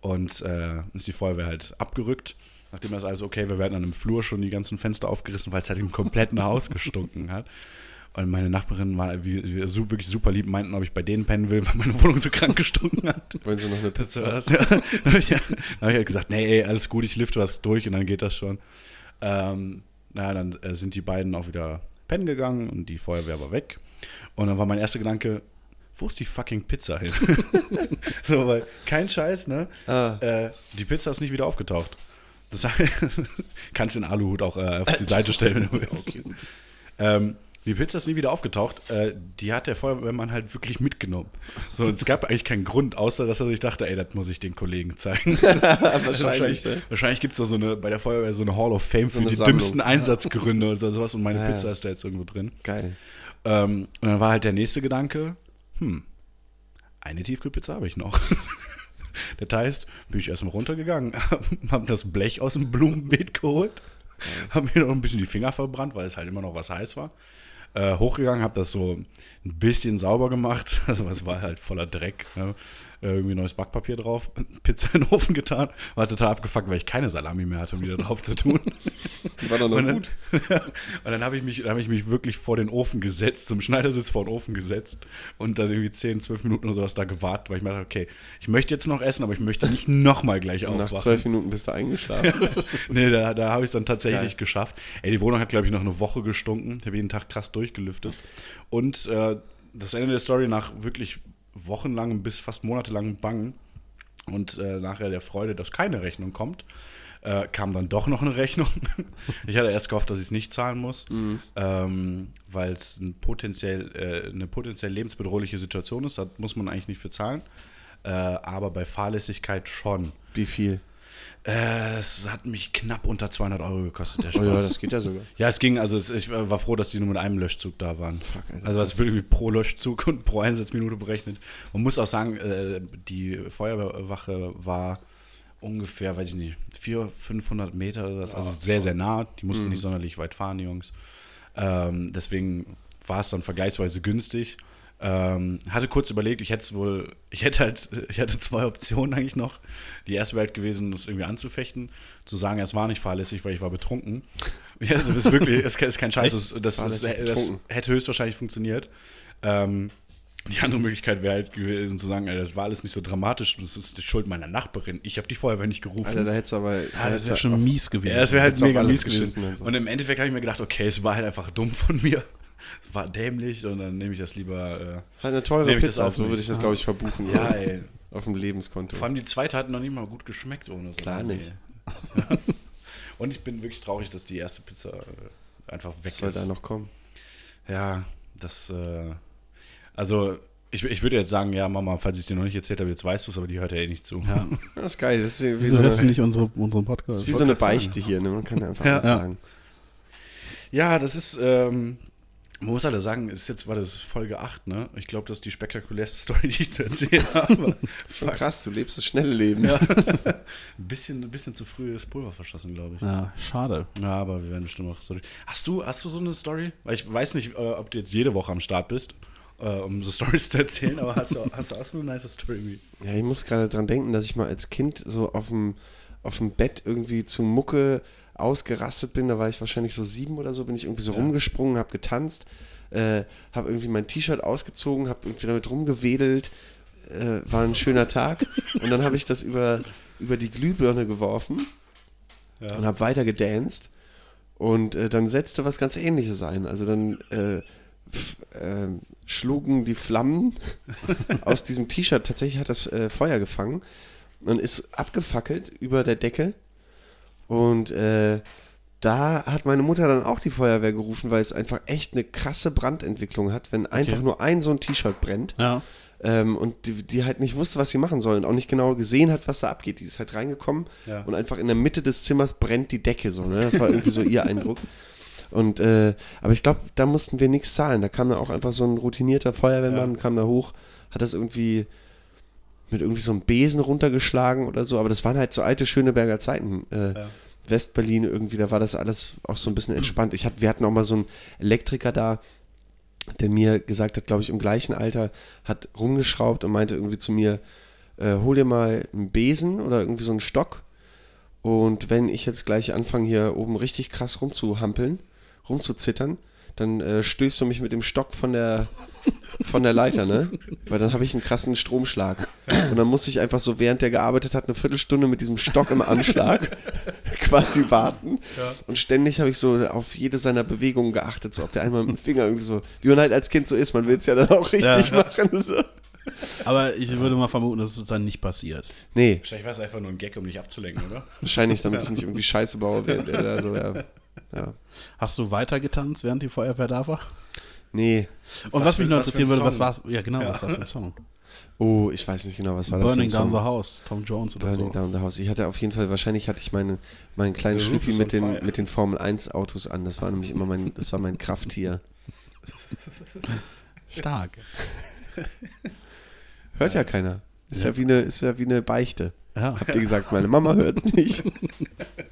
Und äh, ist die Feuerwehr halt abgerückt. Nachdem das alles okay war, werden dann im Flur schon die ganzen Fenster aufgerissen, weil es halt im kompletten Haus gestunken hat. Und meine Nachbarin war wie, wie, su- wirklich super lieb, meinten, ob ich bei denen pennen will, weil meine Wohnung so krank gestunken hat. Wollen Sie noch eine Pizza? ja. Dann habe ich, dann hab ich halt gesagt, nee, ey, alles gut, ich lifte was durch und dann geht das schon. Ähm, naja, dann äh, sind die beiden auch wieder pennen gegangen und die Feuerwehr war weg. Und dann war mein erster Gedanke, wo ist die fucking Pizza hin? so, weil kein Scheiß, ne? Ah. Äh, die Pizza ist nicht wieder aufgetaucht. Das kannst den Aluhut auch äh, auf die Seite stellen, wenn du willst. Ähm, die Pizza ist nie wieder aufgetaucht. Äh, die hat der Feuerwehrmann halt wirklich mitgenommen. So, es gab eigentlich keinen Grund, außer dass er sich dachte, ey, das muss ich den Kollegen zeigen. Wahrscheinlich, wahrscheinlich gibt es da so eine, bei der Feuerwehr so eine Hall of Fame für eine die Sammlung. dümmsten Einsatzgründe oder sowas und meine ja. Pizza ist da jetzt irgendwo drin. Geil. Ähm, und dann war halt der nächste Gedanke, hm, eine Tiefkühlpizza habe ich noch. das heißt, bin ich erstmal runtergegangen, habe das Blech aus dem Blumenbeet geholt, habe mir noch ein bisschen die Finger verbrannt, weil es halt immer noch was heiß war. Äh, hochgegangen, habe das so ein bisschen sauber gemacht, also es war halt voller Dreck. Ne? Irgendwie neues Backpapier drauf, Pizza in den Ofen getan, war total abgefuckt, weil ich keine Salami mehr hatte, um wieder drauf zu tun. Die war doch noch Und dann, gut. und dann habe ich, mich- dann hab ich mich wirklich vor den Ofen gesetzt, zum Schneidersitz vor den Ofen gesetzt und dann irgendwie 10, 12 Minuten oder sowas da gewartet, weil ich mir dachte, okay, ich möchte jetzt noch essen, aber ich möchte nicht nochmal gleich Und nach aufwachen. zwölf Minuten bist du eingeschlafen. nee, da, da habe ich es dann tatsächlich Geil. geschafft. Ey, die Wohnung hat, glaube ich, noch eine Woche gestunken. Ich habe jeden Tag krass durchgelüftet. Und äh, das Ende der Story nach wirklich wochenlangem bis fast monatelangem Bangen und äh, nachher der Freude, dass keine Rechnung kommt, äh, kam dann doch noch eine Rechnung. ich hatte erst gehofft, dass ich es nicht zahlen muss, ähm, weil es ein potenziell, äh, eine potenziell lebensbedrohliche Situation ist. Da muss man eigentlich nicht für zahlen. Äh, aber bei Fahrlässigkeit schon. Wie viel? Äh, es hat mich knapp unter 200 Euro gekostet, der Oh Spaß. ja, das geht ja sogar. Ja, es ging, also es, ich war froh, dass die nur mit einem Löschzug da waren. Alter, also es wird irgendwie pro Löschzug und pro Einsatzminute berechnet. Man muss auch sagen, äh, die Feuerwehrwache war ungefähr, weiß ich nicht, 400, 500 Meter oder was, also sehr, sehr nah. Die mussten nicht sonderlich weit fahren, die Jungs. Ähm, deswegen war es dann vergleichsweise günstig. Ähm, hatte kurz überlegt, ich hätte es wohl, ich hätte halt, ich hatte zwei Optionen eigentlich noch. Die erste wäre halt gewesen, das irgendwie anzufechten, zu sagen, es war nicht fahrlässig, weil ich war betrunken. Ja, also das ist wirklich, das ist kein Scheiß, das, das, das, das hätte höchstwahrscheinlich funktioniert. Ähm, die andere Möglichkeit wäre halt gewesen zu sagen, ey, das war alles nicht so dramatisch, das ist die Schuld meiner Nachbarin. Ich habe die Feuerwehr nicht gerufen. Alter, da hättest du aber. Ah, das wäre schon mies gewesen. Ja, das wäre halt mega mies gewesen. und so. Und im Endeffekt habe ich mir gedacht, okay, es war halt einfach dumm von mir. Es war dämlich und dann nehme ich das lieber. Äh, Halt eine teure das Pizza, so würde ich das, glaube ich, verbuchen. ja, ey. Auf dem Lebenskonto. Vor allem die zweite hat noch nicht mal gut geschmeckt ohne so. Klar nicht. Und ich bin wirklich traurig, dass die erste Pizza äh, einfach weg Was soll ist. da noch kommen? Ja, das. Äh, also, ich, ich würde jetzt sagen, ja, Mama, falls ich es dir noch nicht erzählt habe, jetzt weißt du es, aber die hört ja eh nicht zu. Ja. Das ist geil. Das ist wie, Wieso so hörst du nicht unsere, unseren das Podcast? ist wie so eine Beichte hier. Ne? Man kann ja einfach Ja. alles Ja. sagen. Ja, das ist, ähm, man muss halt sagen, ist jetzt war das Folge 8, ne? Ich glaube, das ist die spektakulärste Story, die ich zu erzählen habe. Schon krass, du lebst das schnelle Leben. Ja. ein, bisschen, ein bisschen zu früh das Pulver verschossen, glaube ich. Ja, schade. Ja, aber wir werden bestimmt noch Story. Hast du, hast du so eine Story? Weil ich weiß nicht, äh, ob du jetzt jede Woche am Start bist, äh, um so Stories zu erzählen, aber hast du, hast du auch so eine nice Story? Ja, ich muss gerade dran denken, dass ich mal als Kind so auf dem, auf dem Bett irgendwie zu Mucke ausgerastet bin. Da war ich wahrscheinlich so sieben oder so, bin ich irgendwie so rumgesprungen, habe getanzt, äh, habe irgendwie mein T-Shirt ausgezogen, habe irgendwie damit rumgewedelt. Äh, war ein schöner Tag. Und dann habe ich das über, über die Glühbirne geworfen Ja. und habe weiter gedanced. Und äh, dann setzte was ganz ähnliches ein. Also dann äh, f- äh, schlugen die Flammen aus diesem T-Shirt, tatsächlich hat das äh, Feuer gefangen und ist abgefackelt über der Decke. Und äh, da hat meine Mutter dann auch die Feuerwehr gerufen, weil es einfach echt eine krasse Brandentwicklung hat, wenn einfach nur ein so ein T-Shirt brennt. Ja. Ähm, und die, die halt nicht wusste, was sie machen soll und auch nicht genau gesehen hat, was da abgeht. Die ist halt reingekommen Ja. und einfach in der Mitte des Zimmers brennt die Decke so. Ne? Das war irgendwie so ihr Eindruck. Und äh, aber ich glaube, da mussten wir nichts zahlen. Da kam dann auch einfach so ein routinierter Feuerwehrmann, kam da hoch, hat das irgendwie mit irgendwie so einem Besen runtergeschlagen oder so. Aber das waren halt so alte Schöneberger Zeiten. Äh, Ja. Westberlin irgendwie, da war das alles auch so ein bisschen entspannt. Ich hab, wir hatten auch mal so einen Elektriker da, der mir gesagt hat, glaube ich, im gleichen Alter, hat rumgeschraubt und meinte irgendwie zu mir, äh, hol dir mal einen Besen oder irgendwie so einen Stock und wenn ich jetzt gleich anfange, hier oben richtig krass rumzuhampeln, rumzuzittern, dann äh, stößt du mich mit dem Stock von der, von der Leiter, ne? Weil dann habe ich einen krassen Stromschlag. Und dann musste ich einfach so, während der gearbeitet hat, eine Viertelstunde mit diesem Stock im Anschlag quasi warten. Und ständig habe ich so auf jede seiner Bewegungen geachtet, so ob der einmal mit dem Finger irgendwie so, wie man halt als Kind so ist, man will es ja dann auch richtig Ja. machen. So. Aber ich würde mal vermuten, dass es dann nicht passiert. Nee, Wahrscheinlich war es einfach nur ein Gag, um dich abzulenken, oder? wahrscheinlich, damit ich nicht irgendwie Scheiße baue. während er da so, ja. Ja. Hast du weiter getanzt, während die Feuerwehr da war? Nee. Und Was was, mich noch interessieren würde, was war's? Ja, genau, Ja. was war's für ein Song? Oh, ich weiß nicht genau, was war das Burning für ein Down the? House, Tom Jones oder Burning so. Down the House. Ich hatte auf jeden Fall, wahrscheinlich hatte ich meine, meinen kleinen Schlüppi is mit den, mit den Formel 1 Autos an. Das war nämlich immer mein, das war mein Krafttier. Stark. Hört ja keiner. Ist ja, wie eine, ist ja wie eine Beichte. Ja, Habt ihr gesagt, meine Mama hört's nicht.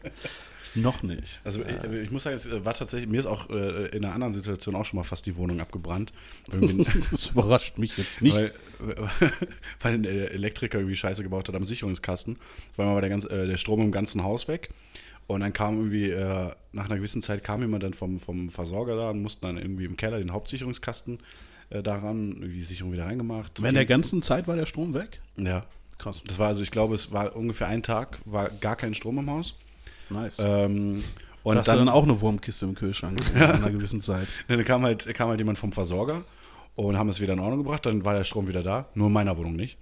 noch nicht. Also ich, ich muss sagen, es war tatsächlich, mir ist auch äh, in einer anderen Situation auch schon mal fast die Wohnung abgebrannt. Das überrascht mich jetzt nicht. weil, weil ein Elektriker irgendwie Scheiße gebaut hat am Sicherungskasten. Auf einmal war der, ganz, äh, der Strom im ganzen Haus weg. Und dann kam irgendwie, äh, nach einer gewissen Zeit kam jemand dann vom, vom Versorger da und mussten dann irgendwie im Keller den Hauptsicherungskasten äh, daran, die Sicherung wieder reingemacht. Während der ganzen Zeit war der Strom weg? ja. Krass. Das war also, ich glaube, es war ungefähr ein Tag, war gar kein Strom im Haus. Nice. Ähm, und Hast du dann auch eine Wurmkiste im Kühlschrank in einer gewissen Zeit? Dann kam halt, kam halt jemand vom Versorger und haben es wieder in Ordnung gebracht. Dann war der Strom wieder da, nur in meiner Wohnung nicht.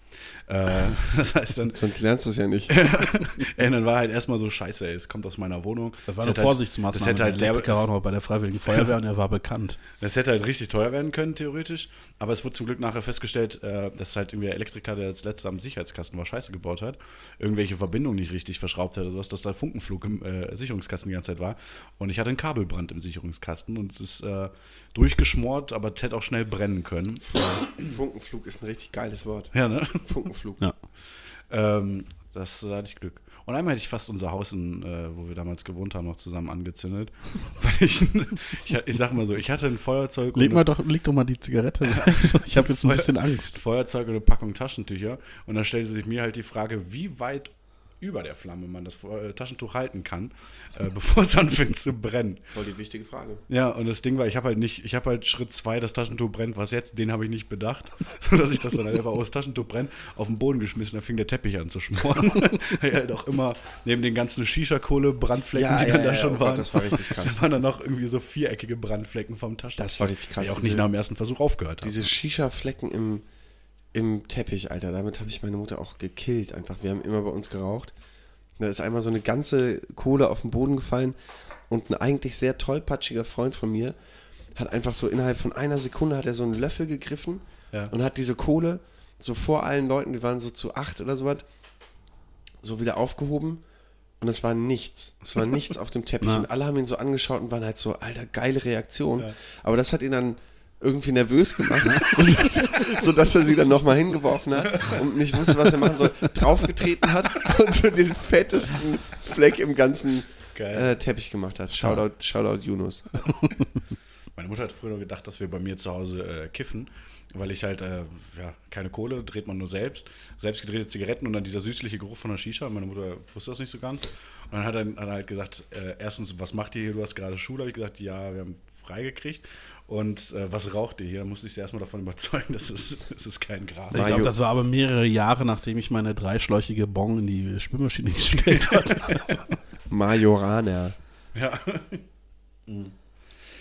Äh, das heißt dann, Sonst lernst du es ja nicht. ey, dann war halt erstmal so scheiße, ey, es kommt aus meiner Wohnung. Das war Das eine hätte halt- Vorsichtsmaßnahme. Das hätte halt, der Elektriker das, noch bei der Freiwilligen Feuerwehr und er war bekannt. das hätte halt richtig teuer werden können, theoretisch. Aber es wurde zum Glück nachher festgestellt, äh, dass halt irgendwie der Elektriker, der als letzter am Sicherheitskasten war, Scheiße gebaut hat, irgendwelche Verbindungen nicht richtig verschraubt hat oder sowas, dass da Funkenflug im äh, Sicherungskasten die ganze Zeit war. Und ich hatte einen Kabelbrand im Sicherungskasten und es ist äh, durchgeschmort, aber es hätte auch schnell brennen können. Funkenflug ist ein richtig geiles Wort. Ja, ne? Funkenflug. Ja. Ähm, das da hatte ich Glück. Und einmal hätte ich fast unser Haus, in, äh, wo wir damals gewohnt haben, noch zusammen angezündet. Weil ich, ich, ich sag mal so, ich hatte ein Feuerzeug Leg, und mal doch, leg doch mal die Zigarette. ich habe jetzt ein bisschen Angst. Feuerzeug und eine Packung Taschentücher. Und dann stellte sich mir halt die Frage, wie weit über der Flamme man das äh, Taschentuch halten kann, äh, bevor es anfängt zu brennen. Voll die wichtige Frage. Ja, und das Ding war, ich habe halt nicht, ich habe halt Schritt zwei, das Taschentuch brennt, was jetzt, den habe ich nicht bedacht, sodass ich das dann einfach aus Taschentuch brennt, auf den Boden geschmissen, da fing der Teppich an zu schmoren. Weil halt auch immer neben den ganzen Shisha-Kohle, Brandflecken, Ja, die ja, dann da ja, schon oh Gott, waren. das war richtig krass. Da waren dann noch irgendwie so viereckige Brandflecken vom Taschentuch. Das war richtig krass. Die auch nicht nach dem ersten Versuch aufgehört haben. Diese Shisha-Flecken im, im Teppich, Alter, damit habe ich meine Mutter auch gekillt einfach. Wir haben immer bei uns geraucht. Da ist einmal so eine ganze Kohle auf den Boden gefallen und ein eigentlich sehr tollpatschiger Freund von mir hat einfach so innerhalb von einer Sekunde hat er so einen Löffel gegriffen Ja. und hat diese Kohle so vor allen Leuten, die waren so zu acht oder sowas, so wieder aufgehoben und es war nichts. Es war nichts auf dem Teppich Na. und alle haben ihn so angeschaut und waren halt so, alter, geile Reaktion. Aber das hat ihn dann irgendwie nervös gemacht, sodass, sodass er sie dann nochmal hingeworfen hat und nicht wusste, was er machen soll, draufgetreten hat und so den fettesten Fleck im ganzen äh, Teppich gemacht hat. Shoutout, Shoutout Yunus. Meine Mutter hat früher gedacht, dass wir bei mir zu Hause äh, kiffen, weil ich halt, äh, ja, keine Kohle, dreht man nur selbst, selbst gedrehte Zigaretten und dann dieser süßliche Geruch von der Shisha. Meine Mutter wusste das nicht so ganz. Und dann hat er, hat er halt gesagt, äh, erstens, was macht ihr hier? Du hast gerade Schule. Habe ich gesagt, ja, wir haben freigekriegt. Und äh, was raucht ihr hier? Da musste ich sie erstmal davon überzeugen, dass es, es ist kein Gras. Ich glaube, das war aber mehrere Jahre, nachdem ich meine dreischläuchige Bong in die Spülmaschine gestellt hatte. Majorana. Ja. ja.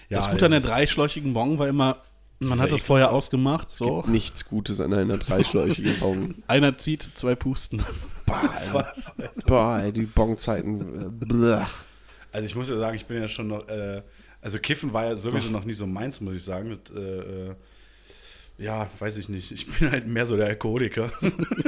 das Gute an der dreischläuchigen Bong war immer, man hat das vorher ausgemacht. So, Nichts Gutes an einer dreischläuchigen Bong. einer zieht, zwei pusten. Boah, ey. Boah, die Bongzeiten. äh. Also ich muss ja sagen, ich bin ja schon noch, äh, also Kiffen war ja sowieso noch nie so meins, muss ich sagen. Mit, äh, äh, ja, weiß ich nicht. Ich bin halt mehr so der Alkoholiker.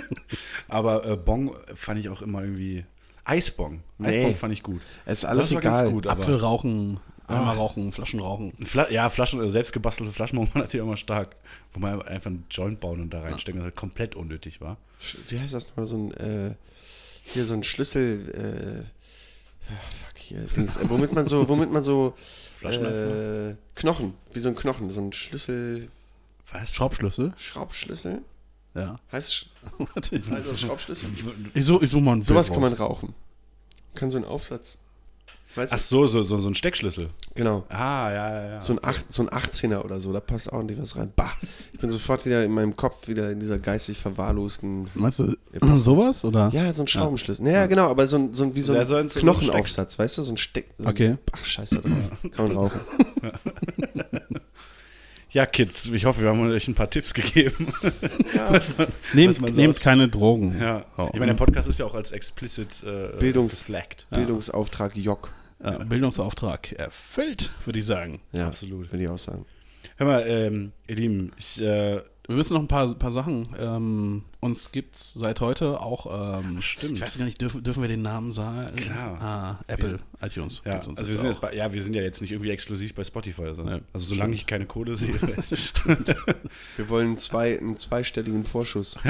Aber äh, Bong fand ich auch immer irgendwie. Eisbong. Eisbong Nee. fand ich gut. Es ist alles das egal. ganz gut, aber Apfel rauchen, Eimer rauchen, Flaschen rauchen. Fla ja, Flaschen, äh, selbstgebastelte Flaschen waren natürlich immer stark. Wo man einfach einen Joint bauen und da reinstecken, das halt komplett unnötig war. Wie heißt das nochmal? So ein, äh, hier so ein Schlüssel, äh, fuck hier, Dings, äh, womit man so, womit man so, Flaschenöffner? äh, Knochen, wie so ein Knochen, so ein Schlüssel, Was? Schraubschlüssel? Schraubschlüssel? Ja. Heißt, also Schraubschlüssel? ich, so, ich such mal ein Sowas kann man rauchen. Kann so ein Aufsatz, weißt? Ach so, so, so, so ein Steckschlüssel. Genau. Ah, ja, ja, ja. So ein, acht, so ein 18er oder so, da passt ordentlich was rein. Bah, ich bin sofort wieder in meinem Kopf wieder in dieser geistig verwahrlosten. Meinst du sowas? Oder? Ja, so ein Schraubenschlüssel. Ja, genau, aber so ein, so ein wie so Ja, ein so ein- ein Knochenaufsatz, weißt du, so ein Steck. So ein, Okay. Ach, scheiße drauf. Kann man rauchen. Ja, Kids, ich hoffe, wir haben euch ein paar Tipps gegeben. was man, Nehmt, was man so nehmt keine Drogen. Ja, Oh. ich meine, der Podcast ist ja auch als explicit äh, Bildungs- geflaggt. Bildungsauftrag Jock. Ja, Bildungsauftrag erfüllt, würde ich sagen. Ja, Absolut. Würde ich auch sagen. Hör mal, ähm, ihr Lieben, ich, äh, Wir wissen noch ein paar, paar Sachen. Ähm, uns gibt es seit heute auch, ähm, Stimmt. ich weiß gar nicht, dürfen, dürfen wir den Namen sagen? Klar. Ah, Apple, iTunes. ja, also wir sind jetzt bei, ja, wir sind ja jetzt nicht irgendwie exklusiv bei Spotify, sondern, Ja, also solange ich keine Kohle sehe. Wir wollen zwei, einen zweistelligen Vorschuss.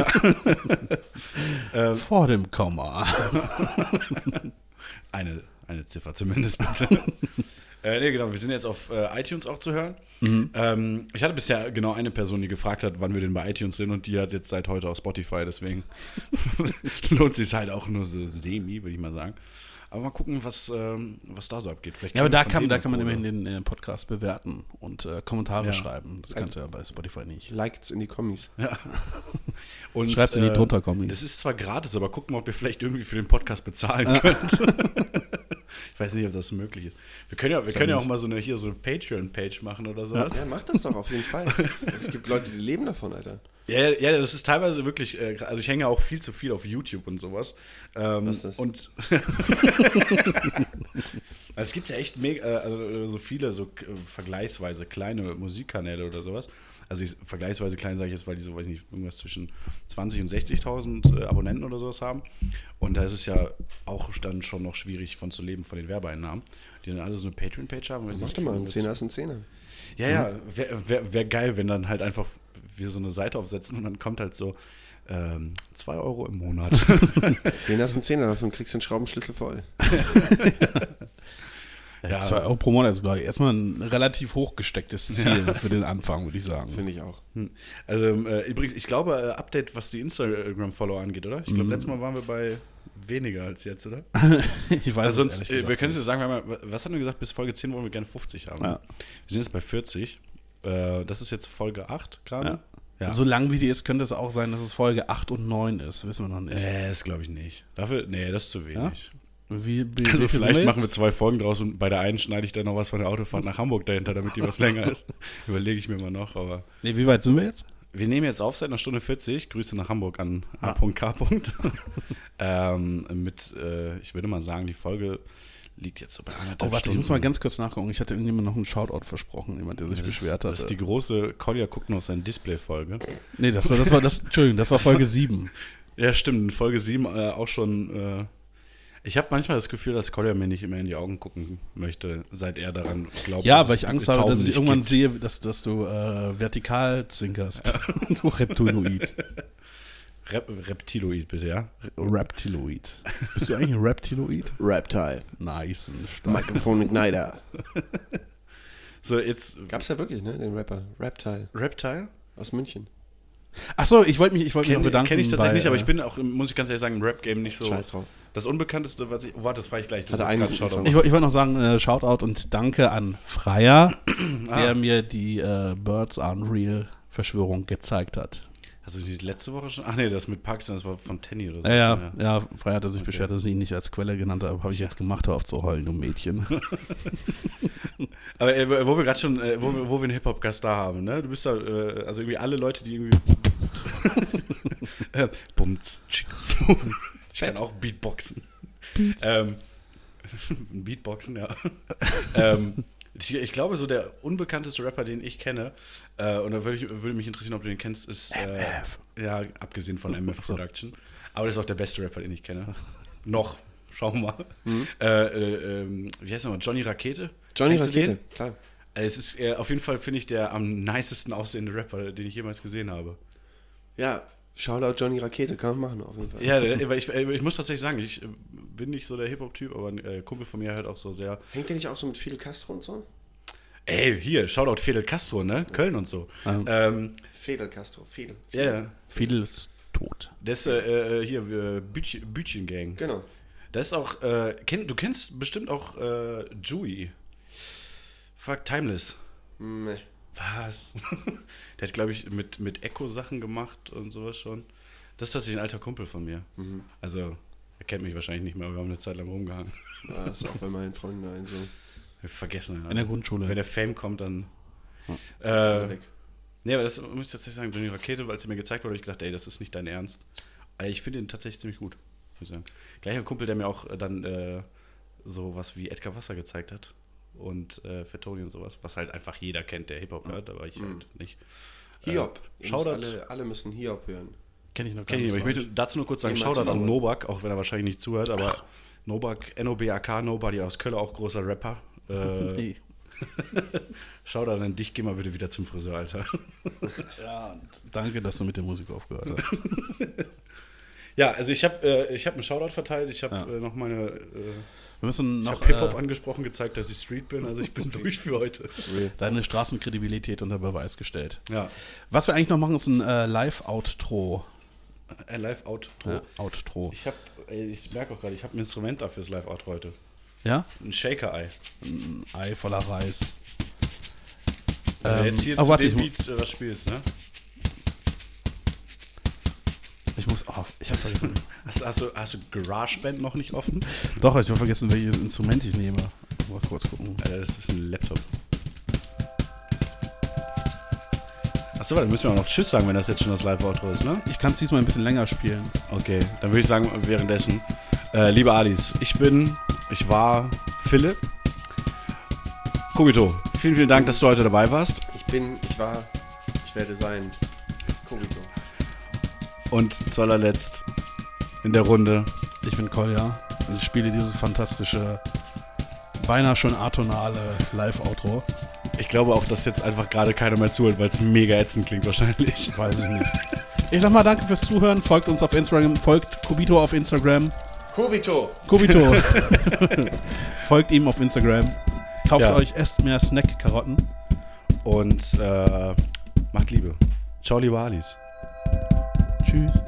Vor dem Komma. eine, eine Ziffer zumindest bitte. äh, nee, genau, wir sind jetzt auf äh, iTunes auch zu hören. Ähm, ich hatte bisher genau eine Person, die gefragt hat, wann wir denn bei iTunes sind und die hat jetzt seit heute auf Spotify, deswegen lohnt sich halt auch nur so semi, würde ich mal sagen. Aber mal gucken, was, ähm, was da so abgeht. Vielleicht Ja, aber da kann, da kann man immerhin den äh, Podcast bewerten und äh, Kommentare Ja. schreiben. Das kannst du ja bei Spotify nicht. Liked's in die Kommis. Und, Schreibt's in die drunter Kommis. Das ist zwar gratis, aber gucken, ob ihr vielleicht irgendwie für den Podcast bezahlen könnt. ich weiß nicht, ob das möglich ist. Wir können ja, wir können ja auch mal so eine hier so eine Patreon-Page machen oder so. Ja. Ja, mach das doch auf jeden Fall. Es gibt Leute, die leben davon, Alter. Ja, ja, das ist teilweise wirklich, äh, also ich hänge auch viel zu viel auf YouTube und sowas. Ähm, Was ist das? Und also es gibt ja echt mega, äh, also so viele so äh, vergleichsweise kleine Musikkanäle oder sowas. Also ich, vergleichsweise klein sage ich jetzt, weil die so, weiß ich nicht, irgendwas zwischen 20 und 60.000 äh, Abonnenten oder sowas haben. Und da ist es ja auch dann schon noch schwierig von zu leben von den Werbeeinnahmen, die dann alle so eine Patreon-Page haben. Mach doch mal, ein Zehner ist ein Zehner. Ja, ja, wäre wär, wär geil, wenn dann halt einfach wir so eine Seite aufsetzen und dann kommt halt so 2 ähm, zwei Euro im Monat. Zehner ist ein Zehner, davon kriegst du den Schraubenschlüssel voll. Ja. 2 Euro pro Monat ist, glaube ich, erstmal ein relativ hochgestecktes Ziel für den Anfang, würde ich sagen. Finde ich auch. Also ähm, äh, übrigens, ich glaube, äh, Update, was die Instagram-Follower angeht, oder? Ich glaube, Mhm. letztes Mal waren wir bei weniger als jetzt, oder? Ich weiß Also es sonst, ehrlich äh, wir können es ja sagen, wir haben, ja- was hatten wir gesagt, bis Folge 10 wollen wir gerne 50 haben. Ja. Wir sind jetzt bei 40. Äh, das ist jetzt Folge 8 gerade. Ja. So lang wie die ist, könnte es auch sein, dass es Folge 8 und 9 ist. Wissen wir noch nicht. äh, das glaube ich nicht. Dafür, nee, das ist zu wenig. Wie, wie, Also wie viel vielleicht machen wir zwei Folgen draus und bei der einen schneide ich dann noch was von der Autofahrt nach Hamburg dahinter, damit die was länger ist. Überlege ich mir mal noch, aber Nee, wie weit sind wir jetzt? wir nehmen jetzt auf seit einer Stunde 40. Grüße nach Hamburg an Ah. A.K. ähm, mit, äh, ich würde mal sagen, die Folge liegt jetzt so bei anderthalb Oh, warte, ich Stunden. muss mal ganz kurz nachgucken. Ich hatte irgendjemand noch einen Shoutout versprochen, jemand, der sich beschwert Das ist die große Kolja guckt noch sein Display-Folge. Nee, das war, das war, das, Entschuldigung, das war Folge 7. Ja, stimmt, in Folge 7 äh, auch schon. Äh, ich habe manchmal das Gefühl, dass Kolja mir nicht immer in die Augen gucken möchte, seit er daran glaubt. Ja, weil ich Angst habe, dass ich irgendwann gibt. sehe, dass, dass du äh, vertikal zwinkerst. du Reptiloid. Rep Reptiloid, bitte, ja? Reptiloid. Bist du eigentlich ein Reptiloid? Reptile. Nice. Mikrofon Igniter. So, jetzt Gab's ja wirklich, ne? Den Rapper. Reptile. Reptile? Aus München. Achso, ich wollte mich, ich wollte mich Kenne noch bedanken. kenn ich tatsächlich bei, nicht, aber äh, ich bin auch, im- muss ich ganz ehrlich sagen, im Rap-Game nicht so. Scheiß drauf. Das Unbekannteste, was ich. Oh, warte, das war ich gleich. Du Hatte einen Shoutout. Ich, ich wollte noch sagen, äh, Shoutout und danke an Freier, Ah. der mir die äh, Birds Unreal Verschwörung gezeigt hat. Hast du die letzte Woche schon? Ach nee, das mit Pakistan, das war von Tenny oder so. Ja, ja, ja, Freier hat sich beschwert, dass ich ihn nicht als Quelle genannt habe. Habe ich jetzt gemacht, hör auf zu heulen, du Mädchen. Aber äh, wo wir gerade schon, äh, wo, wir- wo wir einen Hip-Hop-Gast da haben, ne? Du bist da, äh, also irgendwie alle Leute, die irgendwie. äh, Chicks. Ich kann auch Beatboxen. Ähm, Ein Beatboxen, ja. ähm, ich, glaube, so der unbekannteste Rapper, den ich kenne, äh, und da würde, ich, würde mich interessieren, ob du den kennst, ist. Äh, MF. Ja, abgesehen von MF Production. Aber das ist auch der beste Rapper, den ich kenne. Noch. Schauen wir mal. Äh, äh, ähm, wie heißt er mal? Johnny Rakete? Johnny Kennst Rakete, klar. Also es ist äh, auf jeden Fall, finde ich, der am nicesten aussehende Rapper, den ich jemals gesehen habe. Ja, Shoutout Johnny Rakete, kann man machen auf jeden Fall. Ja, weil ich, äh, ich muss tatsächlich sagen, ich äh, bin nicht so der Hip-Hop-Typ, aber ein äh, Kumpel von mir hört auch so sehr. Hängt der nicht auch so mit Fidel Castro und so? Ey, hier, Shoutout Fidel Castro, ne? Köln und so. Ähm. Ähm, Fidel Castro, Fidel. ja, ja. Fidel ist tot. Das äh, äh, hier, äh, Bütchen, Bütchen Gang. Genau. Das ist auch, äh, kenn, du kennst bestimmt auch äh, Jewy. Fuck, Timeless. Nee. Was? Der hat, glaube ich, mit, mit Echo Sachen gemacht und sowas schon. Das ist tatsächlich ein alter Kumpel von mir. Also, er kennt mich wahrscheinlich nicht mehr, aber wir haben eine Zeit lang rumgehangen. Ah, ist auch bei meinen Freunden ein so. Wir vergessen ja. In der Grundschule. Wenn der Fame kommt, dann. Ist alle Äh, weg. nee, aber das muss ich tatsächlich sagen, Johnny Rakete, weil es mir gezeigt wurde, habe ich gedacht, ey, das ist nicht dein Ernst. Aber ich finde ihn tatsächlich ziemlich gut, muss ich sagen. Gleicher Kumpel, der mir auch dann äh, so was wie Edgar Wasser gezeigt hat. Und äh, Fettoni und sowas, was halt einfach jeder kennt, der Hip-Hop hört, aber ich halt nicht. Hiob. Äh, müsst Shoutout. alle, alle müssen Hiob hören. Kenn ich noch gar Kenn ich nicht. nicht, aber ich möchte dazu nur kurz sagen, Jemals Shoutout an. Nobak, auch wenn er wahrscheinlich nicht zuhört, aber Nobak, N-O-B-A-K, Nobody aus Köln, auch großer Rapper. Äh, Nee. Shoutout an dich, geh mal bitte wieder zum Friseur, Alter. Ja, und danke, dass du mit der Musik aufgehört hast. Ja, also ich habe äh, ich hab einen Shoutout verteilt, ich habe Ja. äh, noch meine, äh, Wir müssen ich noch habe Hip-Hop äh, angesprochen, gezeigt, dass ich Street bin, also ich bin durch für heute. deine Straßenkredibilität unter Beweis gestellt. Ja, Was wir eigentlich noch machen, ist ein äh, Live-Outro. ein Live-Out. Ja, Outro. Ich habe, ich merke auch gerade, ich habe ein Instrument dafür das Live-Out heute. Ja? Ein Shaker-Ei. Ein Ei voller Reis. Du Ähm, jetzt hier oh, warte, ich mu- Beat äh, was spielst, ne? Ich muss. Oh, ich habe vergessen. Hast, hast, du, hast du GarageBand noch nicht offen? Doch, ich habe vergessen, welches Instrument ich nehme. Mal kurz gucken. Äh, das ist ein Laptop. Achso, dann müssen wir auch noch Tschüss sagen, wenn das jetzt schon das Live-Outro ist, ne? Ich kann es diesmal ein bisschen länger spielen. Okay, dann würde ich sagen, währenddessen. Äh, liebe Alice, ich bin, ich war Philipp. Kogito, vielen, vielen Dank, dass du heute dabei warst. Ich bin, ich war, ich werde sein. Und zu allerletzt in der Runde. Ich bin Kolja und ich spiele dieses fantastische, beinahe schon atonale Live-Outro. Ich glaube auch, dass jetzt einfach gerade keiner mehr zuhört, weil es mega ätzend klingt wahrscheinlich. Weiß ich nicht. Ich sag mal danke fürs Zuhören. Folgt uns auf Instagram. Folgt Kubito auf Instagram. Kobito! Kubito. Folgt ihm auf Instagram. Kauft Ja. euch erst mehr Snack-Karotten. Und äh, macht Liebe. Ciao, liebe Alice. Tschüss.